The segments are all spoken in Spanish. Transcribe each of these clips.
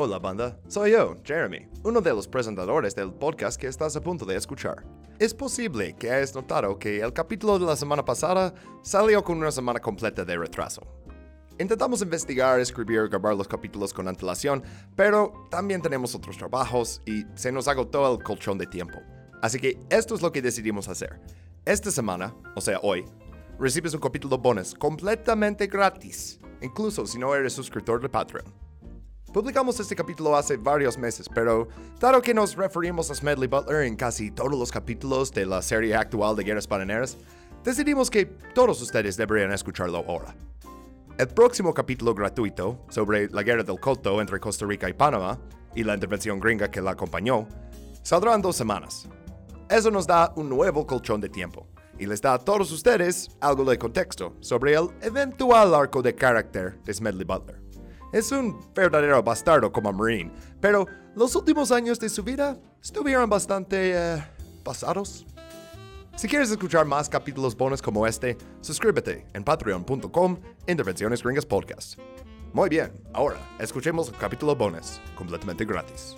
Hola banda, soy yo, Jeremy, uno de los presentadores del podcast que estás a punto de escuchar. Es posible que hayas notado que el capítulo de la semana pasada salió con una semana completa de retraso. Intentamos investigar, escribir grabar los capítulos con antelación, pero también tenemos otros trabajos y se nos agotó el colchón de tiempo. Así que esto es lo que decidimos hacer. Esta semana, o sea hoy, recibes un capítulo bonus completamente gratis, incluso si no eres suscriptor de Patreon. Publicamos este capítulo hace varios meses, pero dado que nos referimos a Smedley Butler en casi todos los capítulos de la serie actual de Guerras Bananeras, decidimos que todos ustedes deberían escucharlo ahora. El próximo capítulo gratuito sobre la guerra del Colto entre Costa Rica y Panamá y la intervención gringa que la acompañó saldrá en dos semanas. Eso nos da un nuevo colchón de tiempo y les da a todos ustedes algo de contexto sobre el eventual arco de carácter de Smedley Butler. Es un verdadero bastardo como Marine, pero los últimos años de su vida estuvieron bastante eh, pasados. Si quieres escuchar más capítulos bonus como este, suscríbete en patreon.com Intervenciones Gringas Podcast. Muy bien, ahora escuchemos el capítulo bonus, completamente gratis.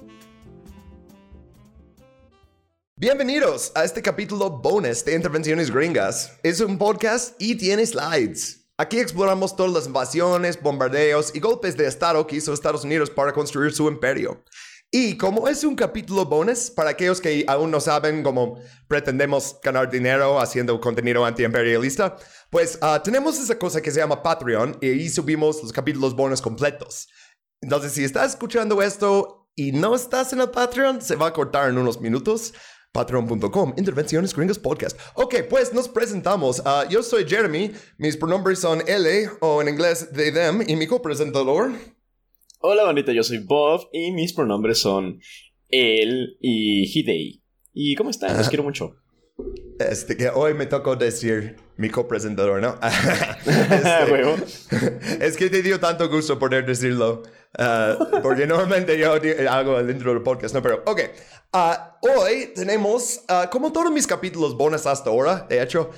Bienvenidos a este capítulo bonus de Intervenciones Gringas. Es un podcast y tiene slides. Aquí exploramos todas las invasiones, bombardeos y golpes de Estado que hizo Estados Unidos para construir su imperio. Y como es un capítulo bonus, para aquellos que aún no saben cómo pretendemos ganar dinero haciendo contenido antiimperialista, pues ah, tenemos esa cosa que se llama Patreon y ahí subimos los capítulos bonus completos. Entonces, si estás escuchando esto y no estás en el Patreon, se va a cortar en unos minutos patreon.com, Intervenciones Gringas Podcast. Ok, pues nos presentamos. Uh, yo soy Jeremy, mis pronombres son L o en inglés they, them, y mi copresentador. Hola, bonita, yo soy Bob y mis pronombres son él y Hidei. ¿Y cómo están? Los quiero mucho. Este, que hoy me tocó decir mi copresentador, ¿no? este, es que te dio tanto gusto poder decirlo. Uh, porque normalmente yo hago el intro del podcast, ¿no? Pero, ok. Uh, hoy tenemos, uh, como todos mis capítulos bonus hasta ahora, de hecho,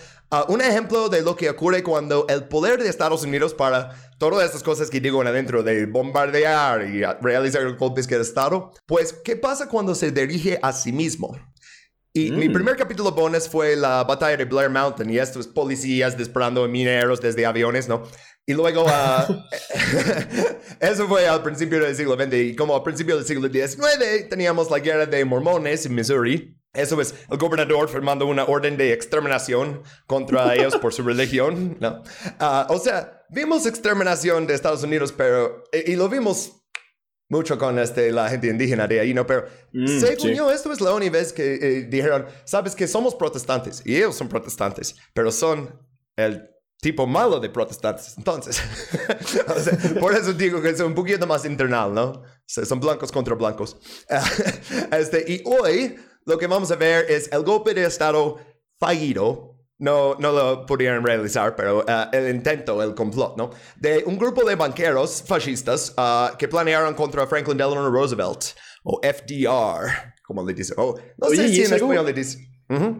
un ejemplo de lo que ocurre cuando el poder de Estados Unidos para todas estas cosas que digo en adentro de bombardear y realizar golpes que el Estado, pues, ¿qué pasa cuando se dirige a sí mismo? Y mi mm. primer capítulo bonus fue la batalla de Blair Mountain y estos policías disparando mineros desde aviones, ¿no? Y luego, uh, eso fue al principio del siglo XX y como al principio del siglo XIX teníamos la guerra de mormones en Missouri. Eso es el gobernador firmando una orden de exterminación contra ellos por su religión, ¿no? Uh, o sea, vimos exterminación de Estados Unidos, pero, y, y lo vimos mucho con este, la gente indígena de ahí, ¿no? Pero mm, según yo, esto es la única vez que eh, dijeron, sabes que somos protestantes y ellos son protestantes, pero son el tipo malo de protestantes. Entonces, por eso digo que es un poquito más internal, ¿no? son blancos contra blancos. este, y hoy lo que vamos a ver es el golpe de Estado fallido no, no lo pudieron realizar, pero uh, el intento, el complot, ¿no? De un grupo de banqueros fascistas uh, que planearon contra Franklin Delano Roosevelt, o FDR, como le dicen. Oh, no sé si en español le dicen.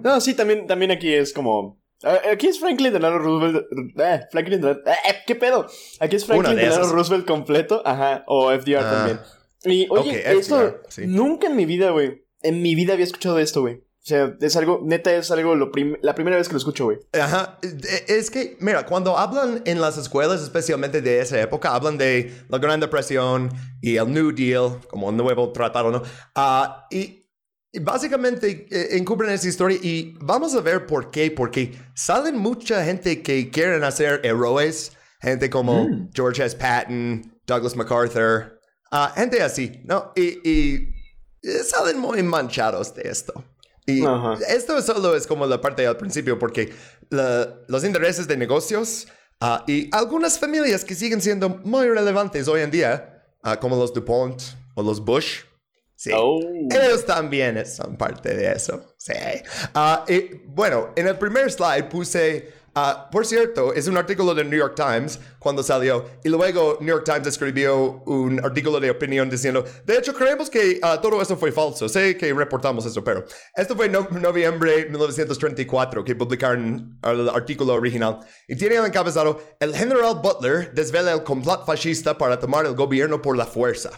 No, sí, también, también aquí es como... Aquí es Franklin Delano Roosevelt. Eh, Franklin Delano, eh, ¿Qué pedo? Aquí es Franklin Delano Roosevelt completo. Ajá. O FDR ah. también. Y oye, esto. Nunca en mi vida, güey. En mi vida había escuchado esto, güey. O sea, es algo, neta, es algo, lo la primera vez que lo escucho, güey. Ajá. E, es que, mira, cuando hablan en las escuelas, especialmente de esa época, hablan de la Gran Depresión y el New Deal, como un nuevo tratado, ¿no? Ah, y, básicamente eh, encubren esa historia y vamos a ver por qué. Porque salen mucha gente que quieren hacer héroes, gente como mm. George S. Patton, Douglas MacArthur, uh, gente así, ¿no? Y, y salen muy manchados de esto. Y esto solo es como la parte al principio, porque los intereses de negocios ah, y algunas familias que siguen siendo muy relevantes hoy en día, uh, como los DuPont o los Bush, sí, oh. ellos también son parte de eso. Sí. Ah, y bueno, en el primer slide puse Ah, por cierto, es un artículo del New York Times cuando salió y luego New York Times escribió un artículo de opinión diciendo, de hecho creemos que ah, todo eso fue falso, sé que reportamos eso, pero esto fue noviembre de 1934 que publicaron el artículo original y tiene el encabezado, el general Butler desvela el complot fascista para tomar el gobierno por la fuerza.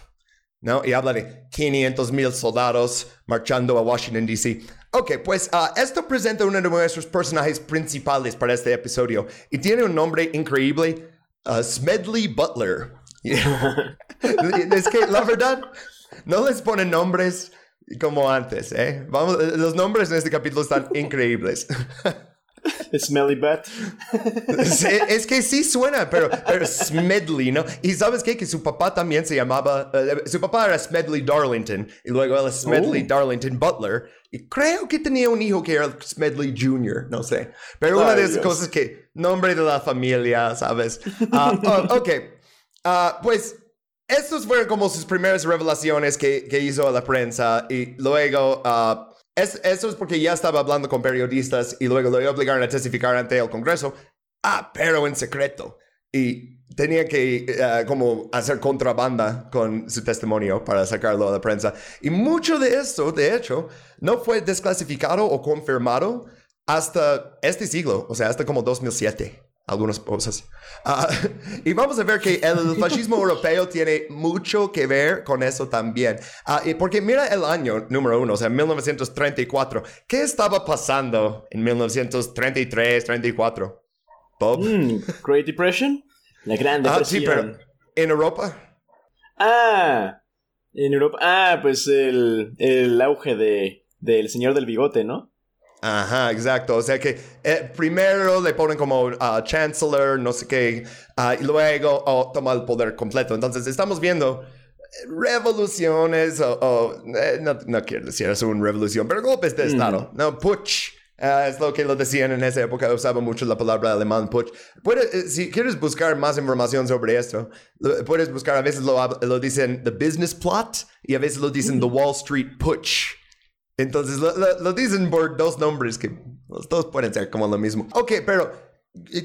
¿No? Y habla de 500 mil soldados marchando a Washington, D.C. Ok, pues uh, esto presenta uno de nuestros personajes principales para este episodio y tiene un nombre increíble, uh, Smedley Butler. es que la verdad, no les ponen nombres como antes, ¿eh? Vamos, los nombres en este capítulo están increíbles. Smelly Butt. es que sí suena, pero, pero Smedley, ¿no? Y sabes qué? Que su papá también se llamaba, uh, su papá era Smedley Darlington y luego él es Smedley oh. Darlington Butler. Y creo que tenía un hijo que era Smedley Jr., no sé. Pero una de esas cosas que, nombre de la familia, ¿sabes? Uh, ok, uh, pues estos fueron como sus primeras revelaciones que, que hizo a la prensa y luego... Es, eso es porque ya estaba hablando con periodistas y luego lo obligaron a testificar ante el Congreso. Ah, pero en secreto. Y tenía que uh, como hacer contrabanda con su testimonio para sacarlo a la prensa. Y mucho de esto, de hecho, no fue desclasificado o confirmado hasta este siglo, o sea, hasta como 2007 algunas cosas. Ah, y vamos a ver que el fascismo europeo tiene mucho que ver con eso también. Uh, y porque mira el año número uno, o sea, 1934. ¿Qué estaba pasando en 1933, 34? Bob. Mm, Great Depression. La Gran Depresión. Ah, sí, pero ¿en Europa? Ah, en Europa. Ah, pues el, el auge de, del señor del bigote, ¿no? Ajá, exacto. O sea que eh, primero le ponen como uh, chancellor, no sé qué, uh, y luego oh, toma el poder completo. Entonces estamos viendo revoluciones, o, eh, no, no, quiero decir es una revolución, pero golpes de Estado, mm. ¿no? Putsch. Uh, es lo que lo decían en esa época, usaba mucho la palabra alemán putsch. Puede, si quieres buscar más información sobre esto, puedes buscar, a veces lo, lo dicen the business plot y a veces lo dicen the Wall Street putsch. Entonces lo, dicen por dos nombres que los dos pueden ser como lo mismo. Ok, pero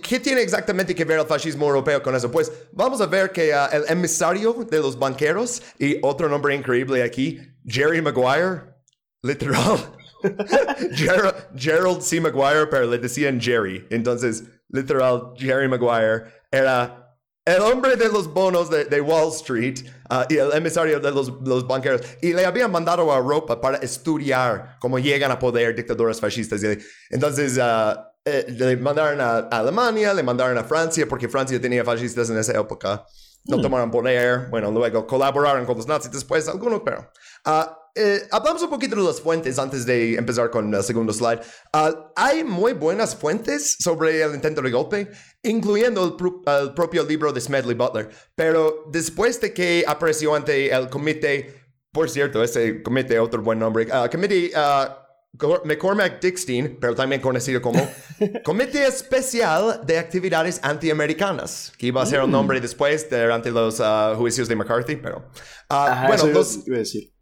¿qué tiene exactamente que ver el fascismo europeo con eso? Pues vamos a ver que uh, el emisario de los banqueros y otro nombre increíble aquí, Jerry Maguire, literal. Gerald, C. Maguire, pero le decían Jerry. Entonces, literal, Jerry Maguire era el hombre de los bonos de, Wall Street uh, y el emisario de los, los, banqueros, y le habían mandado a Europa para estudiar cómo llegan a poder dictaduras fascistas. entonces, uh, eh, le mandaron a, Alemania, le mandaron a Francia, porque Francia tenía fascistas en esa época. No hmm. tomaron poder, bueno, luego colaboraron con los nazis después, algunos, pero... Uh, eh, hablamos un poquito de las fuentes antes de empezar con el segundo slide. Uh, hay muy buenas fuentes sobre el intento de golpe, incluyendo el, propio libro de Smedley Butler. Pero después de que apareció ante el comité, por cierto, ese comité, otro buen nombre, uh, comité uh, McCormack Dickstein, pero también conocido como Comité Especial de Actividades Antiamericanas, que iba a ser el nombre mm. después de, ante los juicios de McCarthy, pero... bueno, los, iba a decir.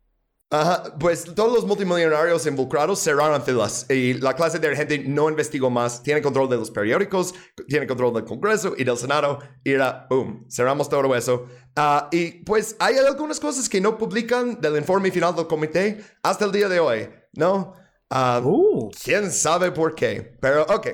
Ajá, pues todos los multimillonarios involucrados cerraron filas y la clase de gente no investigó más. Tiene control de los periódicos, tiene control del Congreso y del Senado y era, boom, cerramos todo eso. Uh, y pues hay algunas cosas que no publican del informe final del comité hasta el día de hoy, ¿no? Uh, ¿Quién sabe por qué? Pero, ok,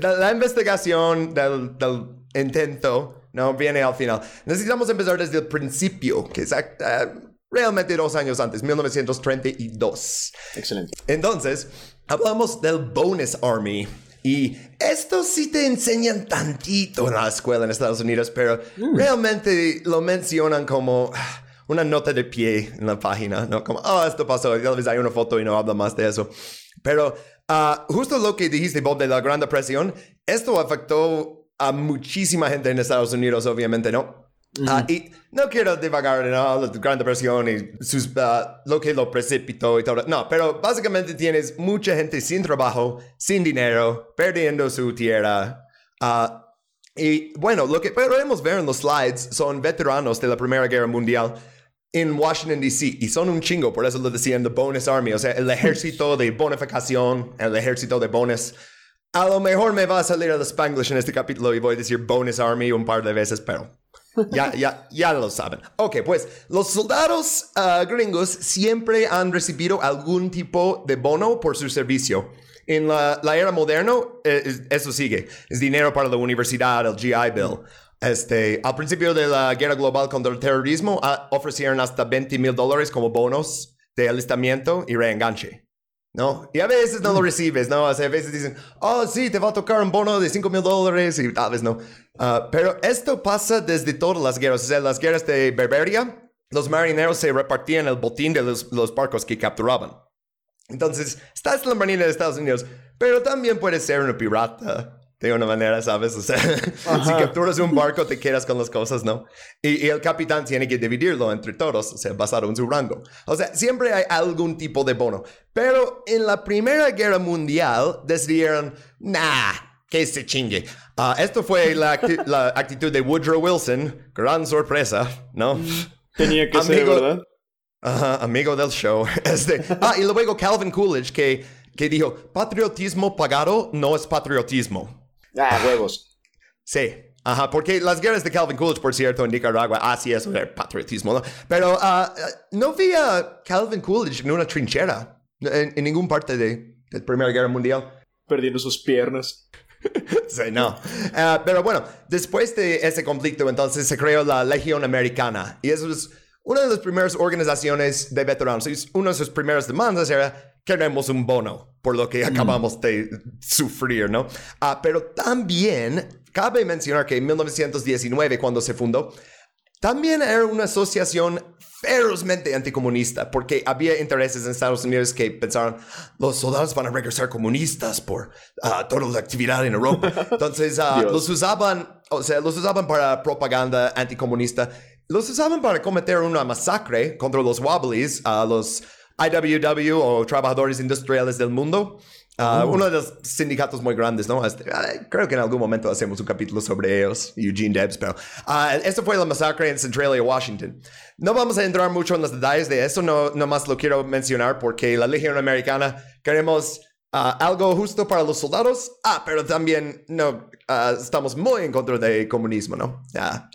la, investigación del, del, intento, ¿no? Viene al final. Necesitamos empezar desde el principio, que es... Uh, realmente dos años antes, 1932. Excelente. Entonces, hablamos del Bonus Army. Y esto sí te enseñan tantito en la escuela en Estados Unidos, pero mm. realmente lo mencionan como ah, una nota de pie en la página, ¿no? Como, oh, esto pasó, tal vez hay una foto y no habla más de eso. Pero uh, justo lo que dijiste, Bob, de la Gran Depresión, esto afectó a muchísima gente en Estados Unidos, obviamente, ¿no? Ah, y no quiero divagar en la Gran Depresión y sus, ah, lo que lo precipitó y todo. No, pero básicamente tienes mucha gente sin trabajo, sin dinero, perdiendo su tierra. Ah, y bueno, lo que podemos ver en los slides son veteranos de la Primera Guerra Mundial en Washington, D.C. Y son un chingo, por eso lo decían The Bonus Army, o sea, el ejército de bonificación, el ejército de bonus. A lo mejor me va a salir el Spanglish en este capítulo y voy a decir Bonus Army un par de veces, pero ya, ya, ya lo saben. Ok, pues los soldados ah, gringos siempre han recibido algún tipo de bono por su servicio. En la, era moderna, eh, eso sigue. Es dinero para la universidad, el GI Bill. Este, al principio de la guerra global contra el terrorismo, ah, ofrecieron hasta 20 mil dólares como bonos de alistamiento y reenganche. ¿No? Y a veces no lo mm. recibes, ¿no? a veces dicen, oh, sí, te va a tocar un bono de 5 mil dólares y tal vez no. Ah, pero esto pasa desde todas las guerras. O sea, las guerras de Berberia, los marineros se repartían el botín de los, los barcos que capturaban. Entonces, estás en la Marina de Estados Unidos, pero también puedes ser un pirata de una manera, ¿sabes? O sea, si capturas un barco, te quedas con las cosas, ¿no? Y, el capitán tiene que dividirlo entre todos, o sea, basado en su rango. O sea, siempre hay algún tipo de bono. Pero en la Primera Guerra Mundial decidieron, nah, que se chingue. Ah, esto fue la, la, actitud de Woodrow Wilson, gran sorpresa, ¿no? Tenía que ser, ¿verdad? Ajá, amigo del show. Este, ah, y luego Calvin Coolidge, que, que dijo, patriotismo pagado no es patriotismo. Ah, huevos. Sí. Ajá, porque las guerras de Calvin Coolidge, por cierto, en Nicaragua, así es el patriotismo, ¿no? Pero ah, no vi a Calvin Coolidge en una trinchera, en, en ninguna parte de, de, la Primera Guerra Mundial. Perdiendo sus piernas. sí, no. Ah, pero bueno, después de ese conflicto, entonces se creó la Legión Americana. Y eso es una de las primeras organizaciones de veteranos, una de sus primeras demandas era queremos un bono por lo que mm. acabamos de sufrir, ¿no? Ah, pero también cabe mencionar que en 1919, cuando se fundó, también era una asociación ferozmente anticomunista, porque había intereses en Estados Unidos que pensaron, los soldados van a regresar comunistas por uh, toda la actividad en Europa. Entonces, ah, los usaban, o sea, los usaban para propaganda anticomunista los usaban para cometer una masacre contra los Wobblies, a los IWW o Trabajadores Industriales del Mundo. Uh, Uno de los sindicatos muy grandes, ¿no? Este, creo que en algún momento hacemos un capítulo sobre ellos, Eugene Debs, pero uh, esto fue la masacre en Centralia, Washington. No vamos a entrar mucho en los detalles de eso, no, más lo quiero mencionar porque la Legión Americana queremos algo justo para los soldados, ah, pero también no Ah, estamos muy en contra del comunismo, ¿no? Ya,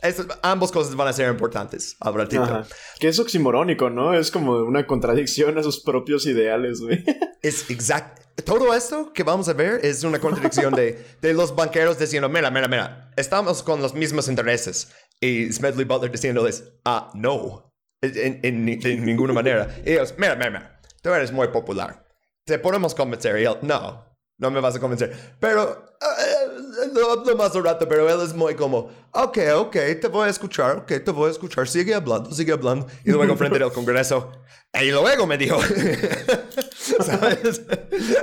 ambas cosas van a ser importantes al ratito. Que es oximorónico, ¿no? Es como una contradicción a sus propios ideales, güey. Es exacto. Todo esto que vamos a ver es una contradicción de, de los banqueros diciendo, mira, mira, mira, estamos con los mismos intereses. Y Smedley Butler diciéndoles, ah, no, en, en, ninguna manera. Y ellos, mira, mira, mira, tú eres muy popular. Te podemos convencer. Y él, no, no me vas a convencer. Pero, no hablo más un rato, pero él es muy como, ok, ok, te voy a escuchar, ok, te voy a escuchar, sigue hablando, sigue hablando. Y luego frente al Congreso, y luego me dijo, ¿sabes?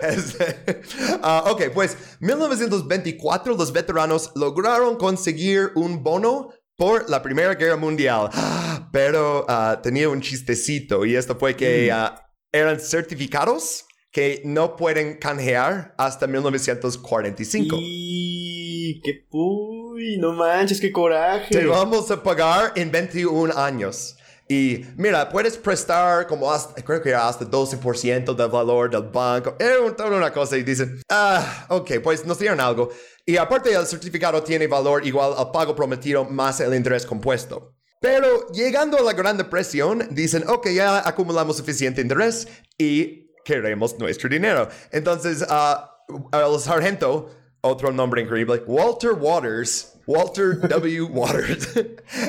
Este, ah, ok, pues 1924 los veteranos lograron conseguir un bono por la Primera Guerra Mundial, pero uh, tenía un chistecito y esto fue que uh, eran certificados que no pueden canjear hasta 1945. Y qué puy, no manches, qué coraje. Te vamos a pagar en 21 años. Y mira, puedes prestar como hasta, creo que hasta 12% del valor del banco. Era toda una cosa y dicen, ah, ok, pues nos dieron algo. Y aparte el certificado tiene valor igual al pago prometido más el interés compuesto. Pero llegando a la Gran Depresión, dicen, ok, ya acumulamos suficiente interés y queremos nuestro dinero. Entonces, uh, el sargento, otro nombre increíble, Walter Waters, Walter W. Waters.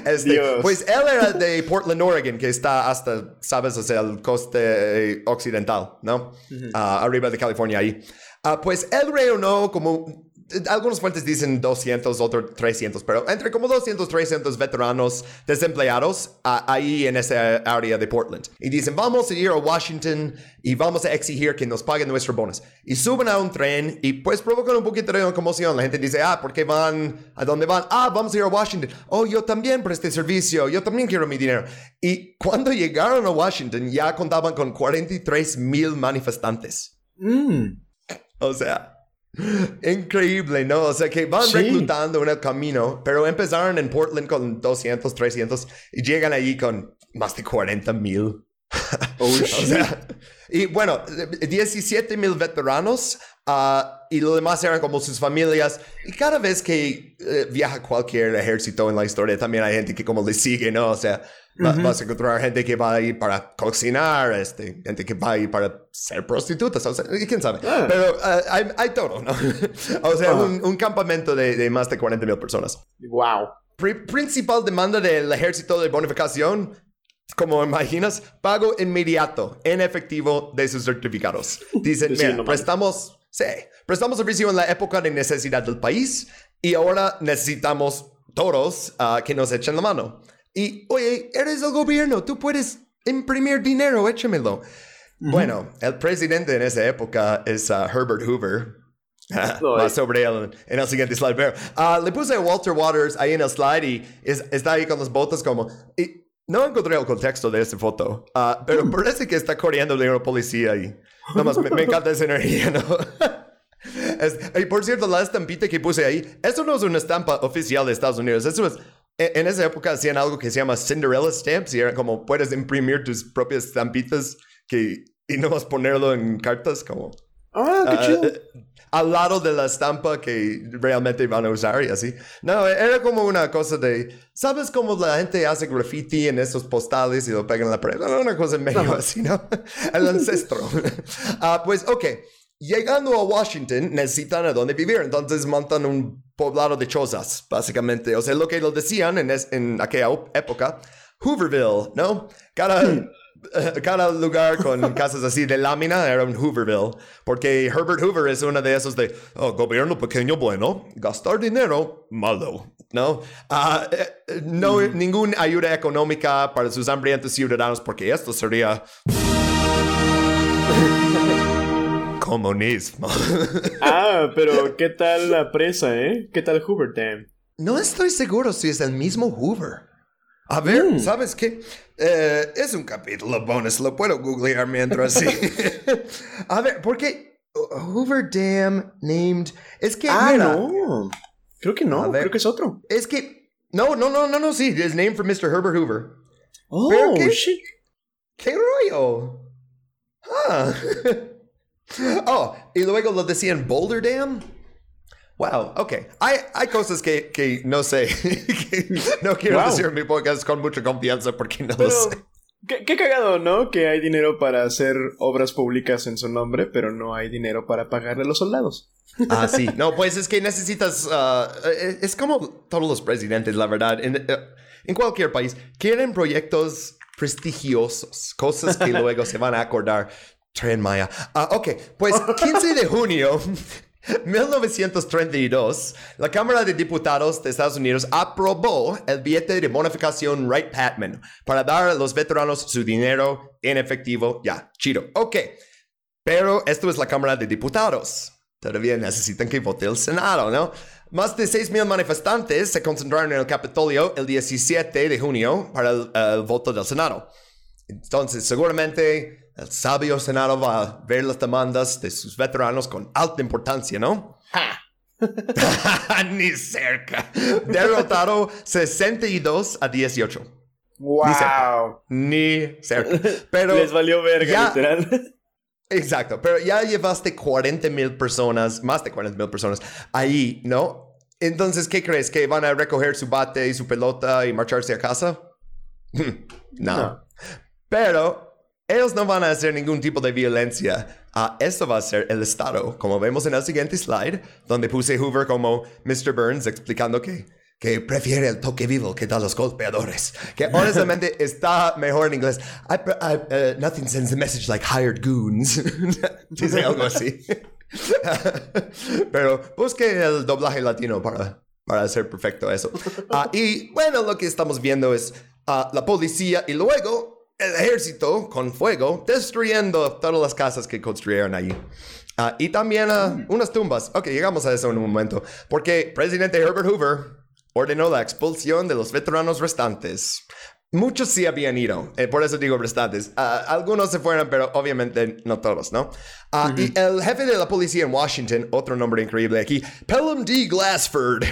Este, pues él era de Portland, Oregon, que está hasta, sabes, o sea, el coste occidental, ¿no? Uh, arriba de California ahí. Uh, pues él reunió como algunas fuentes dicen 200, otros 300, pero entre como 200, 300 veteranos desempleados ahí en esa área de Portland. Y dicen, vamos a ir a Washington y vamos a exigir que nos paguen nuestros bonos. Y suben a un tren y pues provocan un poquito de conmoción. La gente dice, ah, ¿por qué van? ¿A dónde van? Ah, vamos a ir a Washington. Oh, yo también por este servicio, yo también quiero mi dinero. Y cuando llegaron a Washington ya contaban con 43 mil manifestantes. Mm. O sea, Increíble, ¿no? O sea que van reclutando en el camino, pero empezaron en Portland con 200, 300 y llegan allí con más de 40 mil. Oh, o sea, y bueno, 17 mil veteranos uh, y lo demás eran como sus familias. Y cada vez que eh, viaja cualquier ejército en la historia, también hay gente que como le sigue, ¿no? O sea, Vas a encontrar gente que va a ir para cocinar, este, gente que va a ir para ser prostitutas, o sea, quién sabe. Ah. Pero uh, hay, hay, todo, ¿no? o sea, un, un, campamento de, de, más de 40 mil personas. ¡Wow! principal demanda del ejército de bonificación, como imaginas, pago inmediato en efectivo de sus certificados. Dicen, mira, prestamos, sí, prestamos servicio en la época de necesidad del país y ahora necesitamos todos uh, que nos echen la mano. Y, oye, eres el gobierno, tú puedes imprimir dinero, échamelo. Bueno, el presidente en esa época es uh, Herbert Hoover. Más sobre él en el siguiente slide. Pero, uh, le puse a Walter Waters ahí en el slide y está ahí con las botas como... Y no encontré el contexto de esta foto, uh, pero hmm. parece que está corriendo de una policía y... Nomás me, me encanta esa energía, ¿no? y por cierto, la estampita que puse ahí, eso no es una estampa oficial de Estados Unidos. Eso es. En, esa época hacían algo que se llama Cinderella Stamps y era como puedes imprimir tus propias estampitas que, y nomás ponerlo en cartas como. Ah, qué ah, chido. Eh, al lado de la estampa que realmente van a usar y así. No, era como una cosa de, ¿sabes cómo la gente hace graffiti en esos postales y lo pegan en la pared? Una cosa medio así, ¿no? El ancestro. Ah, pues, ok. Llegando a Washington, necesitan a dónde vivir, entonces montan un poblado de chozas, básicamente. O sea, lo que lo decían en, en aquella época, Hooverville, ¿no? Cada, hmm. cada lugar con casas así de lámina era un Hooverville, porque Herbert Hoover es uno de esos de oh, gobierno pequeño bueno, gastar dinero malo, ¿no? Uh, no hmm. ninguna ayuda económica para sus hambrientos ciudadanos, porque esto sería comunismo. ah, pero ¿qué tal la presa, eh? ¿Qué tal Hoover Dam? No estoy seguro si es el mismo Hoover. A ver, mm. ¿sabes qué? Eh, es un capítulo bonus, lo puedo googlear mientras sí. A ver, ¿por qué Hoover Dam named? Es que. Ah, no. Creo que no, creo que es otro. Es que. No, no, no, no, no, sí. Es named for Mr. Herbert Hoover. Oh, qué, shit. ¿Qué rollo? Ah. Oh, y luego lo decían Boulder Dam. Wow, ok. Hay, hay cosas que, que no sé. no quiero decir en mi podcast con mucha confianza porque no lo sé. Qué, qué, cagado, ¿no? Que hay dinero para hacer obras públicas en su nombre, pero no hay dinero para pagarle a los soldados. Ah, sí. No, pues es que necesitas. Uh, es como todos los presidentes, la verdad. En, uh, en cualquier país, quieren proyectos prestigiosos, cosas que luego se van a acordar. Tren Maya. Ah, ok, pues 15 de junio 1932, la Cámara de Diputados de Estados Unidos aprobó el billete de bonificación Wright Patman para dar a los veteranos su dinero en efectivo. Ya, chido. Ok, pero esto es la Cámara de Diputados. Todavía necesitan que vote el Senado, ¿no? Más de 6.000 manifestantes se concentraron en el Capitolio el 17 de junio para el voto del Senado. Entonces, seguramente el sabio Senado va a ver las demandas de sus veteranos con alta importancia, ¿no? Ni cerca. Derrotado 62 a 18. Wow. Ni cerca. Pero Les valió verga, literal. Exacto, pero ya llevaste 40 mil personas, más de 40 mil personas ahí, ¿no? Entonces, ¿qué crees? ¿Que van a recoger su bate y su pelota y marcharse a casa? no. Pero ellos no van a hacer ningún tipo de violencia. Uh, esto va a ser el Estado, como vemos en el siguiente slide, donde puse Hoover como Mr. Burns explicando que, que prefiere el toque vivo que da los golpeadores. Que honestamente está mejor en inglés. I, uh, nothing sends a message like hired goons. Dice algo así. Pero busque el doblaje latino para, para hacer perfecto eso. Uh, y bueno, lo que estamos viendo es uh, la policía y luego el ejército con fuego destruyendo todas las casas que construyeron allí. Ah, y también ah, unas tumbas. Ok, llegamos a eso en un momento. Porque presidente Herbert Hoover ordenó la expulsión de los veteranos restantes. Muchos sí habían ido, eh, por eso digo restantes. Ah, algunos se fueron, pero obviamente no todos, ¿no? Y el jefe de la policía en Washington, otro nombre increíble aquí, Pelham D. Glassford,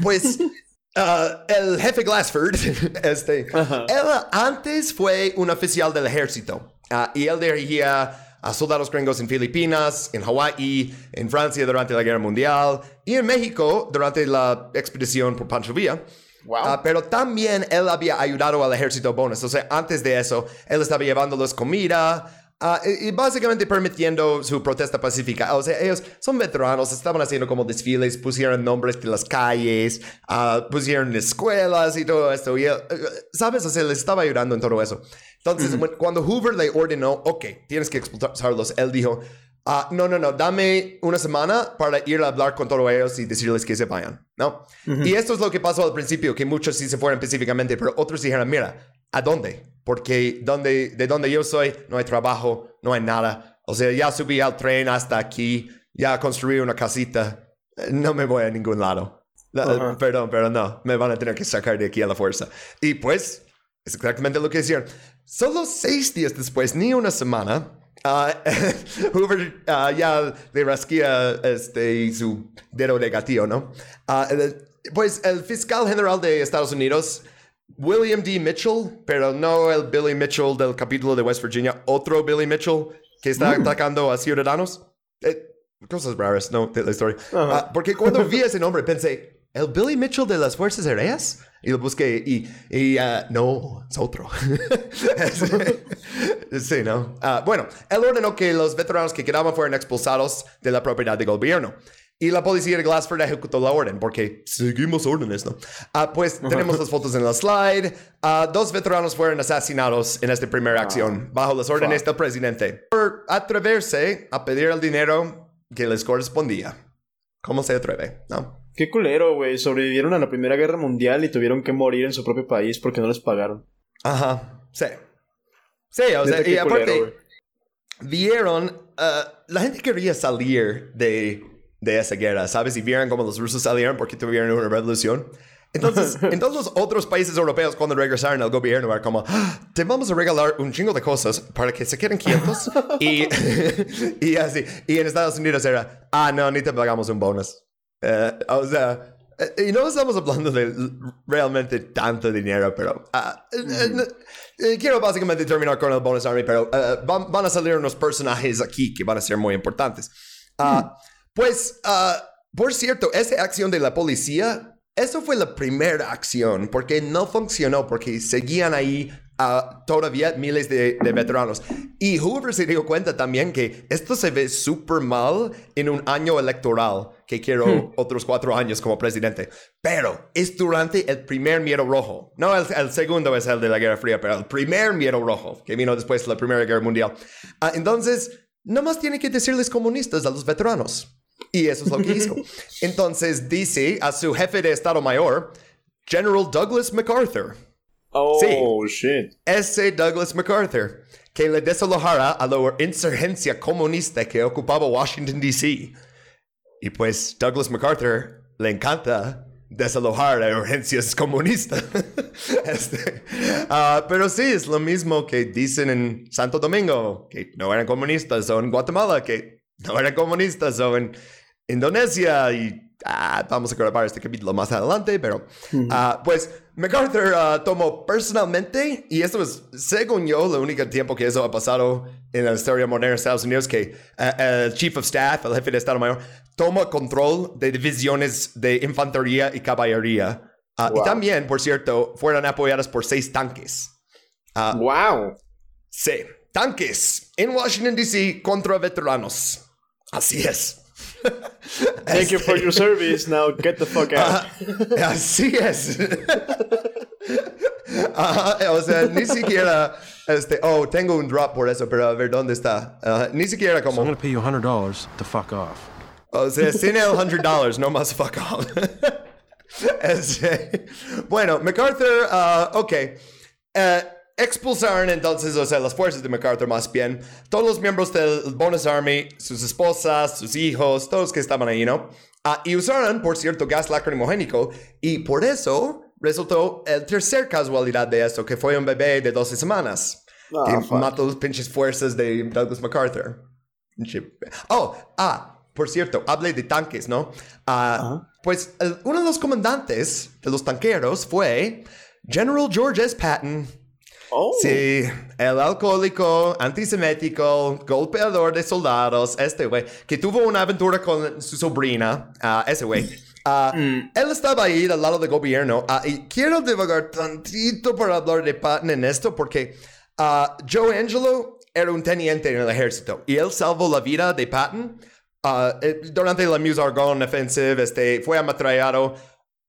pues Uh, el jefe Glassford, este, él antes fue un oficial del ejército uh, y él dirigía a soldados gringos en Filipinas, en Hawái, en Francia durante la Guerra Mundial y en México durante la expedición por Pancho Villa. Wow. Uh, pero también él había ayudado al ejército bonus. O sea, antes de eso, él estaba llevándoles comida Ah, y, básicamente permitiendo su protesta pacífica. O sea, ellos son veteranos, estaban haciendo como desfiles, pusieron nombres de las calles, uh, pusieron escuelas y todo esto. Y, uh, ¿sabes? O sea, les estaba ayudando en todo eso. Entonces, cuando Hoover le ordenó, ok, tienes que expulsarlos, él dijo, uh, no, no, no, dame una semana para ir a hablar con todos ellos y decirles que se vayan, ¿no? Y esto es lo que pasó al principio, que muchos sí se fueron específicamente, pero otros dijeron, mira, ¿a dónde? Porque donde, de donde yo soy no hay trabajo, no hay nada. O sea, ya subí al tren hasta aquí, ya construí una casita, no me voy a ningún lado. Perdón, pero no, me van a tener que sacar de aquí a la fuerza. Y pues, es exactamente lo que hicieron. Solo seis días después, ni una semana, uh, Hoover uh, ya le rasquía este, su dedo negativo, ¿no? Uh, pues el fiscal general de Estados Unidos William D. Mitchell, pero no el Billy Mitchell del capítulo de West Virginia, otro Billy Mitchell que está mm. atacando a ciudadanos. Eh, cosas raras, ¿no? De la historia. Ah, porque cuando vi ese nombre pensé, ¿el Billy Mitchell de las Fuerzas Aéreas? Y lo busqué y, y uh, no, es otro. sí, ¿no? Uh, bueno, él ordenó que los veteranos que quedaban fueran expulsados de la propiedad del gobierno. Y la policía de Glassford ejecutó la orden porque seguimos órdenes, ¿no? Ah, pues tenemos las fotos en la slide. Ah, dos veteranos fueron asesinados en esta primera acción bajo las órdenes del presidente por atreverse a pedir el dinero que les correspondía. ¿Cómo se atreve? ¿No? Qué culero, güey. Sobrevivieron a la Primera Guerra Mundial y tuvieron que morir en su propio país porque no les pagaron. Ajá, sí. Sí, o sea, y aparte, vieron, ah, la gente quería salir de de esa guerra, ¿sabes? Y vieron cómo los rusos salieron porque tuvieron una revolución. Entonces, en todos los otros países europeos, cuando regresaron al gobierno, era como, ah, te vamos a regalar un chingo de cosas para que se queden quietos. y, y así. Y en Estados Unidos era, ah, no, ni te pagamos un bonus. Eh, o sea, eh, y no estamos hablando de realmente tanto dinero, pero ah, eh, quiero básicamente terminar con el bonus army, pero van, a salir unos personajes aquí que van a ser muy importantes. Ah, pues, uh, por cierto, esa acción de la policía, eso fue la primera acción, porque no funcionó, porque seguían ahí uh, todavía miles de, veteranos. Y Hoover se dio cuenta también que esto se ve súper mal en un año electoral, que quiero hmm. otros cuatro años como presidente. Pero es durante el primer miedo rojo. No el, segundo es el de la Guerra Fría, pero el primer miedo rojo, que vino después de la Primera Guerra Mundial. Uh, entonces, más tiene que decirles comunistas a los veteranos. Y eso es lo que hizo. Entonces dice a su jefe de Estado Mayor, General Douglas MacArthur. Oh, shit. Ese Douglas MacArthur, que le desalojara a la insurgencia comunista que ocupaba Washington, D.C. Y pues Douglas MacArthur le encanta desalojar a urgencias comunistas. este, uh, pero sí, es lo mismo que dicen en Santo Domingo, que no eran comunistas, o en Guatemala, que no eran comunistas, o en Indonesia y ah, vamos a grabar este capítulo más adelante, pero ah, pues MacArthur ah, tomó personalmente, y esto es, según yo, el único tiempo que eso ha pasado en la historia moderna de Estados Unidos, que el Chief of Staff, el jefe de Estado Mayor, toma control de divisiones de infantería y caballería. Y también, por cierto, fueron apoyadas por seis tanques. ¡Wow! Sí, tanques en Washington, D.C. contra veteranos. Así es. Thank you for your service. Now get the fuck out. así es. o sea, ni siquiera, este, oh, tengo un drop por eso, pero a ver dónde está. ni siquiera como. So I'm gonna pay you $100 to fuck off. O sea, sin el $100, no más fuck off. este, bueno, MacArthur, uh, ok. Uh, expulsaron entonces, o sea, las fuerzas de MacArthur más bien, todos los miembros del Bonus Army, sus esposas, sus hijos, todos que estaban ahí, ¿no? Ah, y usaron, por cierto, gas lacrimogénico y por eso resultó el tercer casualidad de esto, que fue un bebé de 12 semanas. Oh, que mató las pinches fuerzas de Douglas MacArthur. Oh, ah, por cierto, hablé de tanques, ¿no? Ah, pues uno de los comandantes de los tanqueros fue General George S. Patton. Oh. Sí, el alcohólico, antisemético, golpeador de soldados, este güey, que tuvo una aventura con su sobrina, uh, ese güey. Uh, mm. Él estaba ahí al lado del gobierno uh, y quiero divagar tantito para hablar de Patton en esto porque Joe Angelo era un teniente en el ejército y él salvó la vida de Patton uh, durante la Meuse Argonne Offensive. Este, fue ametrallado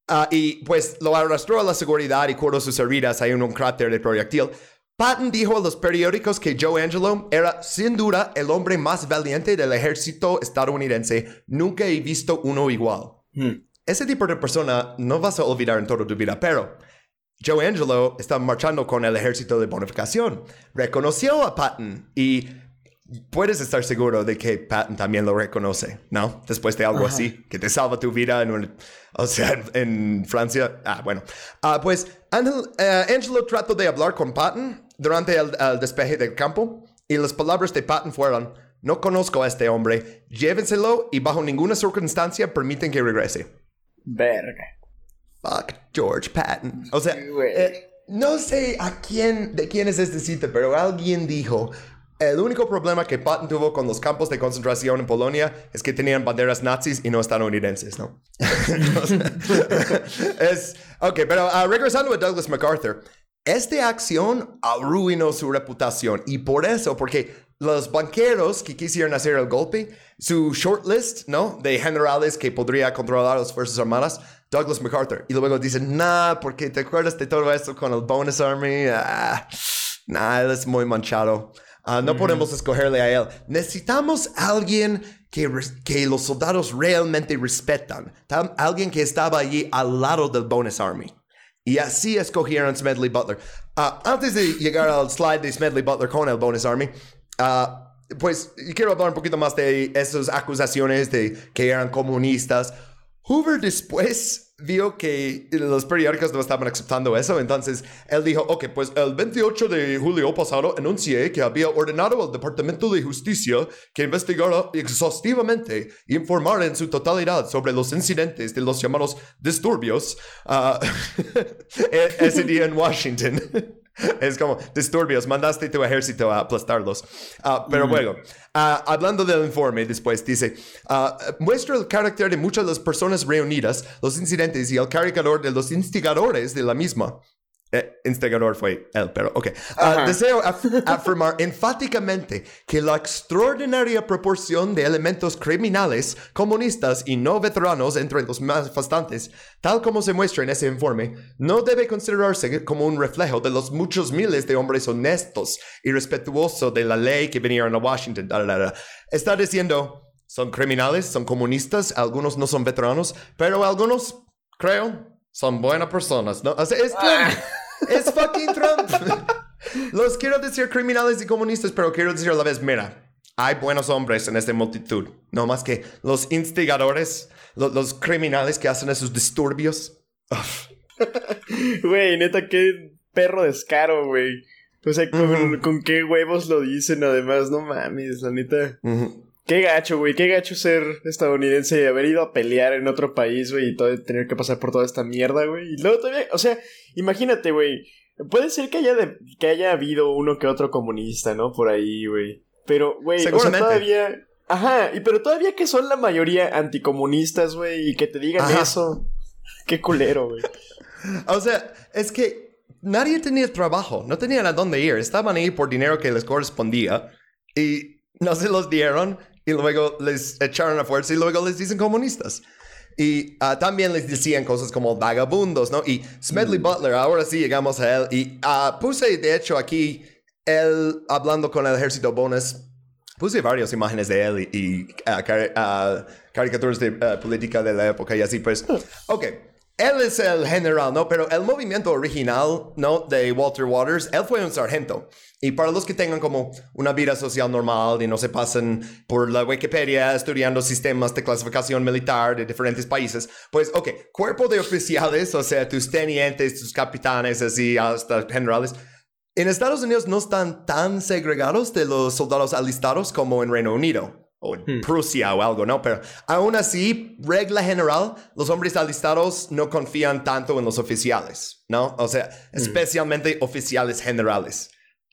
uh, y pues lo arrastró a la seguridad y curó sus heridas ahí en un cráter de proyectil. Patton dijo a los periódicos que Joe Angelo era sin duda el hombre más valiente del ejército estadounidense. Nunca he visto uno igual. Hmm. Ese tipo de persona no vas a olvidar en toda tu vida, pero Joe Angelo estaba marchando con el ejército de bonificación. Reconoció a Patton y puedes estar seguro de que Patton también lo reconoce, ¿no? Después de algo así, que te salva tu vida en un, o sea, en, Francia. Ah, bueno. Ah, pues eh, Angelo trató de hablar con Patton durante el, despeje del campo y las palabras de Patton fueron, no conozco a este hombre, llévenselo y bajo ninguna circunstancia permiten que regrese. Verga. Fuck George Patton. O sea, eh, no sé a quién, de quién es este sitio, pero alguien dijo, el único problema que Patton tuvo con los campos de concentración en Polonia es que tenían banderas nazis y no estadounidenses, ¿no? es, ok, pero uh, regresando a Douglas MacArthur, esta acción arruinó su reputación y por eso, porque los banqueros que quisieron hacer el golpe, su shortlist, ¿no? De generales que podría controlar las Fuerzas Armadas, Douglas MacArthur. Y luego dicen, nah, porque te acuerdas de todo esto con el Bonus Army. Ah, nah, él es muy manchado. Ah, no podemos escogerle a él. Necesitamos alguien que, que los soldados realmente respetan. alguien que estaba allí al lado del Bonus Army. Y así escogieron Smedley Butler. Ah, antes de llegar al slide de Smedley Butler con el Bonus Army, uh, pues quiero hablar un poquito más de esas acusaciones de que eran comunistas. Hoover después vio que los periódicos no estaban aceptando eso, entonces él dijo, ok, pues el 28 de julio pasado anuncié que había ordenado al Departamento de Justicia que investigara exhaustivamente y informara en su totalidad sobre los incidentes de los llamados disturbios uh, ese día en Washington. Es como disturbios, mandaste tu ejército a aplastarlos. Ah, pero mm. bueno, ah, hablando del informe, después dice, ah, muestra el carácter de muchas de las personas reunidas, los incidentes y el caricador de los instigadores de la misma. Eh, instigador fue él, pero ok. Ah, deseo afirmar enfáticamente que la extraordinaria proporción de elementos criminales, comunistas y no veteranos entre los manifestantes, tal como se muestra en ese informe, no debe considerarse como un reflejo de los muchos miles de hombres honestos y respetuosos de la ley que vinieron a Washington. Está diciendo, son criminales, son comunistas, algunos no son veteranos, pero algunos, creo, son buenas personas, ¿no? es es fucking Trump. Los quiero decir criminales y comunistas, pero quiero decir a la vez, mira, hay buenos hombres en esta multitud. No más que los instigadores, los, criminales que hacen esos disturbios. Güey, neta, qué perro descaro, güey. O sea, con, qué huevos lo dicen, además, no mames, la neta. Qué gacho, güey, qué gacho ser estadounidense y haber ido a pelear en otro país, güey, y todo, tener que pasar por toda esta mierda, güey. Y luego todavía, o sea, imagínate, güey, puede ser que haya, que haya habido uno que otro comunista, ¿no? Por ahí, güey. Pero, güey, o sea, todavía... Ajá, y pero todavía que son la mayoría anticomunistas, güey, y que te digan eso. Qué culero, güey. o sea, es que nadie tenía trabajo, no tenían a dónde ir, estaban ahí por dinero que les correspondía y no se los dieron y luego les echaron a fuerza y luego les dicen comunistas. Y ah, también les decían cosas como vagabundos, ¿no? Y Smedley mm. Butler, ahora sí llegamos a él. Y uh, puse, de hecho, aquí él hablando con el ejército Bonus. Puse varias imágenes de él y, ah, caricaturas de política de la época y así, pues. Ok. Él es el general, ¿no? Pero el movimiento original, ¿no? De Walter Waters, él fue un sargento. Y para los que tengan como una vida social normal y no se pasen por la Wikipedia estudiando sistemas de clasificación militar de diferentes países, pues, ok, cuerpo de oficiales, o sea, tus tenientes, tus capitanes, así, hasta generales, en Estados Unidos no están tan segregados de los soldados alistados como en Reino Unido o en hmm. Prusia o algo, ¿no? Pero aún así, regla general, los hombres alistados no confían tanto en los oficiales, ¿no? O sea, hmm. especialmente oficiales generales.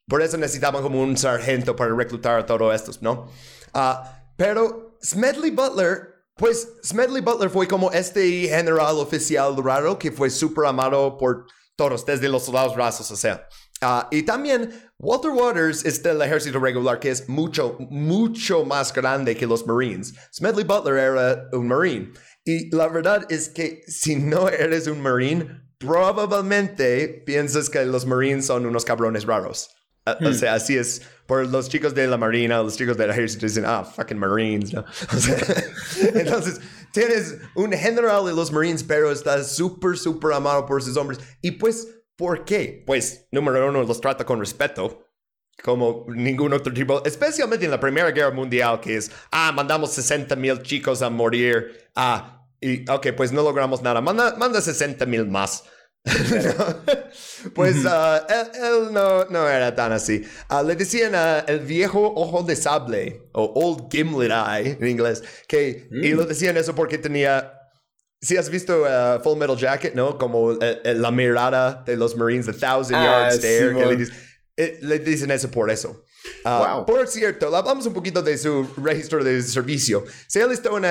Por eso necesitaban como un sargento para reclutar a todos estos, ¿no? Ah, pero Smedley Butler, pues Smedley Butler fue como este general oficial raro que fue súper amado por todos, desde los soldados rasos, o sea. Ah, y también Walter Waters es del ejército regular que es mucho, mucho más grande que los Marines. Smedley Butler era un Marine. Y la verdad es que si no eres un Marine, probablemente piensas que los Marines son unos cabrones raros. O hmm. sea, así es. Por los chicos de la Marina, los chicos del ejército dicen, ah, fucking Marines, ¿no? entonces, tienes un general de los Marines, pero está súper, súper amado por sus hombres. Y pues, ¿por qué? Pues, número uno, los trata con respeto. Como ningún otro tipo, especialmente en la Primera Guerra Mundial, que es, ah, mandamos 60 mil chicos a morir. Ah, y, ok, pues no logramos nada. Manda, manda 60 mil más. pues uh, él, no, no, era tan así. Uh, le decían uh, el viejo ojo de sable, o Old Gimlet Eye en inglés, que, y lo mm. decían eso porque tenía... Si has visto Full Metal Jacket, ¿no? Como la mirada de los Marines, The Thousand Yard Stare, le, eh, le, dicen eso por eso. Wow. Por cierto, hablamos un poquito de su registro de servicio. Se alistó en,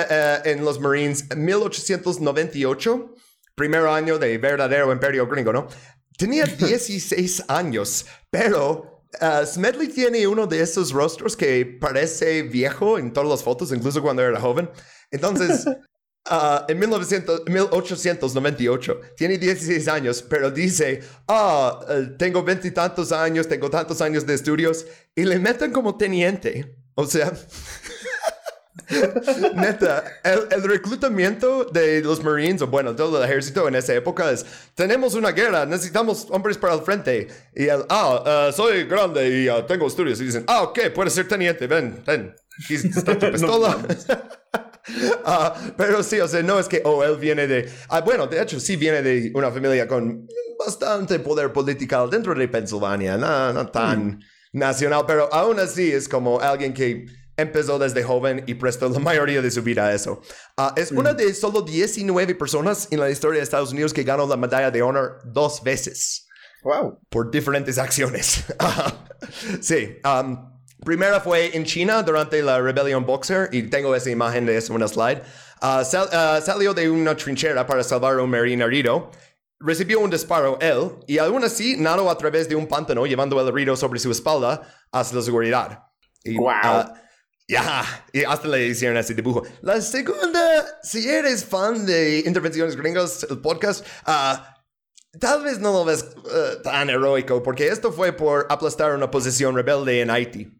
en los Marines en 1898 primer año de verdadero imperio gringo, ¿no? Tenía 16 años, pero uh, Smedley tiene uno de esos rostros que parece viejo en todas las fotos, incluso cuando era joven. Entonces, uh, en 1900, 1898, tiene 16 años, pero dice, ah, uh, tengo veintitantos años, tengo tantos años de estudios, y le meten como teniente. O sea... Neta, el, reclutamiento de los Marines, o bueno, todo el ejército en esa época es, tenemos una guerra, necesitamos hombres para el frente. Y él, ah, uh, soy grande y uh, tengo estudios. Y dicen, ah, ok, puedes ser teniente, ven, ven, aquí está tu pistola. uh, pero sí, o sea, no es que, oh, él viene de, ah, bueno, de hecho, sí viene de una familia con bastante poder político dentro de Pensilvania, no, no tan mm. nacional, pero aún así es como alguien que empezó desde joven y prestó la mayoría de su vida a eso. Ah, es una de solo 19 personas en la historia de Estados Unidos que ganó la medalla de honor dos veces. Wow. Por diferentes acciones. sí. primera fue en China durante la rebelión Boxer y tengo esa imagen de eso en una slide. Ah, ah, salió de una trinchera para salvar a un marine herido. Recibió un disparo él y aún así nadó a través de un pantano llevando el herido sobre su espalda hacia la seguridad. wow. Ya, y hasta le hicieron ese dibujo. La segunda, si eres fan de Intervenciones Gringas, el podcast, ah, tal vez no lo ves eh, tan heroico, porque esto fue por aplastar una posición rebelde en Haití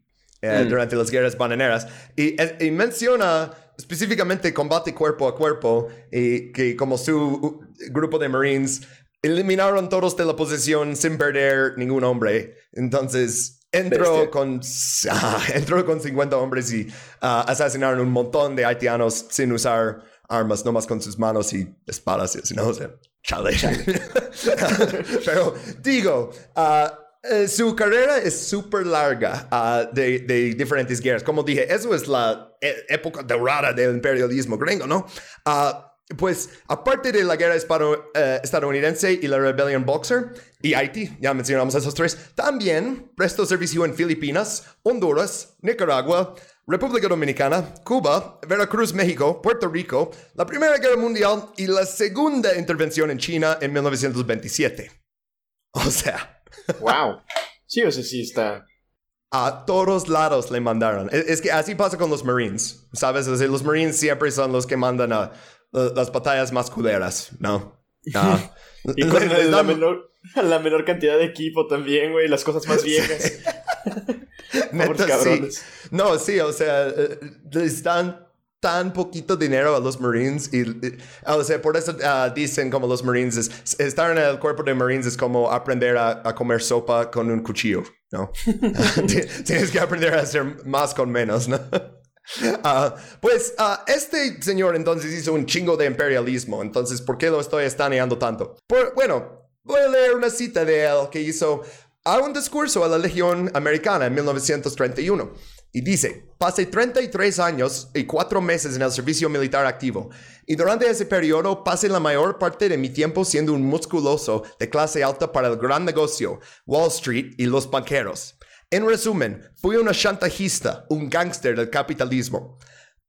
eh, mm. durante las guerras bananeras. Y, y, menciona específicamente combate cuerpo a cuerpo, y que como su grupo de Marines eliminaron todos de la posición sin perder ningún hombre. Entonces, Entró con, ah, entró con 50 hombres y ah, asesinaron un montón de haitianos sin usar armas, nomás con sus manos y espadas, y ¿no? O sea, chale. Pero digo, eh, su carrera es súper larga de, de, diferentes guerras. Como dije, eso es la e, época dorada del imperialismo gringo, ¿no? Pues aparte de la guerra eh, estadounidense y la rebelión Boxer y Haití, ya mencionamos esos tres, también prestó servicio en Filipinas, Honduras, Nicaragua, República Dominicana, Cuba, Veracruz, México, Puerto Rico, la Primera Guerra Mundial y la Segunda Intervención en China en 1927. O sea. ¡Wow! Sí, o sea, sí está. A todos lados le mandaron. Es, que así pasa con los Marines, ¿sabes? los Marines siempre son los que mandan a las batallas más culeras, ¿no? y con la, menor, la menor cantidad de equipo también, güey, las cosas más viejas. Neta, sí. No, sí, o sea, eh, les dan tan poquito dinero a los Marines y, o sea, por eso ah, dicen como los Marines, estar en el cuerpo de Marines es como aprender a, a comer sopa con un cuchillo, ¿no? Tienes que aprender a hacer más con menos, ¿no? Ah, pues uh, este señor entonces hizo un chingo de imperialismo, entonces ¿por qué lo estoy estaneando tanto? bueno, voy a leer una cita de él que hizo a un discurso a la Legión Americana en 1931 y dice, pasé 33 años y 4 meses en el servicio militar activo y durante ese periodo pasé la mayor parte de mi tiempo siendo un musculoso de clase alta para el gran negocio, Wall Street y los banqueros. En resumen, fui una chantajista, un gángster del capitalismo.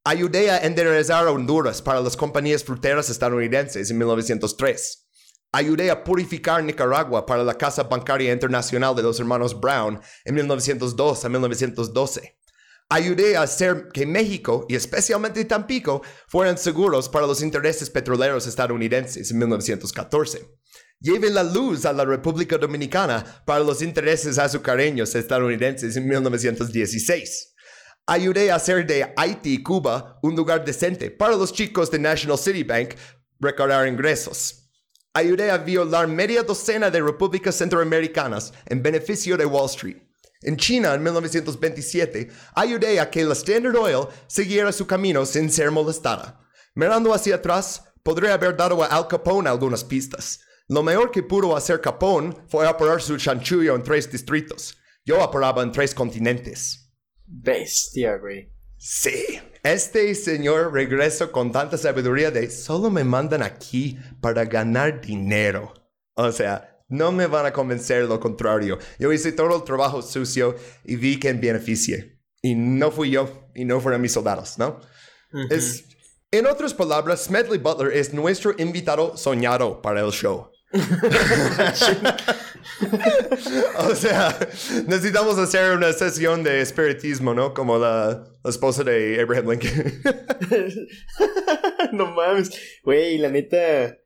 Ayudé a enderezar a Honduras para las compañías fruteras estadounidenses en 1903. Ayudé a purificar Nicaragua para la Casa Bancaria Internacional de los Hermanos Brown en 1902 a 1912. Ayudé a hacer que México y especialmente Tampico fueran seguros para los intereses petroleros estadounidenses en 1914. Lleve la luz a la República Dominicana para los intereses azucareños estadounidenses en 1916. Ayudé a hacer de Haití Cuba un lugar decente para los chicos de National City Bank recaudar ingresos ayudé a violar media docena de repúblicas centroamericanas en beneficio de Wall Street. En China, en 1927, ayudé a que la Standard Oil siguiera su camino sin ser molestada. Mirando hacia atrás, podría haber dado a Al Capone algunas pistas. Lo mejor que pudo hacer Capone fue apurar su chanchullo en tres distritos. Yo apuraba en tres continentes. Bestia, güey. Sí, este señor regresó con tanta sabiduría de solo me mandan aquí para ganar dinero. O sea, no me van a convencer lo contrario. Yo hice todo el trabajo sucio y vi que en beneficie. Y no fui yo y no fueron mis soldados, ¿no? es, en otras palabras, Smedley Butler es nuestro invitado soñado para el show. o sea, necesitamos hacer una sesión de espiritismo, ¿no? Como la, esposa de Abraham Lincoln. no mames. Güey, la neta.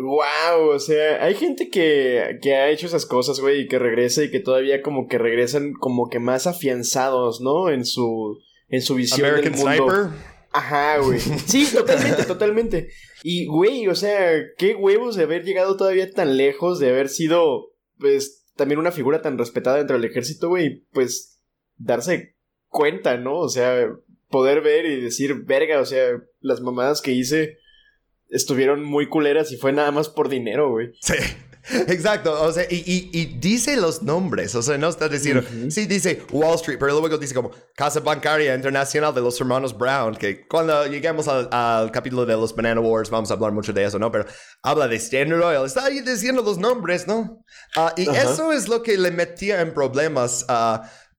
Wow, o sea, hay gente que, que ha hecho esas cosas, güey, y que regresa y que todavía como que regresan como que más afianzados, ¿no? En su, en su visión American del mundo. Sniper. Ajá, güey. Sí, totalmente, totalmente. Y, güey, o sea, qué huevos de haber llegado todavía tan lejos, de haber sido, pues, también una figura tan respetada dentro del ejército, güey, pues, darse cuenta, ¿no? O sea, poder ver y decir, verga, o sea, las mamadas que hice estuvieron muy culeras y fue nada más por dinero, güey. Sí. Exacto, o sea, y, dice los nombres, o sea, no está diciendo, sí dice Wall Street, pero luego dice como Casa Bancaria Internacional de los Hermanos Brown, que cuando lleguemos al, capítulo de los Banana Wars vamos a hablar mucho de eso, ¿no? Pero habla de Standard Oil, está ahí diciendo los nombres, ¿no? Ah, y eso es lo que le metía en problemas, uh,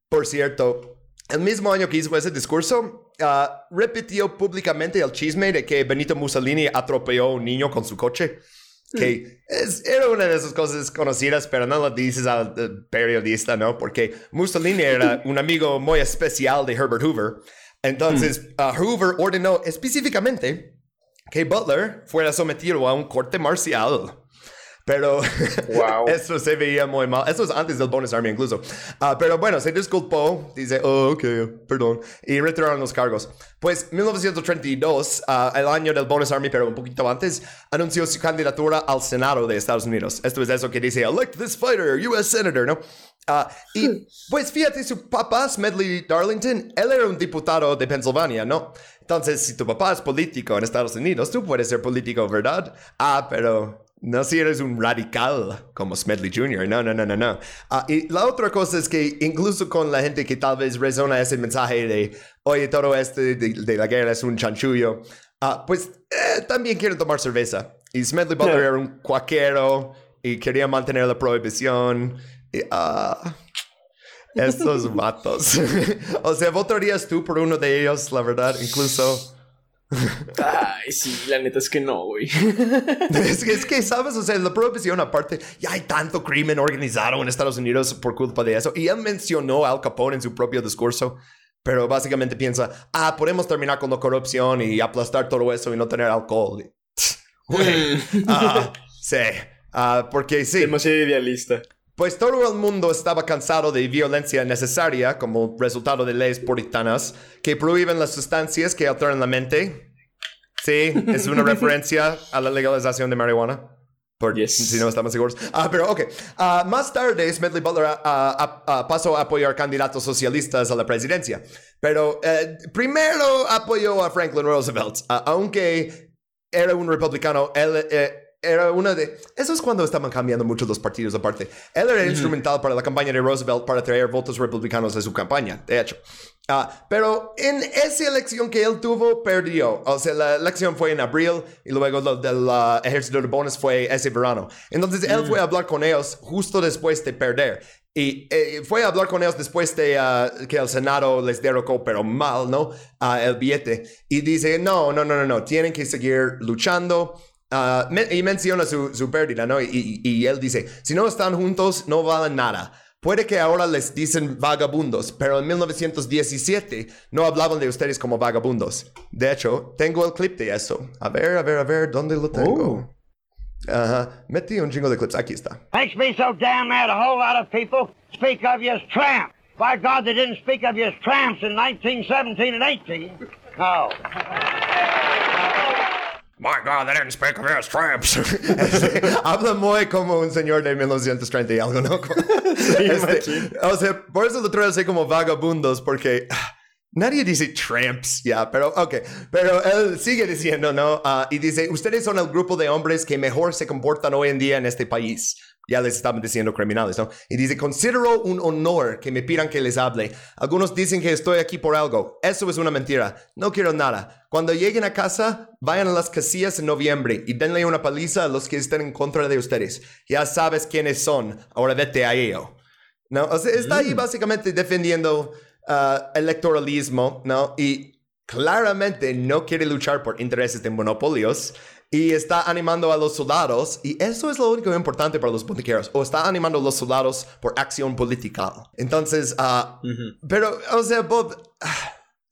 por cierto, el mismo año que hizo ese discurso, uh, repitió públicamente el chisme de que Benito Mussolini atropelló a un niño con su coche que es, era una de esas cosas conocidas, pero no lo dices al periodista, ¿no? Porque Mussolini era un amigo muy especial de Herbert Hoover. Entonces, mm. uh, Hoover ordenó específicamente que Butler fuera sometido a un corte marcial pero wow. eso se veía muy mal. Eso es antes del Bonus Army incluso. Uh, pero bueno, se disculpó. Dice, oh, ok, perdón. Y retiraron los cargos. Pues 1932, uh, el año del Bonus Army, pero un poquito antes, anunció su candidatura al Senado de Estados Unidos. Esto es eso que dice, elect this fighter, US Senator, ¿no? Uh, y pues fíjate, su papá, Smedley Darlington, él era un diputado de Pensilvania, ¿no? Entonces, si tu papá es político en Estados Unidos, tú puedes ser político, ¿verdad? Ah, pero no si eres un radical como Smedley Jr. No, no, no, no, no. Ah, y la otra cosa es que incluso con la gente que tal vez resona ese mensaje de, oye, todo esto de, la guerra es un chanchullo, uh, pues eh, también quieren tomar cerveza. Y Smedley Butler era un cuaquero y quería mantener la prohibición. Y, uh, estos vatos. o sea, ¿votarías tú por uno de ellos, la verdad? Incluso... Ay, sí, la neta es que no, güey. es, que, es que, ¿sabes? O sea, la prohibición aparte, ya hay tanto crimen organizado en Estados Unidos por culpa de eso. Y él mencionó a Al Capone en su propio discurso, pero básicamente piensa, ah, podemos terminar con la corrupción y aplastar todo eso y no tener alcohol. Güey, uh, sí, uh, porque sí. Demasiado idealista. Pues todo el mundo estaba cansado de violencia necesaria como resultado de leyes puritanas que prohíben las sustancias que alteran la mente. Sí, es una referencia a la legalización de marihuana. Por, Si no estamos seguros. Ah, pero ok. Uh, más tarde, Smedley Butler uh, pasó a apoyar candidatos socialistas a la presidencia. Pero eh, primero apoyó a Franklin Roosevelt, aunque era un republicano. Él, eh, era una de... Eso es cuando estaban cambiando mucho los partidos aparte. Él era instrumental para la campaña de Roosevelt para traer votos republicanos a su campaña, de hecho. Ah, pero en esa elección que él tuvo, perdió. O sea, la elección fue en abril y luego lo del uh, ejército de bonos fue ese verano. Entonces él fue a hablar con ellos justo después de perder. Y eh, fue a hablar con ellos después de uh, que el Senado les derrocó, pero mal, ¿no? Uh, el billete. Y dice, no, no, no, no, no, tienen que seguir luchando Uh, y menciona su, su pérdida, ¿no? Y, y, él dice, si no están juntos, no valen nada. Puede que ahora les dicen vagabundos, pero en 1917 no hablaban de ustedes como vagabundos. De hecho, tengo el clip de eso. A ver, a ver, a ver, ¿dónde lo tengo? Uh. Ajá, metí un chingo de clips. Aquí está. Makes me so damn mad a whole lot of people speak of you as tramp. By God, they didn't speak of you as tramps in 1917 and 18. No. My God, they didn't speak of us tramps. Este, habla muy como un señor de 1930 y algo, ¿no? Este, o sea, por eso lo traigo así como vagabundos, porque ah, nadie dice tramps, ya, pero ok. Pero él sigue diciendo, ¿no? Uh, y dice, ustedes son el grupo de hombres que mejor se comportan hoy en día en este país ya les estaban diciendo criminales, ¿no? Y dice, considero un honor que me pidan que les hable. Algunos dicen que estoy aquí por algo. Eso es una mentira. No quiero nada. Cuando lleguen a casa, vayan a las casillas en noviembre y denle una paliza a los que estén en contra de ustedes. Ya sabes quiénes son. Ahora vete a ello. ¿No? O sea, está ahí mm. básicamente defendiendo uh, electoralismo, ¿no? Y claramente no quiere luchar por intereses de monopolios y está animando a los soldados, y eso es lo único importante para los politiqueros, o está animando a los soldados por acción política. Entonces, uh, pero, o sea, Bob,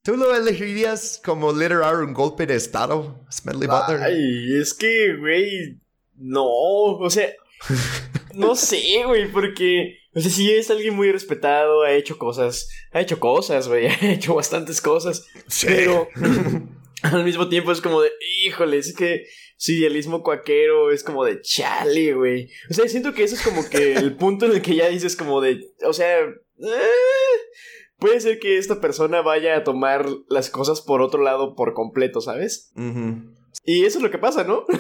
¿tú lo elegirías como liderar un golpe de Estado, Smedley Butler? Ay, es que, güey, no, o sea, no sé, güey, porque, o sea, sí es alguien muy respetado, ha hecho cosas, ha hecho cosas, güey, ha hecho bastantes cosas, sí. pero al mismo tiempo es como de, híjole, es que su idealismo cuaquero es como de chale, güey. O sea, siento que eso es como que el punto en el que ya dices como de, o sea, eh, puede ser que esta persona vaya a tomar las cosas por otro lado por completo, ¿sabes? Y eso es lo que pasa, ¿no?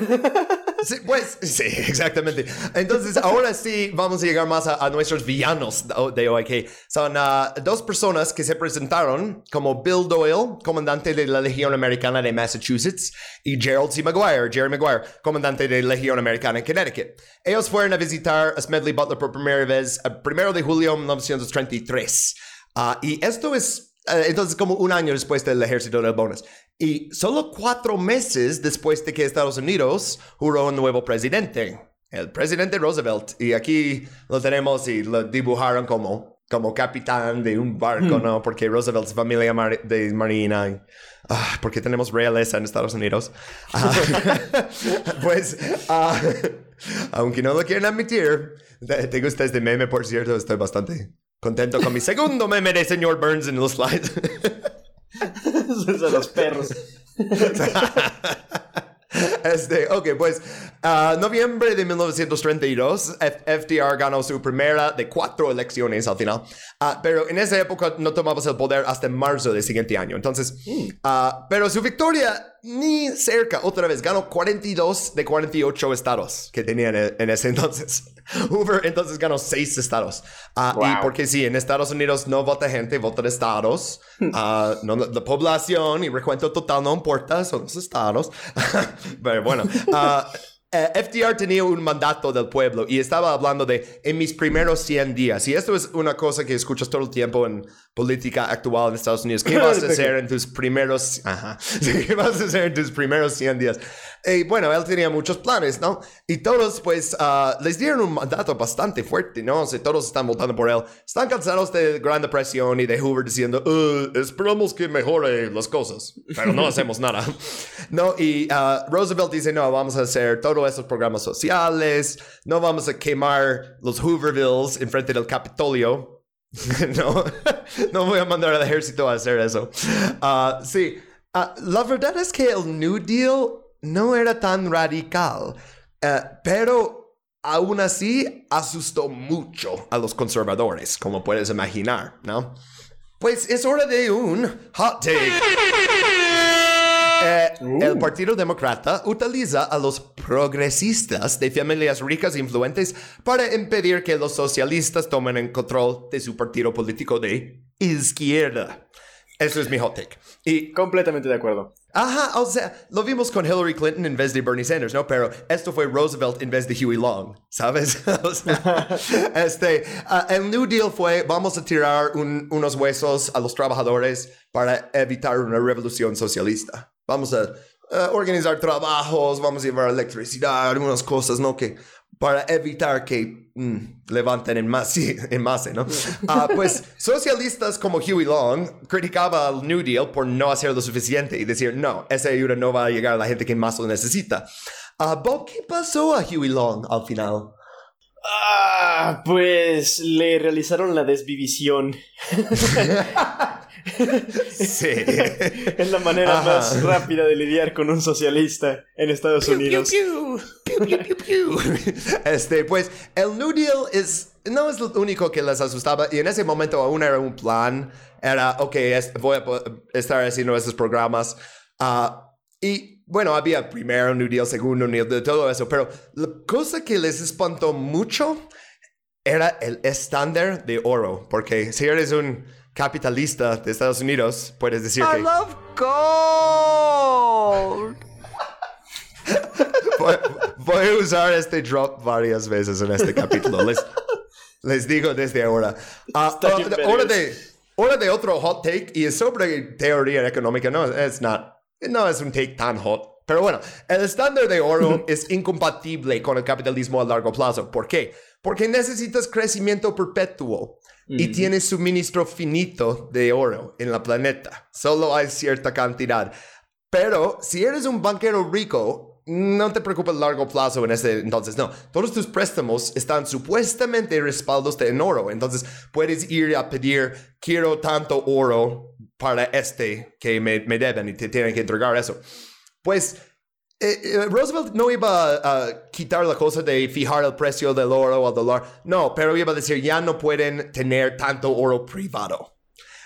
Sí, pues sí, exactamente. Entonces, ahora sí vamos a llegar más a, nuestros villanos de hoy, que son ah, dos personas que se presentaron como Bill Doyle, comandante de la Legión Americana de Massachusetts, y Gerald C. Maguire, Jerry Maguire, comandante de la Legión Americana en Connecticut. Ellos fueron a visitar a Smedley Butler por primera vez el primero de julio de 1933. Ah, y esto es eh, entonces, como un año después del ejército del bonus. Y solo cuatro meses después de que Estados Unidos juró un nuevo presidente, el presidente Roosevelt. Y aquí lo tenemos y lo dibujaron como, como capitán de un barco, hmm. ¿no? Porque Roosevelt es familia de marina. Y, ah, porque tenemos realeza en Estados Unidos. Ah, pues, ah, aunque no lo quieran admitir, te gusta este meme, por cierto, estoy bastante Contento con mi segundo meme de señor Burns en los slides. de los perros. Este, ok, pues, uh, noviembre de 1932, FDR ganó su primera de cuatro elecciones al final, uh, pero en esa época no tomamos el poder hasta marzo del siguiente año. Entonces, uh, pero su victoria ni cerca, otra vez, ganó 42 de 48 estados que tenían en ese entonces. Hoover entonces ganó seis estados. Y porque sí, en Estados Unidos no vota gente, vota estados. no, la población y recuento total no importa, son los estados. Pero bueno, uh, eh, FDR tenía un mandato del pueblo y estaba hablando de en mis primeros 100 días. Y esto es una cosa que escuchas todo el tiempo en política actual en Estados Unidos. ¿Qué vas a hacer en tus primeros... Ajá. ¿Qué vas a hacer en tus primeros 100 días? Y bueno, él tenía muchos planes, ¿no? Y todos, pues, uh, les dieron un mandato bastante fuerte, ¿no? O sea, todos están votando por él. Están cansados de Gran Depresión y de Hoover diciendo, uh, esperamos que mejore las cosas, pero no hacemos nada. ¿No? Y uh, Roosevelt dice, no, vamos a hacer todos esos programas sociales, no vamos a quemar los Hoovervilles enfrente del Capitolio. no, no voy a mandar al ejército a hacer eso. sí, la verdad es que el New Deal no era tan radical, eh, pero aún así asustó mucho a los conservadores, como puedes imaginar, ¿no? Pues es hora de un hot take. Eh, el uh. Partido Demócrata utiliza a los progresistas de familias ricas e influentes para impedir que los socialistas tomen el control de su partido político de izquierda. Eso es mi hot take. Y completamente de acuerdo. Ajá, o sea, lo vimos con Hillary Clinton en vez de Bernie Sanders, ¿no? Pero esto fue Roosevelt en vez de Huey Long, ¿sabes? este, uh, el New Deal fue, vamos a tirar unos huesos a los trabajadores para evitar una revolución socialista. Vamos a, uh, organizar trabajos, vamos a llevar electricidad, algunas cosas, ¿no? Que para evitar que mm, levanten en, masa, en masa, ¿no? Uh, pues socialistas como Huey Long criticaba al New Deal por no hacer lo suficiente y decir, no, esa ayuda no va a llegar a la gente que más lo necesita. Uh, Bob, ¿qué pasó a Huey Long al final? Ah, pues le realizaron la desvivisión. sí. es la manera más rápida de lidiar con un socialista en Estados Unidos. este, pues el New Deal es, no es lo único que les asustaba y en ese momento aún era un plan. Era, ok, voy a estar haciendo estos programas. Ah, y bueno, había primero New Deal, segundo New Deal, todo eso, pero la cosa que les espantó mucho era el estándar de oro, porque si eres un capitalista de Estados Unidos, puedes decir I que... love gold. voy, a usar este drop varias veces en este capítulo. Les, les digo desde ahora. Uh, hora, de, hora de otro hot take y es sobre teoría económica. No, es not no es un take tan hot. Pero bueno, el estándar de oro es incompatible con el capitalismo a largo plazo. ¿Por qué? Porque necesitas crecimiento perpetuo y tienes suministro finito de oro en la planeta. Solo hay cierta cantidad. Pero si eres un banquero rico, no te preocupes a largo plazo en ese entonces. No, todos tus préstamos están supuestamente respaldos en oro. Entonces puedes ir a pedir, quiero tanto oro para este que me, me deben y te tienen que entregar eso. Pues eh, eh, Roosevelt no iba a, quitar la cosa de fijar el precio del oro al dólar, no, pero iba a decir ya no pueden tener tanto oro privado.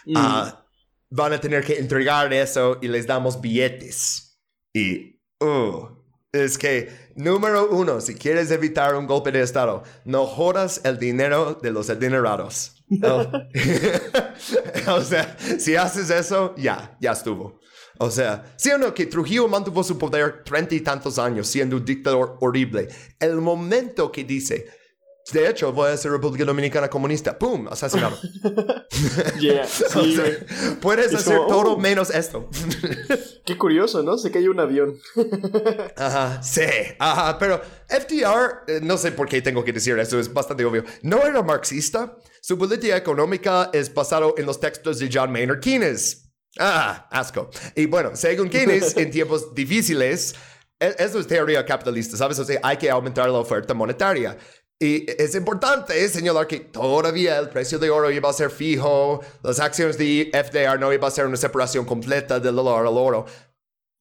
Mm. Ah, van a tener que entregar eso y les damos billetes. Y, uh, es que, número uno, si quieres evitar un golpe de Estado, no jodas el dinero de los adinerados. o sea, si haces eso, ya, ya estuvo. O sea, sí o no, que Trujillo mantuvo su poder treinta y tantos años siendo un dictador horrible. El momento que dice, de hecho, voy a ser República Dominicana comunista, ¡pum! Asesinado. Yeah, sí, puedes hacer todo oh". menos esto. Qué curioso, ¿no? Se cayó un avión. Ajá, sí, ajá, pero FDR, eh, no sé por qué tengo que decir esto, es bastante obvio, no era marxista. Su política económica es basado en los textos de John Maynard Keynes. Ah, asco. Y bueno, según Keynes, en tiempos difíciles, e, eso es teoría capitalista, ¿sabes? O sea, hay que aumentar la oferta monetaria. Y es importante señalar que todavía el precio de oro iba a ser fijo, las acciones de FDR no iba a ser una separación completa del dólar al oro.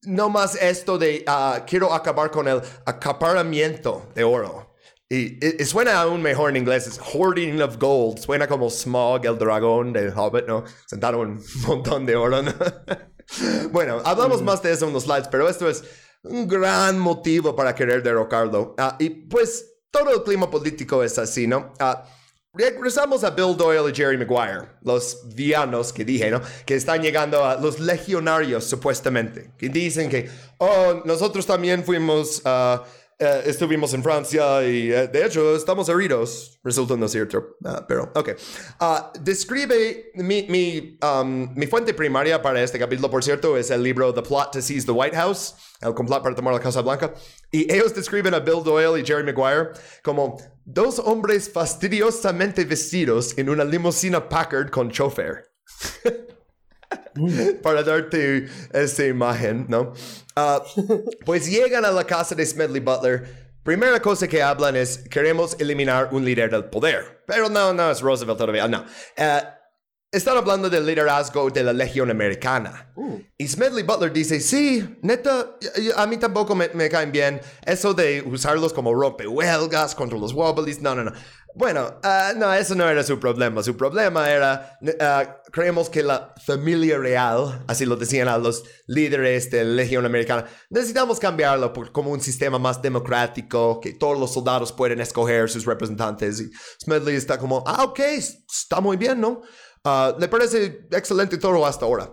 No más esto de ah, quiero acabar con el acaparamiento de oro. Y, suena aún mejor en inglés, es Hoarding of Gold. Suena como Smog, el dragón del Hobbit, ¿no? Sentaron un montón de oro, ¿no? bueno, hablamos mm. más de eso en los slides, pero esto es un gran motivo para querer derrocarlo. Ah, y pues todo el clima político es así, ¿no? Ah, regresamos a Bill Doyle y Jerry Maguire, los vianos que dije, ¿no? Que están llegando a los legionarios, supuestamente, que dicen que, oh, nosotros también fuimos... Uh, eh, estuvimos en Francia y eh, de hecho estamos heridos, resulta no cierto, uh, pero ok. Uh, describe mi, mi, um, mi, fuente primaria para este capítulo, por cierto, es el libro The Plot to Seize the White House, el complot para tomar la Casa Blanca, y ellos describen a Bill Doyle y Jerry Maguire como dos hombres fastidiosamente vestidos en una limusina Packard con chofer. para darte esta imagen, ¿no? Ah, pues llegan a la casa de Smedley Butler. Primera cosa que hablan es, queremos eliminar un líder del poder. Pero no, no es Roosevelt todavía, no. Uh, están hablando del liderazgo de la Legión Americana. Uh. Y Smedley Butler dice, sí, neta, a mí tampoco me, me caen bien eso de usarlos como rompehuelgas contra los Wobblies. No, no, no. Bueno, ah, no, eso no era su problema. Su problema era, ah, creemos que la familia real, así lo decían a los líderes de la Legión Americana, necesitamos cambiarlo por, como un sistema más democrático, que todos los soldados pueden escoger sus representantes. Y Smedley está como, ah, ok, está muy bien, ¿no? Uh, le parece excelente todo hasta ahora.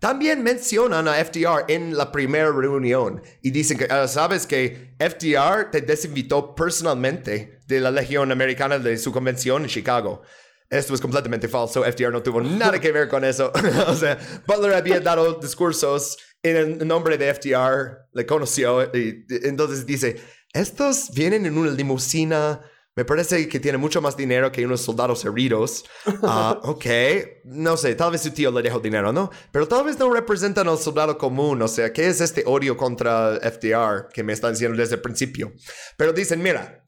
También mencionan a FDR en la primera reunión y dicen que, sabes que FDR te desinvitó personalmente de la Legión Americana de su convención en Chicago. esto es completamente falso. FDR no tuvo nada que ver con eso. o sea, Butler había dado discursos en el nombre de FDR, le conoció y entonces dice, estos vienen en una limusina me parece que tiene mucho más dinero que unos soldados heridos. Ah, ok, no sé, tal vez su tío le dejó dinero, ¿no? Pero tal vez no representan al soldado común. O sea, ¿qué es este odio contra FDR que me están diciendo desde el principio? Pero dicen, mira,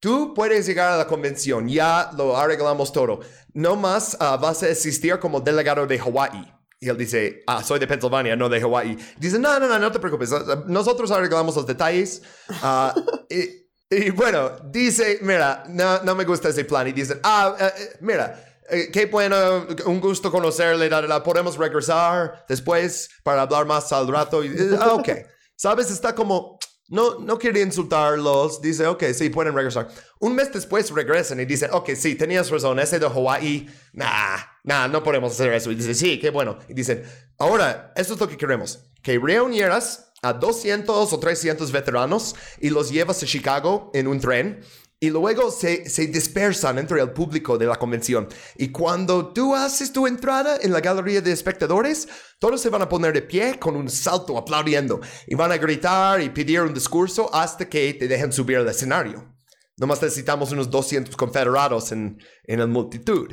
tú puedes llegar a la convención, ya lo arreglamos todo. No más uh, vas a asistir como delegado de Hawái. Y él dice, ah, soy de Pennsylvania, no de Hawái. Dice, no, no, no, no te preocupes. Nosotros arreglamos los detalles. Uh, y, y bueno, dice, mira, no, no me gusta ese plan. Y dice, ah, eh, eh, mira, eh, qué bueno, un gusto conocerle, la, podemos regresar después para hablar más al rato. Y, ah, ok, ¿sabes? Está como, no, no quiere insultarlos. Dice, ok, sí, pueden regresar. Un mes después regresan y dicen, ok, sí, tenías razón, ese de Hawaii, nah, nah, no podemos hacer eso. Y dice, sí, qué bueno. Y dicen, ahora, esto es lo que queremos, que reunieras a 200 o 300 veteranos y los llevas a Chicago en un tren y luego se, se, dispersan entre el público de la convención. Y cuando tú haces tu entrada en la galería de espectadores, todos se van a poner de pie con un salto aplaudiendo y van a gritar y pedir un discurso hasta que te dejen subir al escenario. Nomás necesitamos unos 200 confederados en, en la multitud.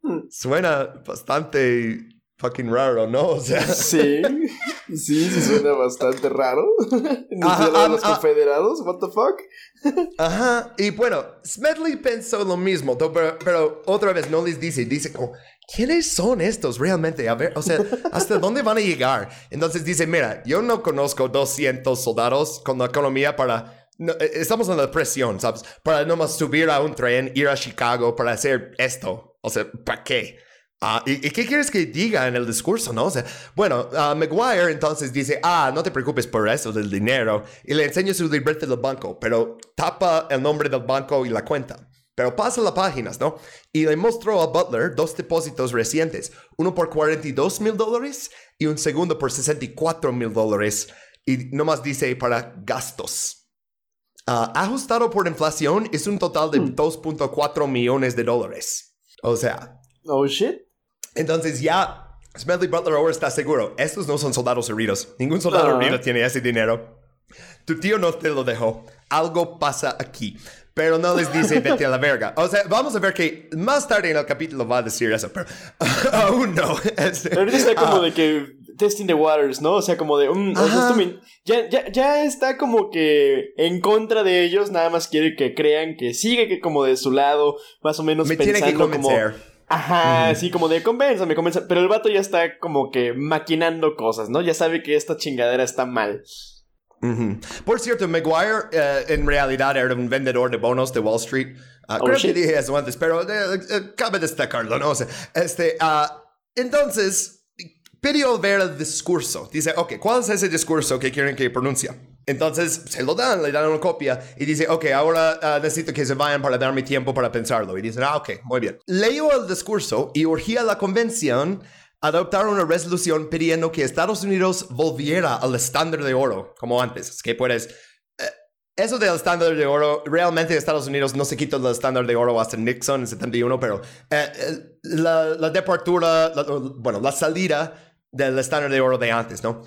Hmm. Suena bastante fucking raro, ¿no? O sea. Sí, sí, sí suena bastante raro. Ajá, los confederados, what the fuck. Ajá, y bueno, Smedley pensó lo mismo, pero, pero, otra vez no les dice, dice como, ¿quiénes son estos realmente? A ver, o sea, ¿hasta dónde van a llegar? Entonces dice, mira, yo no conozco 200 soldados con la economía para... Eh, estamos en la presión, ¿sabes? Para nomás subir a un tren, ir a Chicago para hacer esto. O sea, ¿para qué? Ah, ¿y, qué quieres que diga en el discurso, no? O sea, bueno, uh, Maguire entonces dice, ah, no te preocupes por eso del dinero, y le enseña su libreta del banco, pero tapa el nombre del banco y la cuenta. Pero pasa las páginas, ¿no? Y le mostró a Butler dos depósitos recientes, uno por 42 mil dólares y un segundo por 64 mil dólares. Y nomás dice para gastos. Uh, ajustado por inflación es un total de 2.4 hmm. millones de dólares. O sea. Oh, shit. Entonces ya Smedley Butler ahora está seguro. Estos no son soldados heridos. Ningún soldado herido tiene ese dinero. Tu tío no te lo dejó. Algo pasa aquí. Pero no les dice vete a la verga. O sea, vamos a ver que más tarde en el capítulo va a decir eso, pero aún no. Este, pero está como de que testing the waters, ¿no? O sea, como de... Um, ya, ya, ya está como que en contra de ellos, nada más quiere que crean que sigue que como de su lado, más o menos Me tiene que como Ajá, sí, como de convénzame, convénzame. Pero el vato ya está como que maquinando cosas, ¿no? Ya sabe que esta chingadera está mal. Por cierto, Maguire eh, en realidad era un vendedor de bonos de Wall Street. Ah, oh, creo que dije eso antes, pero eh, eh, cabe destacarlo, ¿no? O sea, este, uh, entonces, pidió ver el discurso. Dice, ok, ¿cuál es ese discurso que quieren que pronuncie? Entonces se lo dan, le dan una copia y dice, ok, ahora uh, necesito que se vayan para darme tiempo para pensarlo. Y dicen, ah, ok, muy bien. Leyó el discurso y urgía la convención adoptar una resolución pidiendo que Estados Unidos volviera al estándar de oro, como antes. Es que puedes... Eh, eso del estándar de oro, realmente Estados Unidos no se quitó el estándar de oro hasta Nixon en 71, pero eh, eh, la, la departura, bueno, la salida del estándar de oro de antes, ¿no?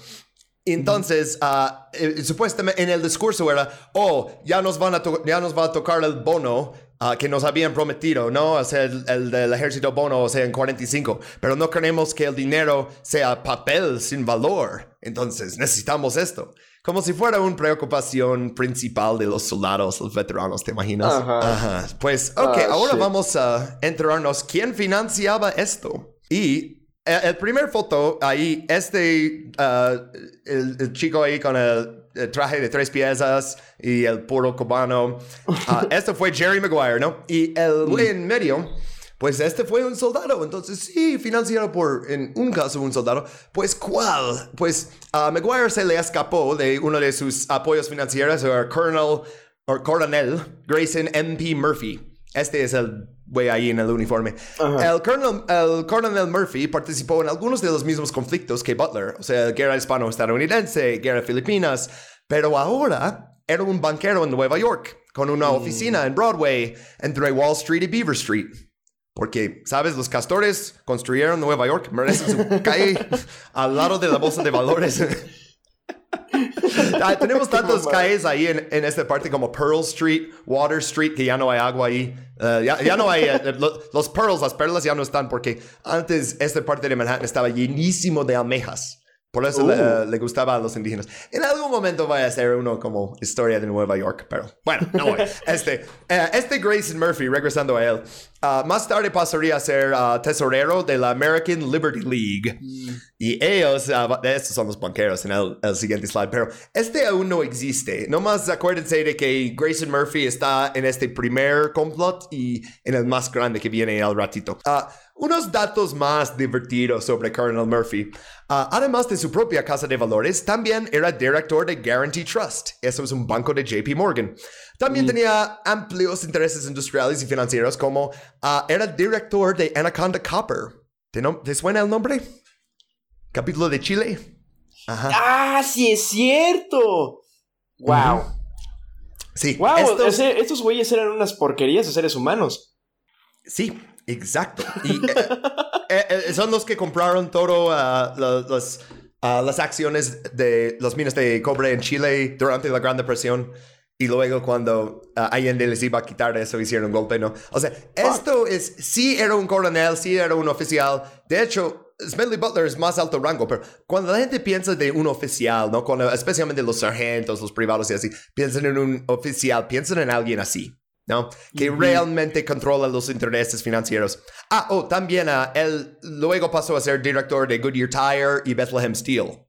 Entonces, uh, supuestamente en el discurso era, oh, ya nos, van a ya nos va a tocar el bono uh, que nos habían prometido, ¿no? O sea, el, del ejército bono, o sea, en 45. Pero no queremos que el dinero sea papel sin valor. Entonces, necesitamos esto. Como si fuera una preocupación principal de los soldados, los veteranos, ¿te imaginas? Ajá. Pues, ok, ah, ahora vamos a enterarnos quién financiaba esto. Y el, primer foto ahí, este, uh, el, chico ahí con el, traje de tres piezas y el puro cubano, uh, este fue Jerry Maguire, ¿no? Y el güey en medio, pues este fue un soldado, entonces sí, financiado por, en un caso, un soldado. Pues ¿cuál? Pues a Maguire se le escapó de uno de sus apoyos financieros, el Colonel, o Coronel Grayson M.P. Murphy. Este es el güey ahí en el uniforme. El Colonel, el Colonel Murphy participó en algunos de los mismos conflictos que Butler, o sea, guerra hispano-estadounidense, guerra filipinas, pero ahora era un banquero en Nueva York, con una mm. oficina en Broadway entre Wall Street y Beaver Street. Porque, ¿sabes? Los castores construyeron Nueva York, merecen su calle al lado de la bolsa de valores. Ah, tenemos tantos calles ahí en, en, esta parte como Pearl Street, Water Street, que ya no hay agua ahí. Uh, ya, ya, no hay, uh, los, los pearls, las perlas ya no están porque antes esta parte de Manhattan estaba llenísimo de almejas. Por eso le, uh, le, gustaba a los indígenas. En algún momento va a ser uno como historia de Nueva York, pero bueno, no voy. Este, uh, este Grayson Murphy, regresando a él, uh, más tarde pasaría a ser tesorero de la American Liberty League. Mm. Y ellos, estos son los banqueros en el, el, siguiente slide, pero este aún no existe. Nomás acuérdense de que Grayson Murphy está en este primer complot y en el más grande que viene al ratito. Unos datos más divertidos sobre Colonel Murphy. Uh, además de su propia casa de valores, también era director de Guarantee Trust. Eso es un banco de JP Morgan. También mm. tenía amplios intereses industriales y financieros como uh, era director de Anaconda Copper. ¿Te, no ¿Te, suena el nombre? Capítulo de Chile. Ajá. Ah, sí es cierto. Wow. Sí. Wow, estos... estos güeyes eran unas porquerías de seres humanos. Sí, Exacto. Y eh, eh, eh, son los que compraron todo uh, los, uh, las acciones de los minas de cobre en Chile durante la Gran Depresión. Y luego cuando uh, Allende les iba a quitar eso, hicieron un golpe, ¿no? O sea, esto es, sí era un coronel, sí era un oficial. De hecho, Smedley Butler es más alto rango, pero cuando la gente piensa de un oficial, ¿no? Cuando, especialmente los sargentos, los privados y así, piensan en un oficial, piensan en alguien así. ¿No? Que realmente controla los intereses financieros. Ah, oh, también uh, él luego pasó a ser director de Goodyear Tire y Bethlehem Steel,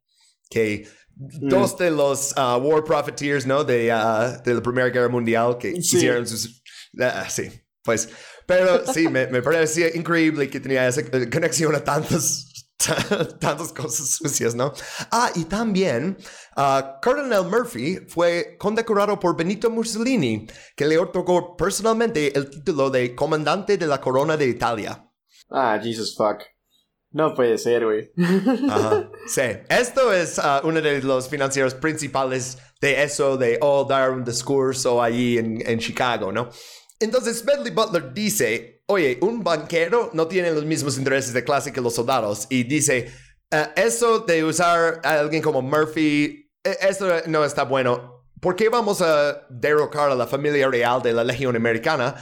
que mm. dos de los uh, war profiteers, ¿no? De, uh, de la Primera Guerra Mundial que sí. hicieron sus... sí, pues... Pero sí, me, me parecía increíble que tenía esa conexión a tantos tantas cosas sucias, ¿no? Ah, y también uh, Colonel Murphy fue condecorado por Benito Mussolini, que le otorgó personalmente el título de comandante de la corona de Italia. Ah, Jesus fuck. No puede ser, güey. Ajá. Sí, esto es uh, uno de los financieros principales de eso, de oh, dar un discurso allí en, en Chicago, ¿no? Entonces, Medley Butler dice, oye, un banquero no tiene los mismos intereses de clase que los soldados. Y dice, uh, eso de usar a alguien como Murphy, e, eso no está bueno. ¿Por qué vamos a derrocar a la familia real de la Legión Americana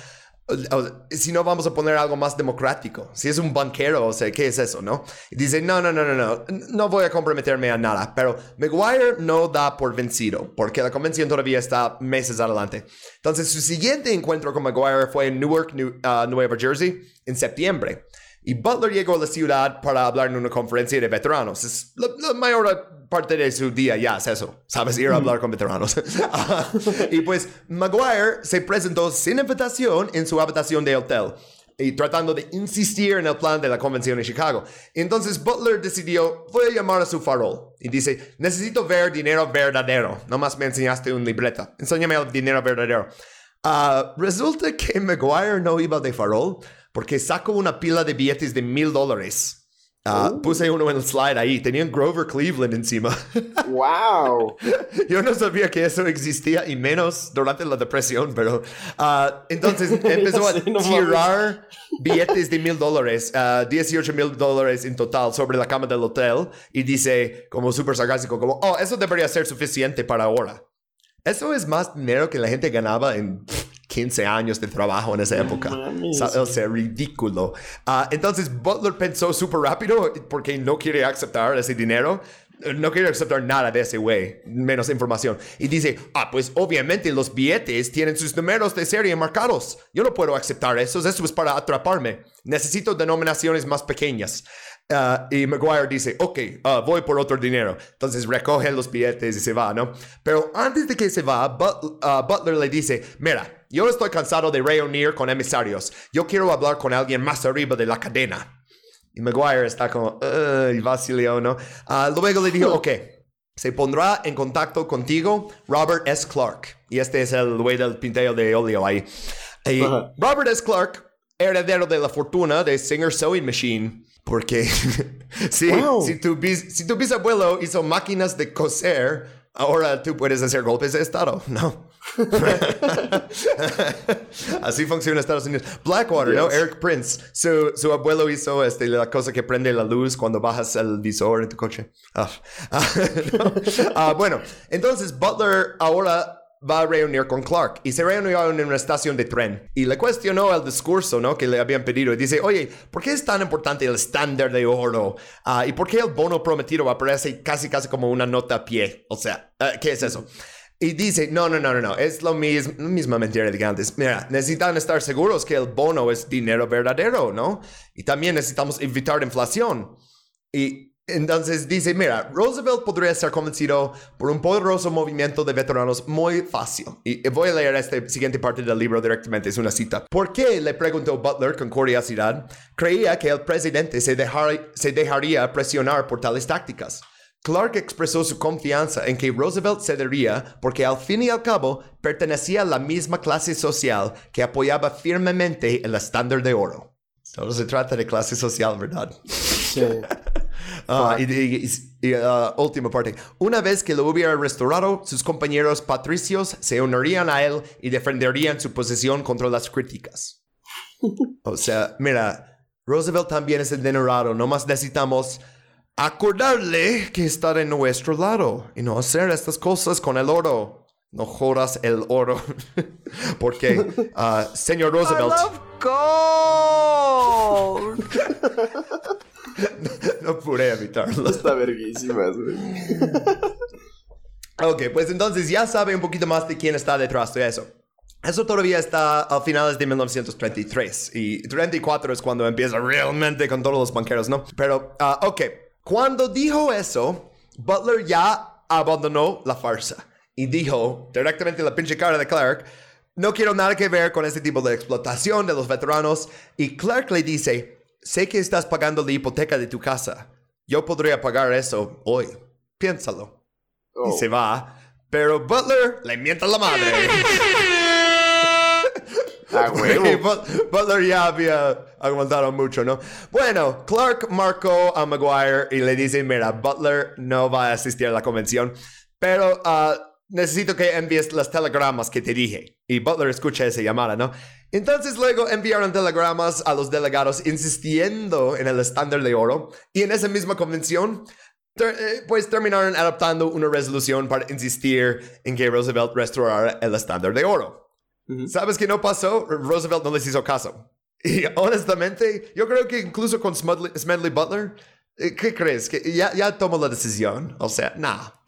si no vamos a poner algo más democrático, si es un banquero, o sea, ¿qué es eso, no? Y dice, no, no, no, no, no, no voy a comprometerme a nada, pero McGuire no da por vencido, porque la convención todavía está meses adelante. Entonces, su siguiente encuentro con McGuire fue en Newark, uh, Nueva Jersey, en septiembre. Y Butler llegó a la ciudad para hablar en una conferencia de veteranos. Es la, mayor parte de su día ya es eso, ¿sabes? Ir a hablar con veteranos. y pues Maguire se presentó sin invitación en su habitación de hotel y tratando de insistir en el plan de la convención en Chicago. Entonces Butler decidió, voy a llamar a su farol. Y dice, necesito ver dinero verdadero. Nomás me enseñaste un libreta. Enséñame el dinero verdadero. Uh, resulta que Maguire no iba de farol porque sacó una pila de billetes de mil dólares. Uh, Puse uno en el slide ahí. Tenían Grover Cleveland encima. ¡Wow! Yo no sabía que eso existía y menos durante la depresión, pero uh, entonces empezó a tirar billetes de mil dólares, 18 mil dólares en total sobre la cama del hotel y dice como súper sarcástico, como, oh, eso debería ser suficiente para ahora. Eso es más dinero que la gente ganaba en 15 años de trabajo en esa época. o sea, ridículo. Uh, entonces Butler pensó súper rápido porque no quiere aceptar ese dinero. No quiere aceptar nada de ese güey, menos información. Y dice, ah, pues obviamente los billetes tienen sus números de serie marcados. Yo no puedo aceptar eso, eso es para atraparme. Necesito denominaciones más pequeñas. Uh, y Maguire dice, ok, uh, voy por otro dinero. Entonces recoge los billetes y se va, ¿no? Pero antes de que se va, uh, Butler le dice, mira, yo estoy cansado de reunir con emisarios. Yo quiero hablar con alguien más arriba de la cadena. Y Maguire está como, y vaciló, ¿no? luego le dijo, ok, se pondrá en contacto contigo Robert S. Clark. Y este es el güey del pinteo de óleo ahí. Y Robert S. Clark, heredero de la fortuna de Singer Sewing Machine porque si, si, tu bis, si, tu bisabuelo hizo máquinas de coser, ahora tú puedes hacer golpes de Estado. No. Así funciona Estados Unidos. Blackwater, ¿no? Eric Prince. Su, su, abuelo hizo este, la cosa que prende la luz cuando bajas el visor en tu coche. Ah. Ah, bueno, entonces Butler ahora va a reunir con Clark y se reunió en una estación de tren y le cuestionó el discurso ¿no? que le habían pedido y dice, oye, ¿por qué es tan importante el estándar de oro? Ah, ¿Y por qué el bono prometido aparece casi casi como una nota a pie? O sea, eh, ¿qué es eso? Y dice, no, no, no, no, no, es lo mismo, misma mentira de antes. Mira, necesitan estar seguros que el bono es dinero verdadero, ¿no? Y también necesitamos evitar inflación. Y entonces dice, mira, Roosevelt podría ser convencido por un poderoso movimiento de veteranos muy fácil. Y voy a leer esta siguiente parte del libro directamente, es una cita. ¿Por qué? le preguntó Butler con curiosidad. Creía que el presidente se, se dejaría presionar por tales tácticas. Clark expresó su confianza en que Roosevelt cedería porque al fin y al cabo pertenecía a la misma clase social que apoyaba firmemente el estándar de oro. Solo se trata de clase social, ¿verdad? Sí. Ah, y, uh, última parte. Una vez que lo hubiera restaurado, sus compañeros patricios se unirían a él y defenderían su posición contra las críticas. O sea, mira, Roosevelt también es el denorado. más necesitamos acordarle que está de nuestro lado y no hacer estas cosas con el oro. No jodas el oro. Porque, uh, señor Roosevelt. no, pude evitarlo. Está verguísima, ok, pues entonces ya sabe un poquito más de quién está detrás de eso. Eso todavía está a finales de 1933 y 34 es cuando empieza realmente con todos los banqueros, ¿no? Pero, uh, ok, cuando dijo eso, Butler ya abandonó la farsa y dijo directamente la pinche cara de Clark, no quiero nada que ver con este tipo de explotación de los veteranos. Y Clark le dice, sé que estás pagando la hipoteca de tu casa. Yo podría pagar eso hoy. Piénsalo. Y oh. se va. Pero Butler le mienta la madre. Ah, Butler ya había aguantado mucho, ¿no? Bueno, Clark marcó a Maguire y le dice, mira, Butler no va a asistir a la convención, pero uh, necesito que envíes las telegramas que te dije. Y Butler escucha esa llamada, ¿no? Entonces luego enviaron telegramas a los delegados insistiendo en el estándar de oro. Y en esa misma convención, eh, pues terminaron adoptando una resolución para insistir en que Roosevelt restaurara el estándar de oro. ¿Sabes qué no pasó? Roosevelt no les hizo caso. Y honestamente, yo creo que incluso con Smedley, Butler, eh, ¿qué crees? Que ya, ya tomó la decisión. O sea, nada.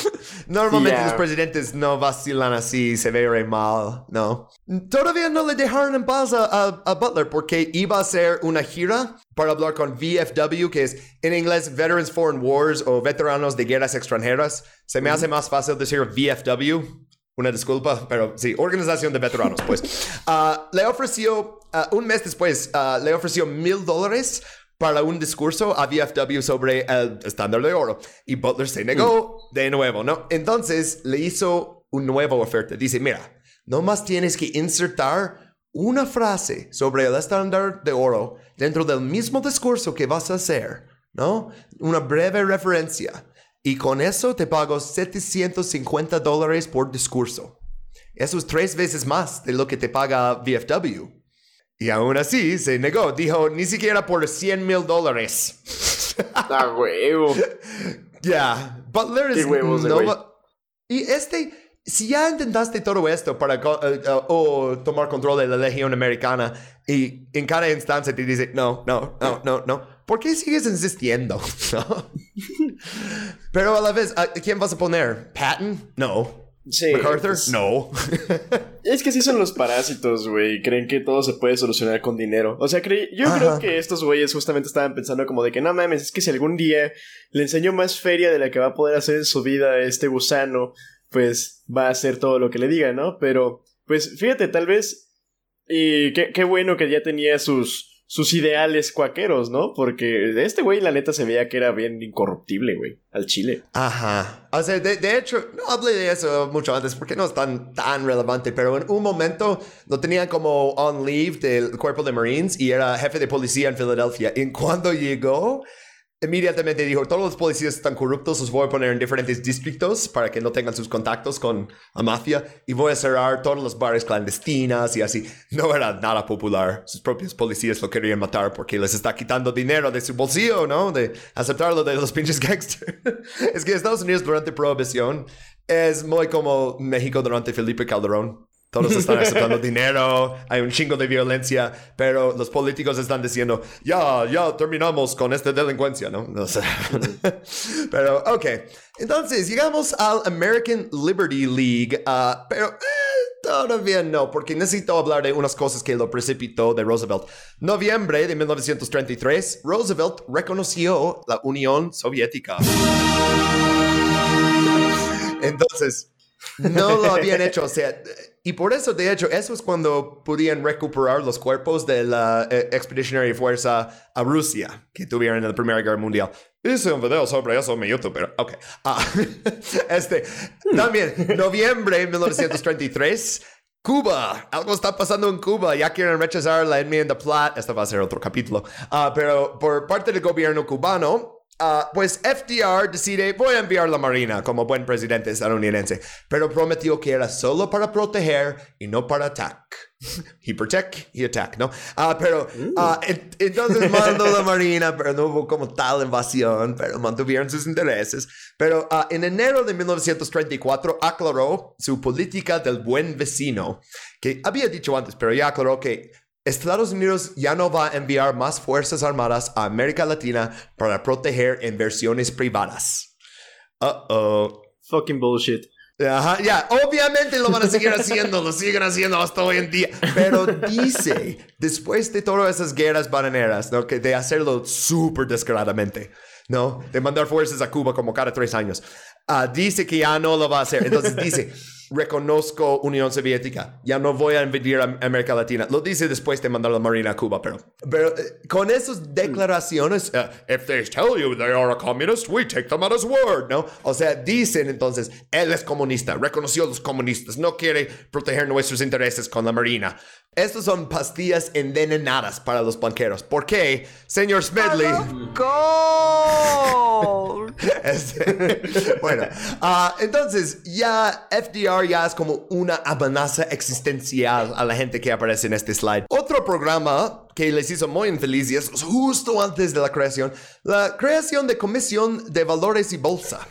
Normalmente los presidentes no vacilan así, se ve mal, ¿no? Todavía no le dejaron en paz a, Butler porque iba a hacer una gira para hablar con VFW, que es en inglés Veterans Foreign Wars o Veteranos de Guerras Extranjeras. Se me hace más fácil decir VFW una disculpa, pero sí, organización de veteranos, pues. Ah, le ofreció, ah, un mes después, ah, le ofreció mil dólares para un discurso a VFW sobre el estándar de oro. Y Butler se negó mm. de nuevo, ¿no? Entonces le hizo una nueva oferta. Dice, mira, no más tienes que insertar una frase sobre el estándar de oro dentro del mismo discurso que vas a hacer, ¿no? Una breve referencia. Y con eso te pago 750 dólares por discurso. Eso es tres veces más de lo que te paga VFW. Y aún así se negó. Dijo, ni siquiera por 100 mil dólares. ¡Ah, huevo! Ya, Butler es... No y este, si ya intentaste todo esto para uh, tomar control de la Legión Americana y en cada instancia te dice, no, no, no, no, no, ¿por qué sigues insistiendo? Pero a la vez, ¿a quién vas a poner? ¿Patton? No. Sí, ¿MacArthur? No. es que sí son los parásitos, güey. Creen que todo se puede solucionar con dinero. O sea, yo creo que estos güeyes justamente estaban pensando como de que no mames, es que si algún día le enseño más feria de la que va a poder hacer en su vida a este gusano, pues va a hacer todo lo que le diga, ¿no? Pero, pues fíjate, tal vez. Y qué, qué bueno que ya tenía sus sus ideales cuaqueros, ¿no? Porque este güey, la neta, se veía que era bien incorruptible, güey, al chile. Ajá. O sea, de, hecho, no hablé de eso mucho antes porque no es tan, tan relevante, pero en un momento lo tenían como on leave del cuerpo de Marines y era jefe de policía en Filadelfia. Y cuando llegó, inmediatamente dijo, todos los policías están corruptos, los voy a poner en diferentes distritos para que no tengan sus contactos con la mafia y voy a cerrar todos los bares clandestinas y así. No era nada popular. Sus propios policías lo querían matar porque les está quitando dinero de su bolsillo, ¿no? De aceptarlo de los pinches gangsters. es que Estados Unidos durante prohibición es muy como México durante Felipe Calderón. Todos están aceptando dinero, hay un chingo de violencia, pero los políticos están diciendo, ya, ya terminamos con esta delincuencia, ¿no? no sé. pero, ok. Entonces, llegamos al American Liberty League, uh, pero eh, todavía no, porque necesito hablar de unas cosas que lo precipitó de Roosevelt. Noviembre de 1933, Roosevelt reconoció la Unión Soviética. Entonces, no lo habían hecho, o sea y por eso, de hecho, eso es cuando podían recuperar los cuerpos de la eh, Expeditionary Fuerza a Rusia que tuvieron en la Primera Guerra Mundial. Hice un video sobre eso en mi YouTube, pero ok. Ah, este, también, noviembre de 1933. Cuba, algo está pasando en Cuba, ya quieren rechazar la enmienda Platt, este va a ser otro capítulo, uh, pero por parte del gobierno cubano, Ah, pues FDR decide, voy a enviar la Marina como buen presidente estadounidense, pero prometió que era solo para proteger y no para atacar. He protect, he attack, ¿no? Uh, pero uh, entonces mandó la Marina, pero no hubo como tal invasión, pero mantuvieron sus intereses. Pero en enero de 1934 aclaró su política del buen vecino, que había dicho antes, pero ya aclaró que Estados Unidos ya no va a enviar más fuerzas armadas a América Latina para proteger inversiones privadas. Uh oh. Fucking bullshit. Ajá, ya, obviamente lo van a seguir haciendo, lo siguen haciendo hasta hoy en día. Pero dice, después de todas esas guerras bananeras, ¿no? Que de hacerlo súper descaradamente, ¿no? De mandar fuerzas a Cuba como cada tres años. Uh, dice que ya no lo va a hacer. Entonces dice, reconozco Unión Soviética, ya no voy a invadir a América Latina. Lo dice después de mandar la Marina a Cuba, pero, pero eh, con esas declaraciones, uh, if they tell you they are a communist, we take them at his word, ¿no? O sea, dicen entonces, él es comunista, reconoció a los comunistas, no quiere proteger nuestros intereses con la Marina. Estos son pastillas envenenadas para los banqueros. ¿Por qué, señor Smedley? este, bueno, uh, entonces ya FDR ya es como una amenaza existencial a la gente que aparece en este slide. Otro programa que les hizo muy infelices justo antes de la creación, la creación de Comisión de Valores y Bolsa.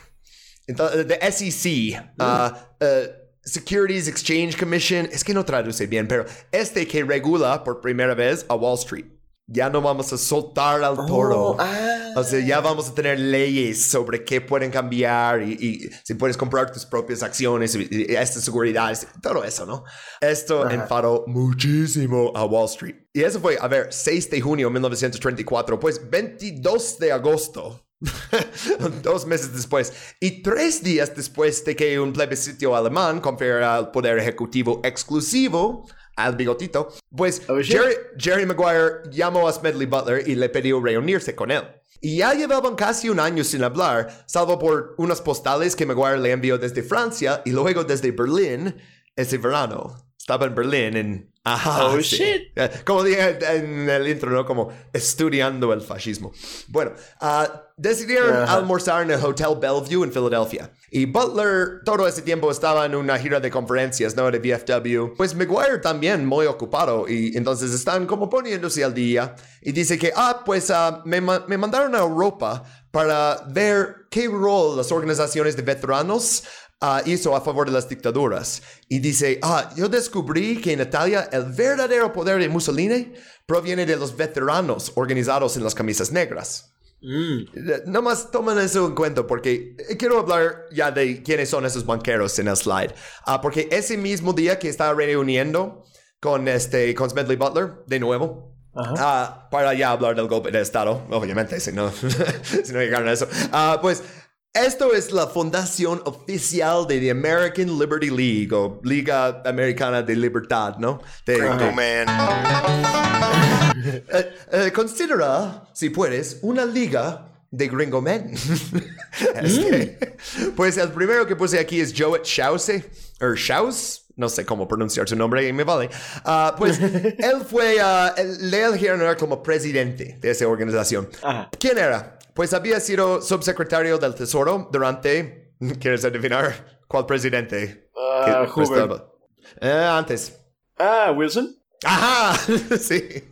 Entonces, de SEC. Securities Exchange Commission, es que no traduce bien, pero este que regula por primera vez a Wall Street. Ya no vamos a soltar al toro. Oh, ah. O sea, ya vamos a tener leyes sobre qué pueden cambiar y, si puedes comprar tus propias acciones y, y estas seguridades, todo eso, ¿no? Esto enfadó muchísimo a Wall Street. Y eso fue, a ver, 6 de junio de 1934, pues 22 de agosto dos meses después y tres días después de que un plebiscito alemán confiera el poder ejecutivo exclusivo al bigotito, pues oh, Jerry, Maguire llamó a Smedley Butler y le pidió reunirse con él. Y ya llevaban casi un año sin hablar, salvo por unas postales que Maguire le envió desde Francia y luego desde Berlín ese verano. Estaba en Berlín en Ajá, oh, shit. Eh, como dije en el intro, ¿no? Como estudiando el fascismo. Bueno, uh, decidieron almorzar en el Hotel Bellevue en Filadelfia. Y Butler todo ese tiempo estaba en una gira de conferencias, ¿no? De VFW. Pues Maguire también muy ocupado y entonces están como poniéndose al día. Y dice que, ah, pues uh, me, me mandaron a Europa para ver qué rol las organizaciones de veteranos Uh, hizo a favor de las dictaduras. Y dice, ah, yo descubrí que en Italia el verdadero poder de Mussolini proviene de los veteranos organizados en las camisas negras. Mm. Nomás tomen eso en cuenta porque quiero hablar ya de quiénes son esos banqueros en el slide. Uh, porque ese mismo día que estaba reuniendo con, este, con Smedley Butler, de nuevo, uh, para ya hablar del golpe de Estado, obviamente, si no, si no llegaron a eso, pues esto es la fundación oficial de the American Liberty League o Liga Americana de Libertad, ¿no? De, Man. Eh, eh, considera, si puedes, una liga de Gringo Men. Este, pues el primero que puse aquí es Joet Schause, o Schaus, no sé cómo pronunciar su nombre y me vale. Uh, pues él fue, uh, le eligieron como presidente de esa organización. ¿Quién era? Pues había sido subsecretario del Tesoro durante, ¿quieres adivinar cuál presidente? Uh, Hoover. Eh, antes. Ah, Wilson. Ajá, sí.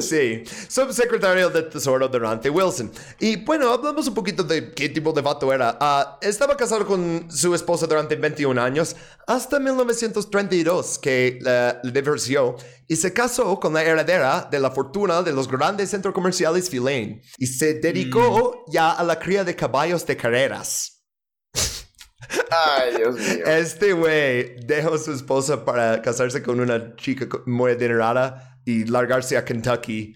Sí, subsecretario de Tesoro durante Wilson. Y bueno, hablamos un poquito de qué tipo de vato era. Ah, estaba casado con su esposa durante 21 años, hasta 1932, que le divorció y se casó con la heredera de la fortuna de los grandes centros comerciales Filane. Y se dedicó mm. ya a la cría de caballos de carreras. Ay, Dios mío. Este güey dejó a su esposa para casarse con una chica muy adinerada y largarse a Kentucky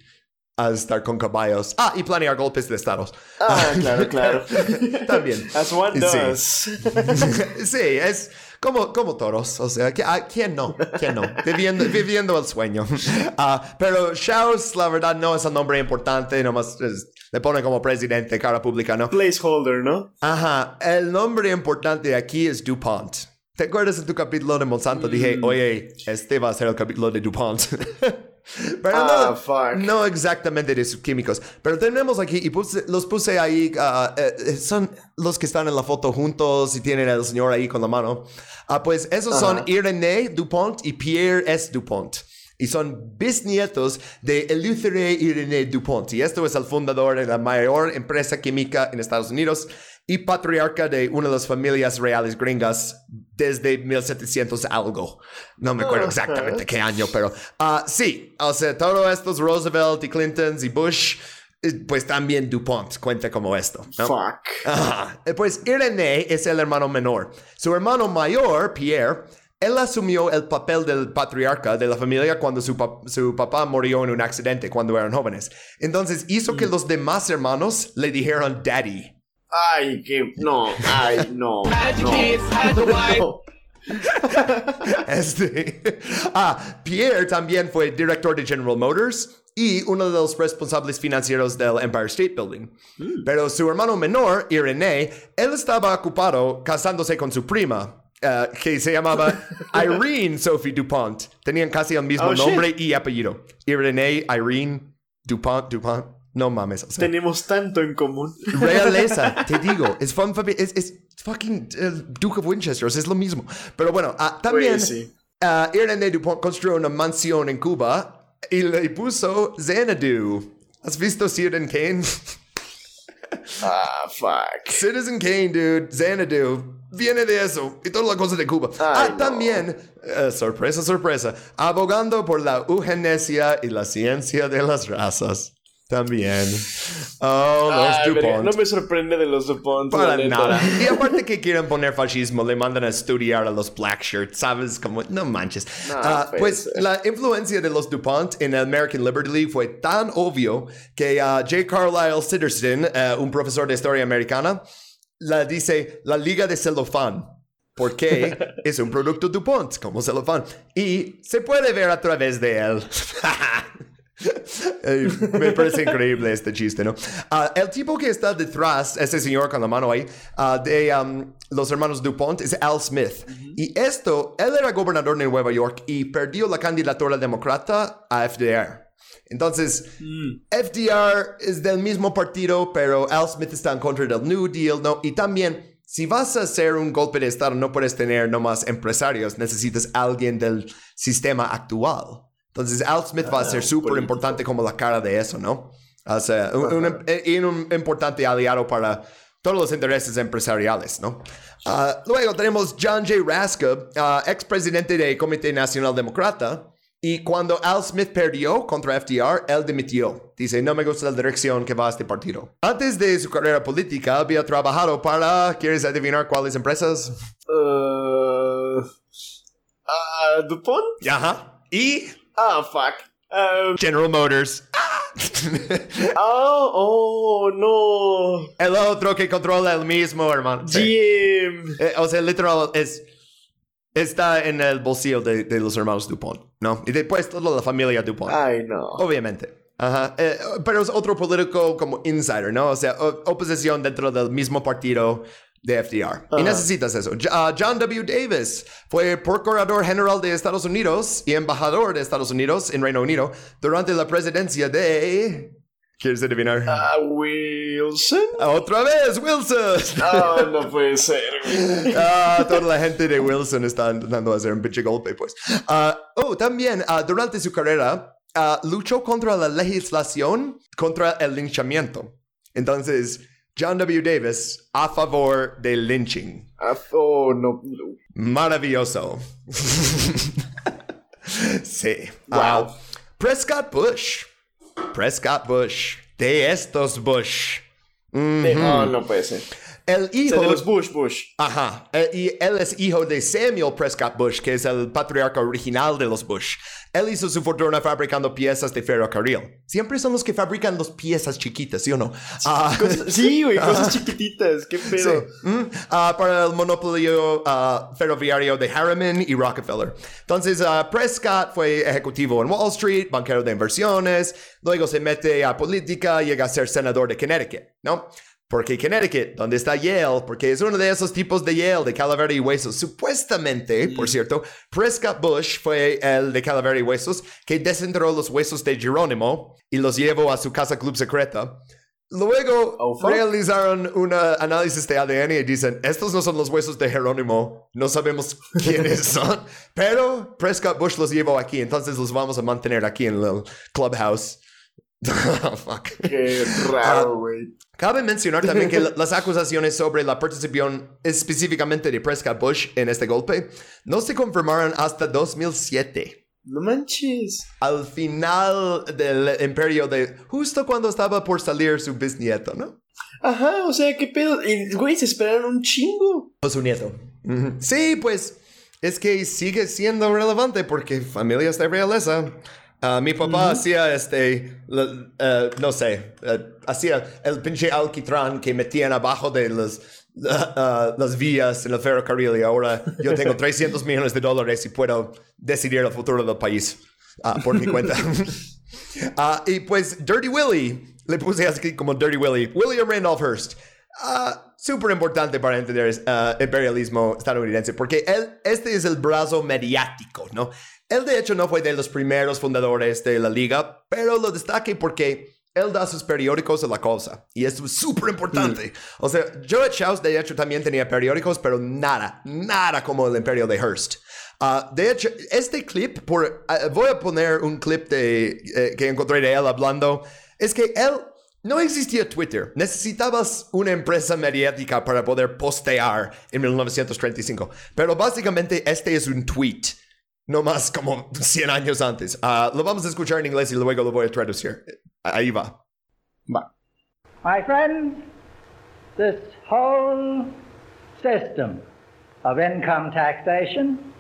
a estar con caballos. Ah, y planear golpes de estados. Ah, claro, claro. También. As one does. Sí, es como, como toros. O sea, ah, ¿quién no? ¿Quién no? Viviendo, viviendo el sueño. Ah, pero Shaus, la verdad, no es un nombre importante. Nomás le pone como presidente, cara pública, ¿no? Placeholder, ¿no? Ajá. El nombre importante aquí es DuPont. ¿Te acuerdas en tu capítulo de Monsanto? Dije, mm. oye, este va a ser el capítulo de DuPont. Pero ah, fuck. no exactamente de sus químicos. Pero tenemos aquí, y los puse ahí, ah, eh, son los que están en la foto juntos y tienen al señor ahí con la mano. Ah, pues esos son Irene Dupont y Pierre S. Dupont. Y son bisnietos de Eleuthère Irene Dupont. Y esto es el fundador de la mayor empresa química en Estados Unidos y patriarca de una de las familias reales gringas desde 1700 algo. No me acuerdo exactamente qué año, pero uh, sí, o sea, todos estos Roosevelt y Clintons y Bush, pues también DuPont cuenta como esto. Fuck. Eh, pues Irene es el hermano menor. Su hermano mayor, Pierre, él asumió el papel del patriarca de la familia cuando su, su, papá murió en un accidente cuando eran jóvenes. Entonces hizo que mm. los demás hermanos le dijeron daddy. Ay, que no, ay, no. este. Ah, Pierre también fue director de General Motors y uno de los responsables financieros del Empire State Building. Hmm. Pero su hermano menor, Irene, él estaba ocupado casándose con su prima, eh, que se llamaba Irene Sophie DuPont. Tenían casi el mismo oh, nombre y apellido. Irene, Irene, DuPont, DuPont. No mames. Tenemos tanto en común. Realeza, te digo. Es, es, es fucking Duke of Winchester. Es lo mismo. Pero bueno, uh, también sí. uh, Irene Dupont construyó una mansión en Cuba y le puso Xanadu. ¿Has visto Citizen Kane? ah, fuck. Citizen Kane, dude. Xanadu. Viene de eso. Y todas las cosas de Cuba. ah, también. Uh, sorpresa, sorpresa. Abogando por la eugenesia y la ciencia de las razas. También. Oh, los DuPont. No me sorprende de los DuPont. Para nada. Y aparte que quieren poner fascismo, le mandan a estudiar a los black shirts, ¿sabes? Como, no manches. Ah, pues, pues la influencia de los DuPont en el American Liberty League fue tan obvio que uh, J. Carlyle Sitterson, uh, un profesor de historia americana, la dice la Liga de Celofán. Porque es un producto DuPont, como celofán. Y se puede ver a través de él. Me parece increíble este chiste, ¿no? Ah, el tipo que está detrás, ese señor con la mano ahí, ah, de um, los hermanos DuPont, es Al Smith. Y esto, él era gobernador de Nueva York y perdió la candidatura demócrata a FDR. Entonces, mm. FDR es del mismo partido, pero Al Smith está en contra del New Deal, ¿no? Y también, si vas a hacer un golpe de Estado, no puedes tener nomás empresarios, necesitas alguien del sistema actual. Entonces, Al Smith va a ser ah, súper importante como la cara de eso, ¿no? O sea, un, un, un, importante aliado para todos los intereses empresariales, ¿no? Ah, luego tenemos John J. Raska, uh, expresidente del Comité Nacional Demócrata. Y cuando Al Smith perdió contra FDR, él dimitió. Dice, no me gusta la dirección que va este partido. Antes de su carrera política, había trabajado para... ¿Quieres adivinar cuáles empresas? Uh, ¿DuPont? Ajá. Y Oh, fuck. Um, General Motors. oh, oh, no. El otro que controla el mismo, hermano. GM. Eh, o sea, literal, es, está en el bolsillo de, de, los hermanos DuPont, ¿no? Y después toda la familia DuPont. Ay, no. Obviamente. Ajá. Eh, pero es otro político como insider, ¿no? O sea, oposición dentro del mismo partido de FDR. Y necesitas eso. Uh, John W. Davis fue procurador general de Estados Unidos y embajador de Estados Unidos en Reino Unido durante la presidencia de... ¿Quieres adivinar? Ah, Wilson. Otra vez, Wilson. No, no puede ser. Ah, toda la gente de Wilson está intentando hacer un pinche golpe, pues. Ah, oh, también, ah, durante su carrera, luchó contra la legislación contra el linchamiento. Entonces, John W. Davis a favor del lynching. Oh, no. Maravilloso. sí. Wow. Prescott Bush Prescott Bush. De estos Bush. No, no puede ser. El hijo de los Bush, Bush. Ajá. Y él es hijo de Samuel Prescott Bush, que es el patriarca original de los Bush. Él hizo su fortuna fabricando piezas de ferrocarril. Siempre son los que fabrican las piezas chiquitas, ¿sí o no? Ah, sí, güey, cosas chiquititas. Qué pedo. Mm, ah, para el monopolio ah, ferroviario de Harriman y Rockefeller. Entonces, Prescott fue ejecutivo en Wall Street, banquero de inversiones. Luego se mete a política llega a ser senador de Connecticut, ¿no? Porque Connecticut, donde está Yale, porque es uno de esos tipos de Yale, de calavera y huesos. Supuestamente, por cierto, Prescott Bush fue el de calavera y huesos que desenterró los huesos de Jerónimo y los llevó a su casa club secreta. Luego oh, realizaron un análisis de ADN y dicen, estos no son los huesos de Jerónimo, no sabemos quiénes son, pero Prescott Bush los llevó aquí, entonces los vamos a mantener aquí en el clubhouse. Oh, fuck. Qué raro, güey. cabe mencionar también que las acusaciones sobre la participación específicamente de Prescott Bush en este golpe no se confirmaron hasta 2007. No manches. Al final del imperio de... Justo cuando estaba por salir su bisnieto, ¿no? Ajá, o sea, qué pedo. Y, güey, se esperaron un chingo. O su nieto. Sí, pues es que sigue siendo relevante porque familias de realeza Ah, mi papá hacía este, eh, no sé, eh, hacía el pinche alquitrán que metían abajo de las, ah, las vías en el ferrocarril y ahora yo tengo 300 millones de dólares y puedo decidir el futuro del país ah, por mi cuenta. y pues Dirty Willie, le puse así como Dirty Willie, William Randolph Hearst. Súper importante para entender el imperialismo estadounidense, porque él, este es el brazo mediático, ¿no? Él de hecho no fue de los primeros fundadores de la liga, pero lo destaque porque él da sus periódicos a la cosa. Y esto es súper importante. Mm. O sea, Joe Schaus de hecho también tenía periódicos, pero nada, nada como el imperio de Hearst. Ah, de hecho, este clip, por, ah, voy a poner un clip de, eh, que encontré de él hablando, es que él no existía Twitter. Necesitabas una empresa mediática para poder postear en 1935. Pero básicamente este es un tweet no más como 100 años antes. Uh, lo vamos a escuchar en inglés y luego lo voy a traducir. Ahí va. Va. My friends, this whole system of income taxation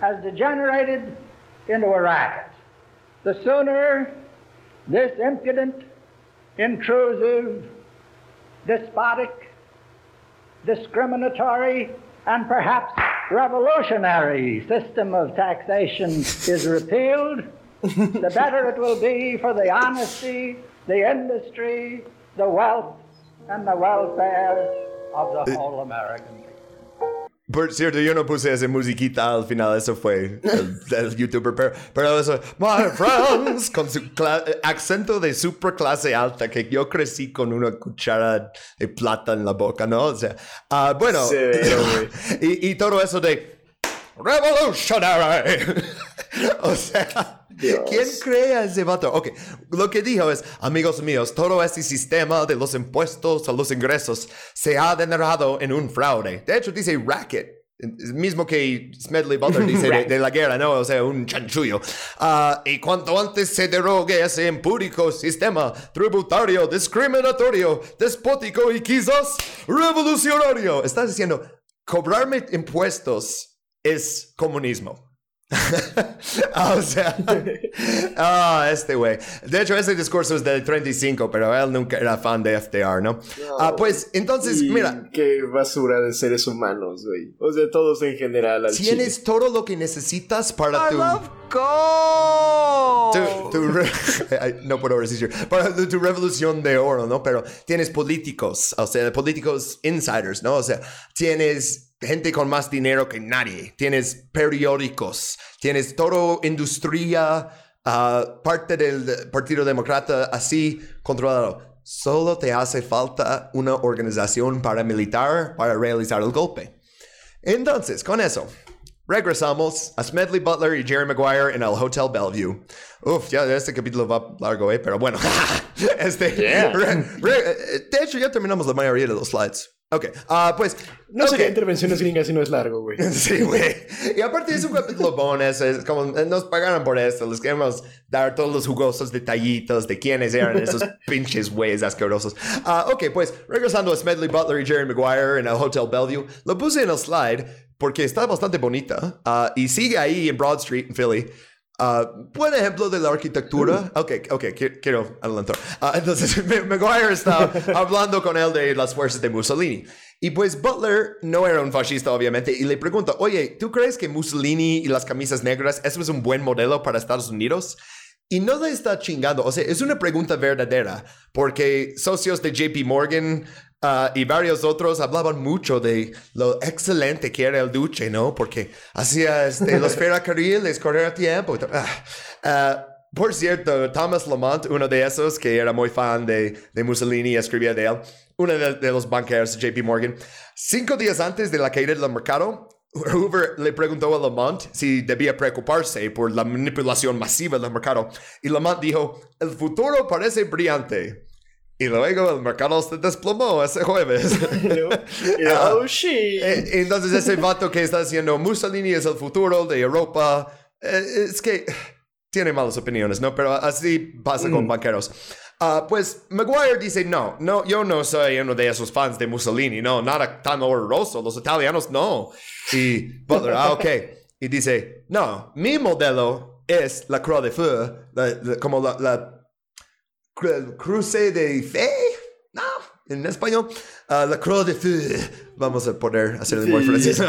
has degenerated into a racket. The sooner this impudent, intrusive, despotic, discriminatory, and perhaps revolutionary system of taxation is repealed, the better it will be for the honesty, the industry, the wealth, and the welfare of the uh, whole American people. Por cierto, yo no puse esa musiquita al final, eso fue el, youtuber, pero, pero, eso, my friends, con su acento de super clase alta, que yo crecí con una cuchara de plata en la boca, ¿no? O sea, uh, bueno, y, y, todo eso de revolutionary, o sea, ¿quién crea ese vato? Ok, lo que dijo es, amigos míos, todo este sistema de los impuestos a los ingresos se ha generado en un fraude. De hecho, dice racket mismo que Smedley Butler dice de, la guerra, ¿no? O sea, un chanchullo. Ah, y cuanto antes se derogue ese empúrico sistema tributario, discriminatorio, despótico y quizás revolucionario. Estás diciendo, cobrarme impuestos es comunismo. o sea, ah, este güey. De hecho, ese discurso es del 35, pero él nunca era fan de FDR, ¿no? ah, pues entonces, mira. Qué basura de seres humanos, güey. O sea, todos en general. tienes todo lo que necesitas para tu. ¡Loco! no puedo resistir. Para tu revolución de oro, ¿no? Pero tienes políticos, o sea, políticos insiders, ¿no? O sea, tienes gente con más dinero que nadie, tienes periódicos, tienes todo industria, uh, parte del Partido Demócrata así controlado. Solo te hace falta una organización paramilitar para realizar el golpe. Entonces, con eso, regresamos a Smedley Butler y Jerry Maguire en el Hotel Bellevue. Uf, ya este capítulo va largo, ¿eh? Pero bueno, este, de hecho ya terminamos la mayoría de los slides. Ok, uh, pues... No sería intervenciones gringas si no es largo, güey. sí, güey. Y aparte es un capítulo bonus, es como nos pagaron por esto, les queremos dar todos los jugosos detallitos de quiénes eran esos pinches güeyes asquerosos. Uh, ok, pues regresando a Smedley Butler y Jerry Maguire en el Hotel Bellevue, lo puse en el slide porque está bastante bonita uh, y sigue ahí en Broad Street en Philly. Uh, buen ejemplo de la arquitectura. Ok, ok, quiero adelantar. Uh, entonces, Maguire está hablando con él de las fuerzas de Mussolini. Y pues Butler no era un fascista, obviamente, y le pregunta, oye, ¿tú crees que Mussolini y las camisas negras, eso es un buen modelo para Estados Unidos? Y no le está chingando, o sea, es una pregunta verdadera, porque socios de JP Morgan Ah, y varios otros hablaban mucho de lo excelente que era el Duce, ¿no? Porque hacía este, los ferrocarriles correr a tiempo. Ah, por cierto, Thomas Lamont, uno de esos que era muy fan de, de Mussolini, escribía de él, uno de, los banqueros de JP Morgan, cinco días antes de la caída del mercado, Hoover le preguntó a Lamont si debía preocuparse por la manipulación masiva del mercado y Lamont dijo, el futuro parece brillante. Y luego el mercado se desplomó ese jueves. Ah, oh, shit. Eh, entonces ese vato que está diciendo Mussolini es el futuro de Europa, eh, es que tiene malas opiniones, ¿no? Pero así pasa con mm. banqueros. Uh, pues Maguire dice, no, no, yo no soy uno de esos fans de Mussolini, no, nada tan horroroso, los italianos no. Y Butler, ah, ok. Y dice, no, mi modelo es la Croix de Feu, como la cruce de fe, no, en español, uh, la Croix de Feu. Vamos a poder hacerlo muy francés. Uh,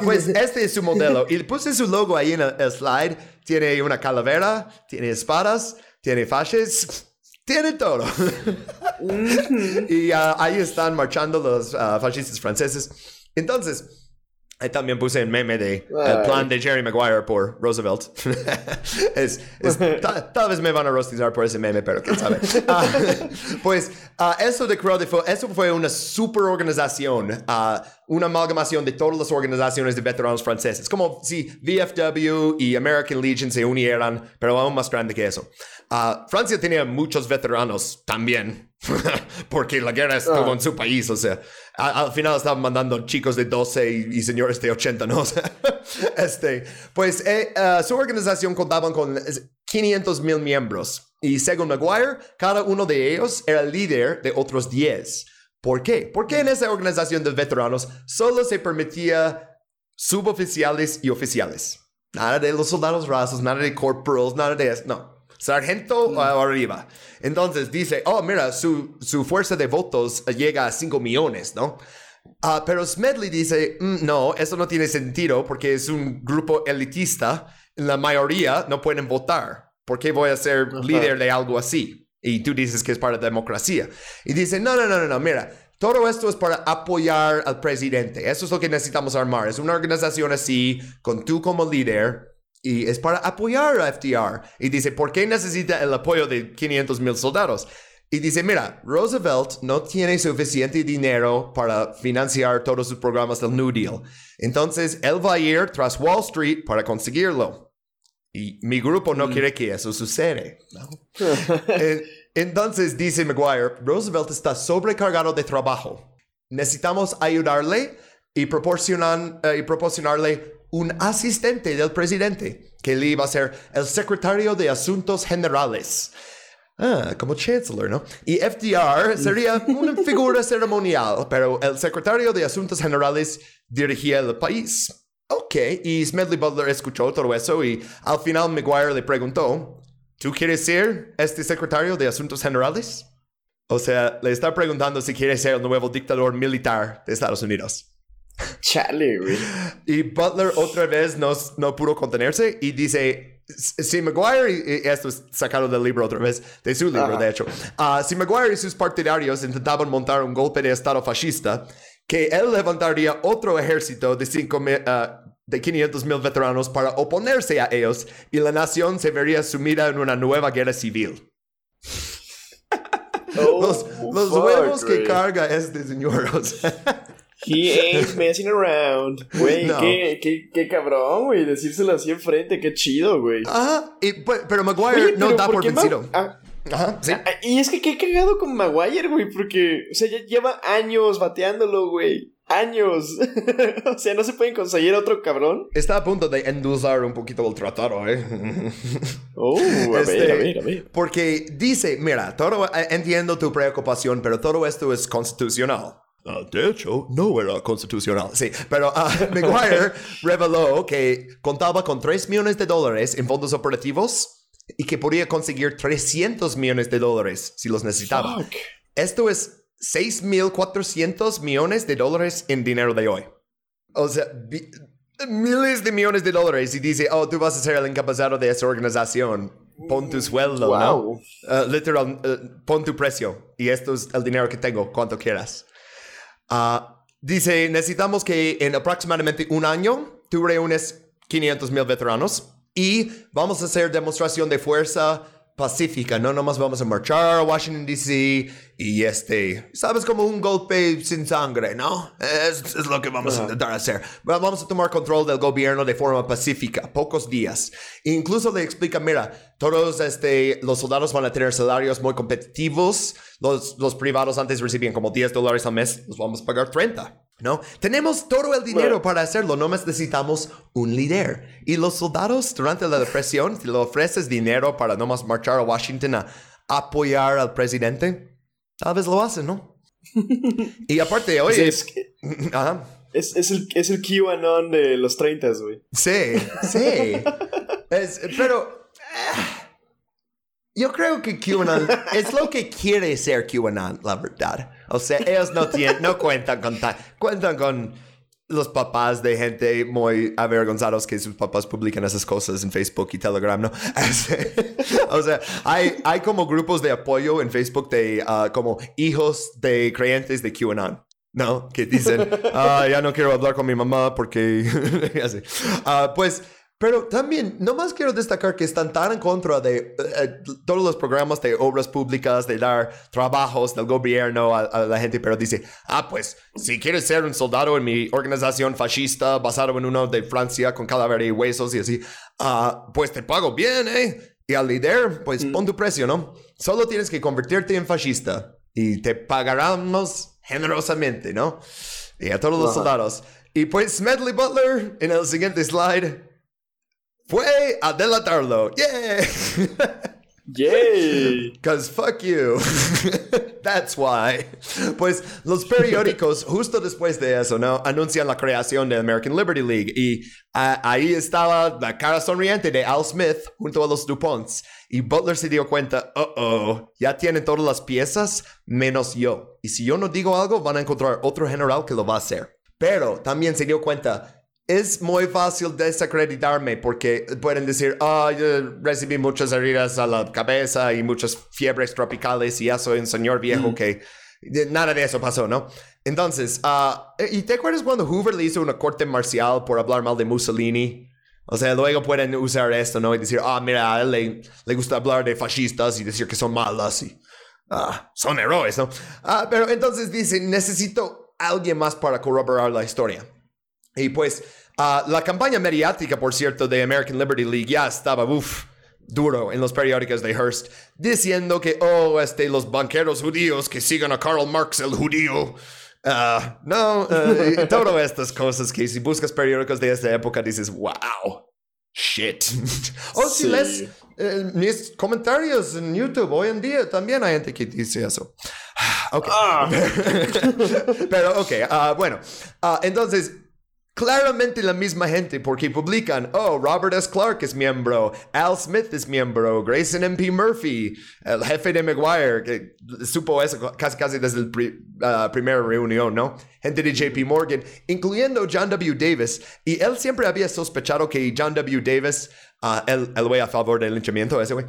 pues este es su modelo. Y puse su logo ahí en el, slide. Tiene una calavera, tiene espadas, tiene fasces. Tiene todo. y uh, ahí están marchando los fascistas franceses. Entonces, Ahí también puse el meme de el plan de Jerry Maguire por Roosevelt. es, tal vez me van a rostizar por ese meme, pero quién sabe. Ah, pues uh, eso de Feu, eso fue una super organización, uh, una amalgamación de todas las organizaciones de veteranos franceses, como si VFW y American Legion se unieran, pero aún más grande que eso. Uh, Francia tenía muchos veteranos también, porque la guerra estuvo en su país, o sea, al final estaban mandando chicos de 12 y, señores de 80, ¿no? este, pues eh, uh, su organización contaba con 500 mil miembros y según Maguire, cada uno de ellos era líder de otros 10. ¿Por qué? Porque en esa organización de veteranos solo se permitía suboficiales y oficiales. Nada de los soldados rasos, nada de corporals, nada de eso, no sargento mm. arriba. Entonces dice, oh, mira, su, su, fuerza de votos llega a 5 millones, ¿no? Uh, pero Smedley dice, mm, no, eso no tiene sentido porque es un grupo elitista. La mayoría no pueden votar. ¿Por qué voy a ser líder de algo así? Y tú dices que es para la democracia. Y dice, no, no, no, no, no, mira, todo esto es para apoyar al presidente. Eso es lo que necesitamos armar. Es una organización así, con tú como líder, y es para apoyar a FDR. Y dice, ¿por qué necesita el apoyo de 500 mil soldados? Y dice, mira, Roosevelt no tiene suficiente dinero para financiar todos sus programas del New Deal. Entonces, él va a ir tras Wall Street para conseguirlo. Y mi grupo no mm. quiere que eso suceda. Entonces, dice Maguire, Roosevelt está sobrecargado de trabajo. Necesitamos ayudarle y, proporcionan, eh, y proporcionarle un asistente del presidente, que le iba a ser el secretario de Asuntos Generales. Ah, como chancellor, ¿no? Y FDR sería una figura ceremonial, pero el secretario de Asuntos Generales dirigía el país. Ok, y Smedley Butler escuchó todo eso y al final Maguire le preguntó, ¿tú quieres ser este secretario de Asuntos Generales? O sea, le está preguntando si quiere ser el nuevo dictador militar de Estados Unidos. Chale, güey. Y Butler otra vez no, no pudo contenerse y dice, si Maguire, y esto es sacado del libro otra vez, de su libro, de hecho, uh, si Maguire y sus partidarios intentaban montar un golpe de Estado fascista, que él levantaría otro ejército de, cinco, uh, de 500 mil veteranos para oponerse a ellos y la nación se vería sumida en una nueva guerra civil. Oh, los, los huevos que carga este señor. O sea. He ain't messing around. Güey, qué, qué, qué, cabrón, güey. Decírselo así enfrente, qué chido, güey. Ajá, pues, pero Maguire no da por vencido. Ah, Ajá, sí. Ah, y es que qué cagado con Maguire, güey, porque, o sea, ya lleva años bateándolo, güey. Años. o sea, no se pueden conseguir otro cabrón. Está a punto de endulzar un poquito el tratado, ¿eh? oh, a ver, a ver, a ver. Porque dice, mira, todo, eh, entiendo tu preocupación, pero todo esto es constitucional. Ah, de hecho, no era constitucional. Sí, pero uh, Maguire reveló que contaba con 3 millones de dólares en fondos operativos y que podía conseguir 300 millones de dólares si los necesitaba. Esto es 6.400 millones de dólares en dinero de hoy. O sea, miles de millones de dólares y dice, oh, tú vas a ser el encabezado de esa organización. Pon tu sueldo, ¿no? Uh, literal, uh, pon tu precio. Y esto es el dinero que tengo, cuanto quieras. Ah, dice, necesitamos que en aproximadamente un año tú reúnes 500 mil veteranos y vamos a hacer demostración de fuerza pacífica, no nomás vamos a marchar a Washington, D.C. y este, sabes, como un golpe sin sangre, ¿no? Es, es lo que vamos a intentar hacer. Vamos a tomar control del gobierno de forma pacífica, pocos días. incluso le explica, mira, todos este, los soldados van a tener salarios muy competitivos, los, los privados antes recibían como 10 dólares al mes, los vamos a pagar 30. ¿No? Tenemos todo el dinero para hacerlo, no necesitamos un líder. Y los soldados durante la depresión, si le ofreces dinero para no más marchar a Washington a apoyar al presidente, tal vez lo hacen, ¿no? y aparte, oye... es, es, es, el, es el QAnon de los 30, güey. Sí, sí. pero... Eh, yo creo que QAnon es lo que quiere ser QAnon, la verdad. O sea, ellos no tienen, no cuentan con cuentan con los papás de gente muy avergonzados que sus papás publican esas cosas en Facebook y Telegram, ¿no? o sea, hay, hay como grupos de apoyo en Facebook de uh, como hijos de creyentes de QAnon. ¿No? Que dicen, ah, ya no quiero hablar con mi mamá porque... así. Uh, pues pero también, no más quiero destacar que están tan en contra de eh, todos los programas de obras públicas, de dar trabajos del gobierno a, la gente, pero dice, ah, pues, si quieres ser un soldado en mi organización fascista basado en uno de Francia con cadáver y huesos y así, ah, pues te pago bien, ¿eh? Y al líder, pues mm. pon tu precio, ¿no? Solo tienes que convertirte en fascista y te pagaremos generosamente, ¿no? Y a todos los soldados. Y pues Smedley Butler, en el siguiente slide, fue a delatarlo. ¡Yeah! Yay! Because fuck you. That's why. Pues los periódicos, justo después de eso, ¿no? Anuncian la creación de American Liberty League. Y ahí estaba la cara sonriente de Al Smith junto a los DuPonts. Y Butler se dio cuenta, oh, oh, ya tienen todas las piezas menos yo. Y si yo no digo algo, van a encontrar otro general que lo va a hacer. Pero también se dio cuenta, es muy fácil desacreditarme porque pueden decir, ah, yo recibí muchas heridas a la cabeza y muchas fiebres tropicales y ya soy un señor viejo que nada de eso pasó, ¿no? Entonces, ah, ¿y te acuerdas cuando Hoover le hizo una corte marcial por hablar mal de Mussolini? O sea, luego pueden usar esto, ¿no? Y decir, ah, mira, a él le, le gusta hablar de fascistas y decir que son malas y ah, son héroes, ¿no? Ah, pero entonces dice, necesito alguien más para corroborar la historia. Y pues ah, la campaña mediática, por cierto, de American Liberty League ya estaba, uff, duro en los periódicos de Hearst, diciendo que, oh, este, los banqueros judíos que sigan a Karl Marx el judío. Ah, no, uh, todas estas cosas que si buscas periódicos de esta época dices, wow, shit. o si lees eh, mis comentarios en YouTube hoy en día, también hay gente que dice eso. Ok. Ah. Pero, ok, bueno, entonces claramente la misma gente porque publican, oh, Robert S. Clark es miembro, Al Smith es miembro, Grayson M.P. Murphy, el jefe de Maguire, que supo eso casi casi desde la uh, primera reunión, ¿no? Gente de JP Morgan, incluyendo John W. Davis, y él siempre había sospechado que John W. Davis, uh, el, el a favor del linchamiento, ese güey,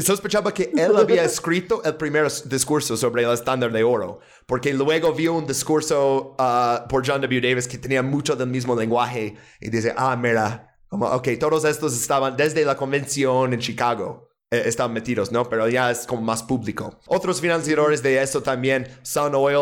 sospechaba que él había escrito el primer discurso sobre el estándar de oro, porque luego vio un discurso uh, por John W. Davis que tenía mucho del mismo lenguaje y dice, ah, mira, como, ok, todos estos estaban desde la convención en Chicago. Eh, estaban metidos, ¿no? Pero ya es como más público. Otros financiadores de eso también, Sun Oil,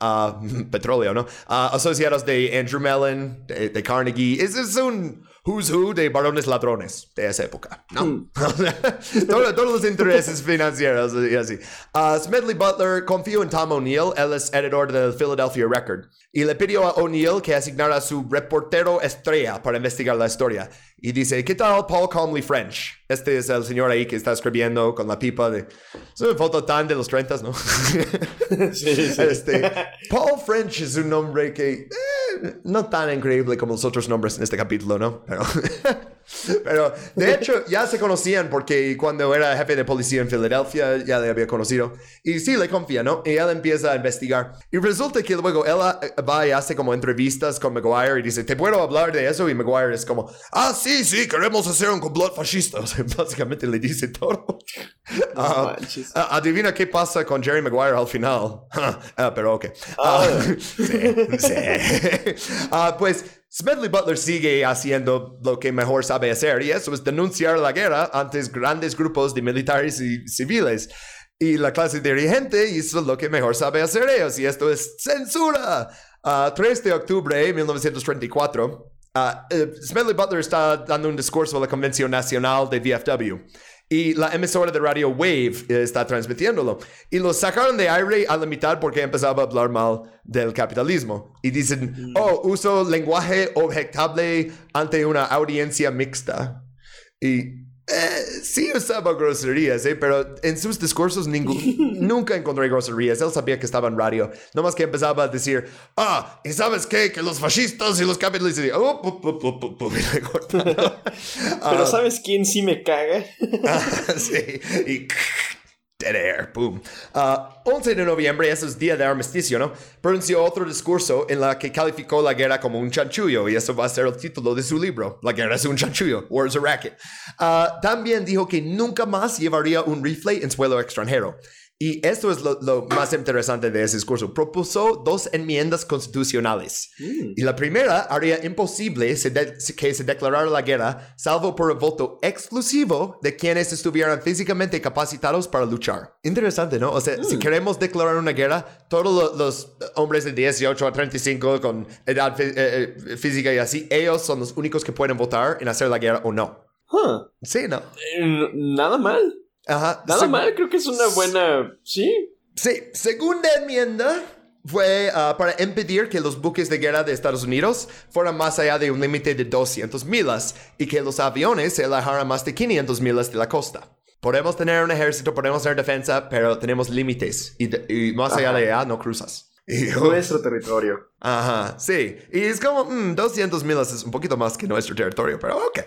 uh, petróleo, ¿no? Uh, asociados de Andrew Mellon, de, Carnegie. Es, es un who's who de varones ladrones de esa época, ¿no? Hmm. todos, los intereses financieros y así. Uh, Smedley Butler confió en Tom O'Neill, él es editor del Philadelphia Record, y le pidió a O'Neill que asignara a su reportero estrella para investigar la historia. Y dice, ¿qué tal Paul Comley French? Este es el señor ahí que está escribiendo con la pipa de... Es una foto tan de los 30, ¿no? sí, sí. Este, Paul French es un nombre que... Eh, no tan increíble como los otros nombres en este capítulo, ¿no? Pero... Pero de hecho ya se conocían porque cuando era jefe de policía en Filadelfia ya le había conocido. Y sí, le confía, ¿no? Y él empieza a investigar. Y resulta que luego él va y hace como entrevistas con Maguire y dice, ¿te puedo hablar de eso? Y Maguire es como, ah, sí, sí, queremos hacer un complot fascista. O sea, básicamente le dice todo. Ah, ah, adivina qué pasa con Jerry Maguire al final. Ah, pero ok. sí, sí. pues Smedley Butler sigue haciendo lo que mejor sabe hacer y eso es denunciar la guerra ante grandes grupos de militares y civiles. Y la clase dirigente hizo lo que mejor sabe hacer ellos y esto es censura. 3 de octubre de 1934, Smedley Butler está dando un discurso a la Convención Nacional de VFW. Y la emisora de radio Wave está transmitiéndolo. Y lo sacaron de aire a la mitad porque empezaba a hablar mal del capitalismo. Y dicen, mm. oh, uso lenguaje objectable ante una audiencia mixta. Y eh, sí usaba groserías, ¿eh? pero en sus discursos nunca encontré groserías. Él sabía que estaba en radio. No más que empezaba a decir, ah, ¿y sabes qué? Que los fascistas y los capitalistas... pero ¿sabes quién sí me caga? Ah, sí, y Dead air, boom. 11 de noviembre, eso es día de armisticio, ¿no? Pronunció otro discurso en la que calificó la guerra como un chanchullo, y eso va a ser el título de su libro. La guerra es un chanchullo, War is a racket. Ah, también dijo que nunca más llevaría un rifle en suelo extranjero. Y esto es lo, más interesante de ese discurso. Propuso dos enmiendas constitucionales. Mm. Y la primera haría imposible que se declarara la guerra, salvo por el voto exclusivo de quienes estuvieran físicamente capacitados para luchar. Interesante, ¿no? O sea, si mm. queremos declarar una guerra, todos los, hombres de 18 a 35 con edad eh, eh, física y así, ellos son los únicos que pueden votar en hacer la guerra o no. Sí, ¿no? Eh, nada mal. Nada mal, creo que es una buena. Sí. Sí, segunda enmienda fue ah, para impedir que los buques de guerra de Estados Unidos fueran más allá de un límite de 200 millas y que los aviones se alejaran más de 500 millas de la costa. Podemos tener un ejército, podemos tener defensa, pero tenemos límites y, más allá de allá no cruzas. Nuestro territorio. Ajá, sí. Y es como, 200 mm, millas es un poquito más que nuestro territorio, pero ok.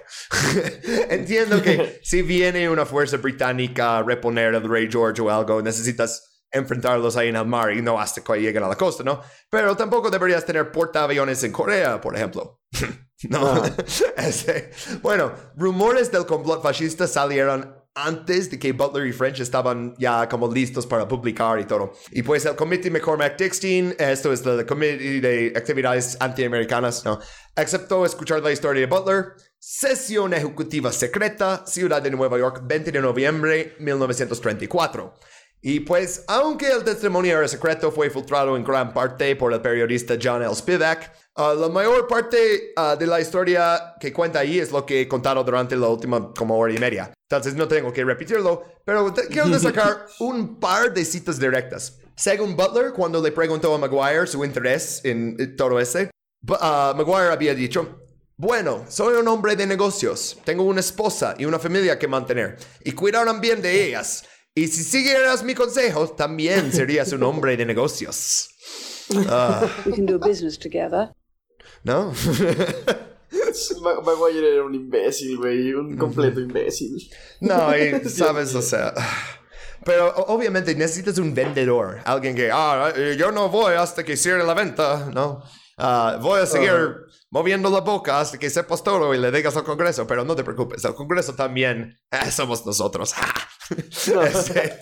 Entiendo que si viene una fuerza británica a reponer al rey George o algo, necesitas enfrentarlos ahí en el mar y no hasta que lleguen a la costa, ¿no? Pero tampoco deberías tener portaaviones en Corea, por ejemplo. no. Este, bueno, rumores del complot fascista salieron antes de que Butler y French estaban ya como listos para publicar y todo. Y pues el Comité McCormack Dixon, esto es el Comité de Actividades Antiamericanas, ¿no? Aceptó escuchar la historia de Butler. Sesión ejecutiva secreta, Ciudad de Nueva York, 20 de noviembre 1934. Y pues, aunque el testimonio era secreto, fue filtrado en gran parte por el periodista John L. Spivak. Uh, la mayor parte uh, de la historia que cuenta ahí es lo que he contado durante la última como hora y media. Entonces no tengo que repetirlo, pero quiero destacar un par de citas directas. Según Butler, cuando le preguntó a Maguire su interés en todo ese, uh, Maguire había dicho, bueno, soy un hombre de negocios, tengo una esposa y una familia que mantener, y cuidarán bien de ellas. Y si siguieras mi consejo, también serías un hombre de negocios. Uh, We can do business together. ¿no? Maguire era un imbécil, güey, un completo imbécil. No, y sabes, o sea... Pero obviamente necesitas un vendedor, alguien que, ah, yo no voy hasta que cierre la venta, ¿no? Ah, voy a seguir moviendo la boca hasta que sepas todo y le digas al Congreso, pero no te preocupes, el Congreso también eh, somos nosotros. Este,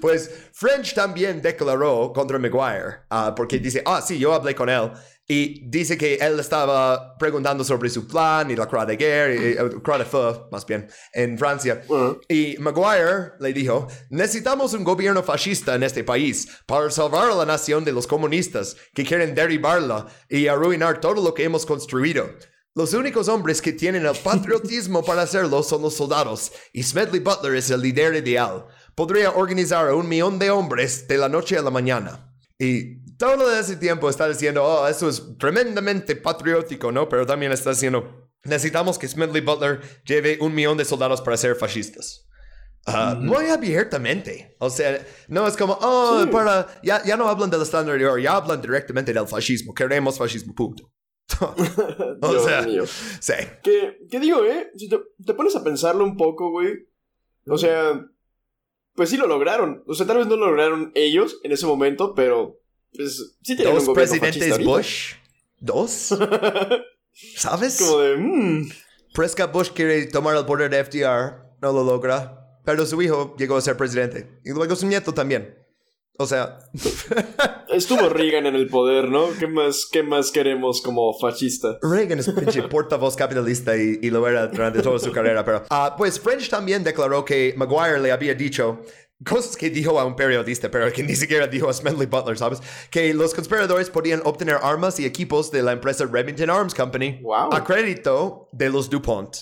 pues French también declaró contra Maguire, ah, porque dice, ah, sí, yo hablé con él y dice que él estaba preguntando sobre su plan y la Croix de Guerre, y, eh, Croix de Feu, más bien, en Francia. Y Maguire le dijo, necesitamos un gobierno fascista en este país para salvar a la nación de los comunistas que quieren derribarla y arruinar todo lo que hemos construido. Los únicos hombres que tienen el patriotismo para hacerlo son los soldados, y Smedley Butler es el líder ideal. Podría organizar a un millón de hombres de la noche a la mañana. Y todo ese tiempo está diciendo, oh, eso es tremendamente patriótico, ¿no? Pero también está diciendo, necesitamos que Smedley Butler lleve un millón de soldados para ser fascistas. Ah, muy abiertamente. O sea, no es como, oh, para, ya, ya no hablan del estándar de oro, ya hablan directamente del fascismo. Queremos fascismo, punto. o sea, sí. ¿Qué, ¿Qué, digo, eh? Si te, te pones a pensarlo un poco, güey. O sea, pues sí lo lograron. O sea, tal vez no lo lograron ellos en ese momento, pero pues, sí Dos presidentes Bush. Dos. ¿Sabes? Como de. Mm. Prescott Bush quiere tomar el poder de FDR, no lo logra. Pero su hijo llegó a ser presidente. Y luego su nieto también. O sea. Estuvo Reagan en el poder, ¿no? ¿Qué más, qué más queremos como fascista? Reagan es pinche portavoz capitalista y, lo era durante toda su carrera. Pero, uh, pues French también declaró que Maguire le había dicho cosas que dijo a un periodista, pero que ni siquiera dijo a Smedley Butler, ¿sabes? Que los conspiradores podían obtener armas y equipos de la empresa Remington Arms Company a crédito de los DuPont.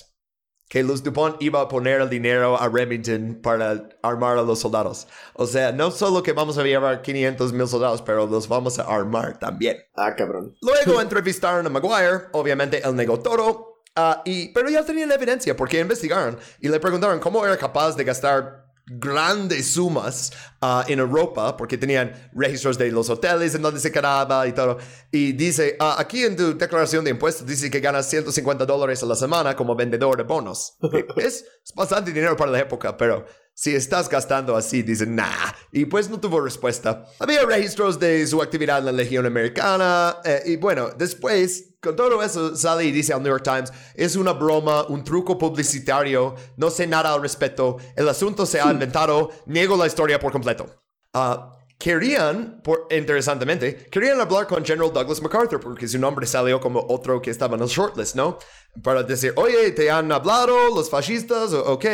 Que los DuPont iba a poner el dinero a Remington para armar a los soldados. O sea, no solo que vamos a llevar 500 mil soldados, pero los vamos a armar también. Ah, cabrón. Luego entrevistaron a Maguire, obviamente él negó todo. Uh, y, pero ya tenían evidencia porque investigaron y le preguntaron cómo era capaz de gastar grandes sumas uh, en Europa porque tenían registros de los hoteles en donde se quedaba y todo. Y dice, uh, aquí en tu declaración de impuestos dice que ganas 150 dólares a la semana como vendedor de bonos. es, es bastante dinero para la época, pero si estás gastando así, dicen, nah. Y pues no tuvo respuesta. Había registros de su actividad en la Legión Americana. Eh, y bueno, después, con todo eso, sale y dice al New York Times, es una broma, un truco publicitario, no sé nada al respecto, el asunto se ha hmm. inventado, niego la historia por completo. Ah, querían, por, interesantemente, querían hablar con General Douglas MacArthur porque su nombre salió como otro que estaba en el shortlist, ¿no? Para decir, oye, ¿te han hablado los fascistas? Ok.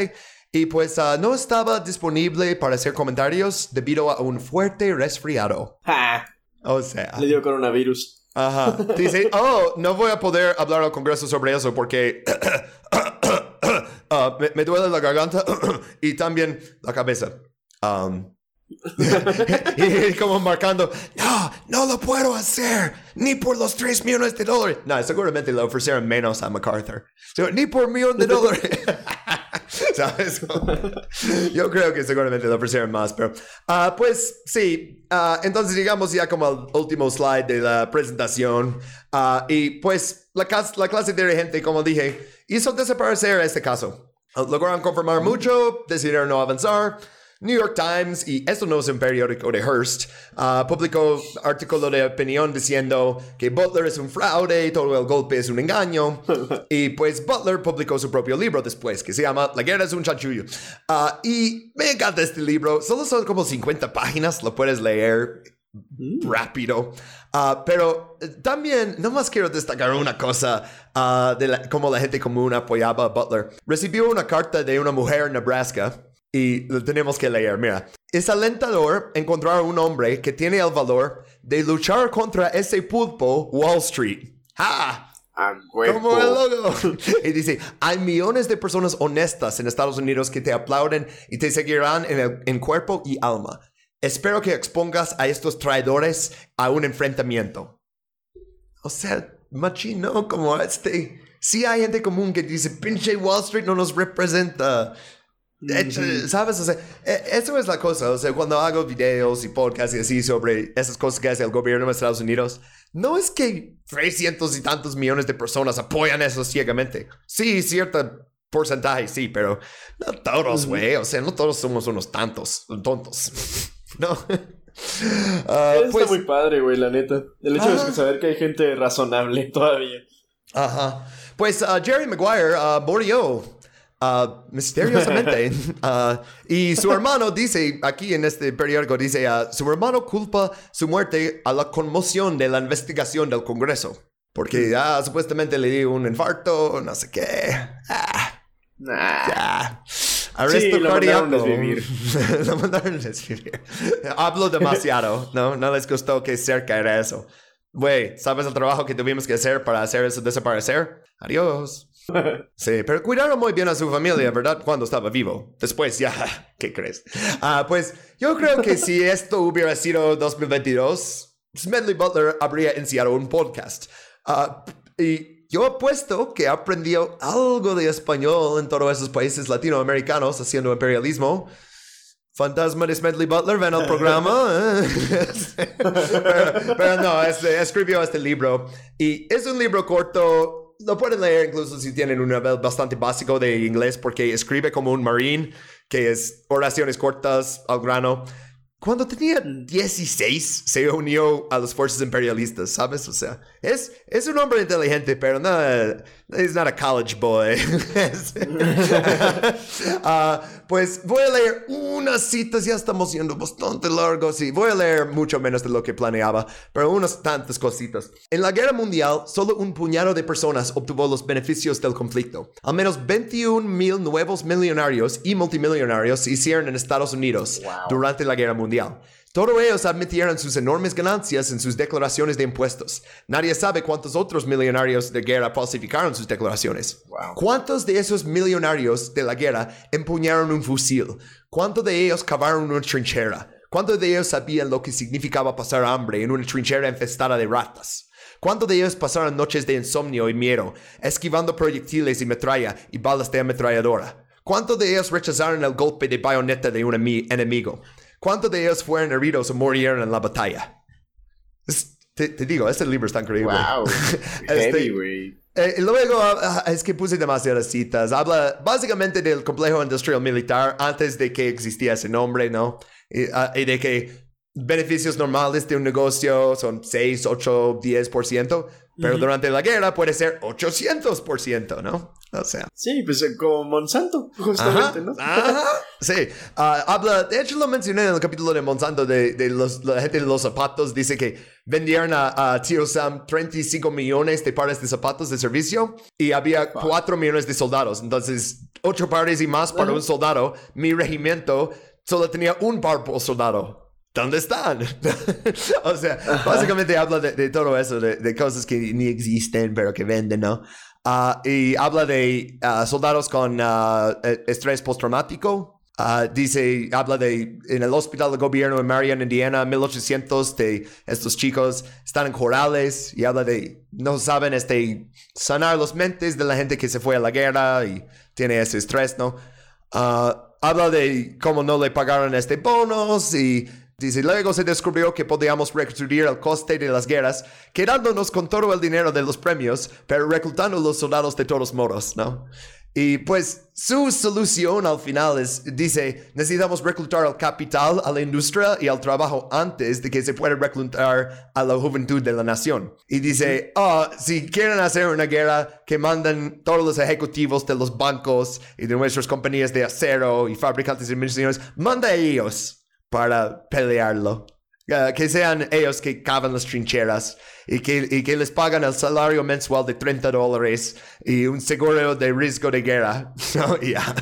Y pues ah, no estaba disponible para hacer comentarios debido a un fuerte resfriado. O sea. Le dio coronavirus. Ajá. Dice, oh, no voy a poder hablar al Congreso sobre eso porque ah, me, duele la garganta y también la cabeza. Um, y como marcando, no, no lo puedo hacer, ni por los 3 millones de dólares. No, seguramente le ofrecieron menos a MacArthur. Ni por millón de dólares. Yo creo que seguramente le ofrecieron más, pero uh, pues sí. Uh, entonces llegamos ya como al último slide de la presentación. Uh, y pues la, la clase dirigente, como dije, hizo desaparecer este caso. Lograron confirmar mucho, decidieron no avanzar. New York Times, y esto no es un periódico de Hearst, uh, publicó artículo de opinión diciendo que Butler es un fraude, y todo el golpe es un engaño. y pues Butler publicó su propio libro después, que se llama La guerra es un chanchullo. Uh, y me encanta este libro, solo son como 50 páginas, lo puedes leer mm. rápido. Uh, pero eh, también, no más quiero destacar una cosa de cómo la gente común apoyaba a Butler. Recibió una carta de una mujer en Nebraska y lo tenemos que leer. Mira, es alentador encontrar un hombre que tiene el valor de luchar contra ese pulpo Wall Street. ¡Ah! Como el logo. y dice, hay millones de personas honestas en Estados Unidos que te aplauden y te seguirán en, en cuerpo y alma. Espero que expongas a estos traidores a un enfrentamiento. O sea, machino como este. Sí hay gente común que dice, pinche Wall Street no nos representa. ¿Sabes? O sea, e, eso es la cosa. O sea, cuando hago videos y podcasts y así sobre esas cosas que hace el gobierno de Estados Unidos, no es que 300 y tantos millones de personas apoyan eso ciegamente. Sí, cierto porcentaje, sí, pero no todos, güey. O sea, no todos somos unos tantos, tontos. no. Uh, está pues muy padre, güey, la neta. El hecho de saber que hay gente razonable todavía. Ajá. Pues uh, Jerry Maguire uh, murió uh, misteriosamente. Uh, y su hermano dice, aquí en este periódico, dice, uh, su hermano culpa su muerte a la conmoción de la investigación del Congreso. Porque ya supuestamente le dio un infarto, no sé qué. Ah, nah. Arresto sí, lo Mandaron desvivir. lo mandaron desvivir. Hablo demasiado, ¿no? No les gustó que cerca era eso. Güey, ¿sabes el trabajo que tuvimos que hacer para hacer eso desaparecer? Adiós. Sí, pero cuidaron muy bien a su familia, ¿verdad? Cuando estaba vivo. Después ya, ¿qué crees? Ah, pues yo creo que si esto hubiera sido 2022, Smedley Butler habría iniciado un podcast. Uh, y yo apuesto que aprendió algo de español en todos esos países latinoamericanos haciendo imperialismo. Fantasma de Smedley Butler, ven al programa. pero, no, este, escribió este libro. Y es un libro corto. Lo pueden leer incluso si tienen un nivel bastante básico de inglés, porque escribe como un marine, que es oraciones cortas al grano. Cuando tenía 16 se unió a las fuerzas imperialistas, ¿sabes? O sea, es, es un hombre inteligente, pero no, es not a college boy. uh, pues voy a leer unas citas, ya estamos siendo bastante largos y voy a leer mucho menos de lo que planeaba, pero unas tantas cositas. En la guerra mundial, solo un puñado de personas obtuvo los beneficios del conflicto. Al menos 21 mil nuevos millonarios y multimillonarios se hicieron en Estados Unidos durante la guerra mundial. Todos ellos admitieron sus enormes ganancias en sus declaraciones de impuestos. Nadie sabe cuántos otros millonarios de guerra falsificaron sus declaraciones. ¿Cuántos de esos millonarios de la guerra empuñaron un fusil? ¿Cuántos de ellos cavaron una trinchera? ¿Cuántos de ellos sabían lo que significaba pasar hambre en una trinchera infestada de ratas? ¿Cuántos de ellos pasaron noches de insomnio y miedo, esquivando proyectiles y metralla y balas de ametralladora? ¿Cuántos de ellos rechazaron el golpe de bayoneta de un enemigo? ¿Cuántos de ellos fueron heridos o murieron en la batalla? te, digo, este libro está increíble. Wow. este, eh, y luego ah, es que puse demasiadas citas. Habla básicamente del complejo industrial militar antes de que existía ese nombre, ¿no? Y, ah, y de que beneficios normales de un negocio son 6, 8, 10%, pero durante la guerra puede ser 800%, ¿no? O sea. Sí, pues eh, como Monsanto, justamente, ¿no? Sí. Ah, habla, de hecho lo mencioné en el capítulo de Monsanto, de, de los, la gente de los zapatos, dice que vendieron a, a Tío Sam 35 millones de pares de zapatos de servicio y había 4 millones de soldados. Entonces, 8 pares y más para un soldado. Mi regimiento solo tenía un par por soldado. ¿Dónde están? o sea, básicamente habla de, todo eso, de, cosas que ni existen, pero que venden, ¿no? Ah, y habla de ah, soldados con e, estrés postraumático. dice, habla de en el hospital de gobierno en Marion, Indiana, 1800, de estos chicos están en corales y habla de, no saben, este, sanar los mentes de la gente que se fue a la guerra y tiene ese estrés, ¿no? habla de cómo no le pagaron este bonos y Dice, luego se descubrió que podíamos reconstruir el coste de las guerras, quedándonos con todo el dinero de los premios, pero reclutando los soldados de todos modos, ¿no? Y pues su solución al final es, dice, necesitamos reclutar al capital, a la industria y al trabajo antes de que se pueda reclutar a la juventud de la nación. Y dice, ah, si quieren hacer una guerra, que mandan todos los ejecutivos de los bancos y de nuestras compañías de acero y fabricantes de municiones, manda a ellos para pelearlo. que sean ellos que cavan las trincheras y que, y que les pagan el salario mensual de 30 dólares y un seguro de riesgo de guerra. No, ya.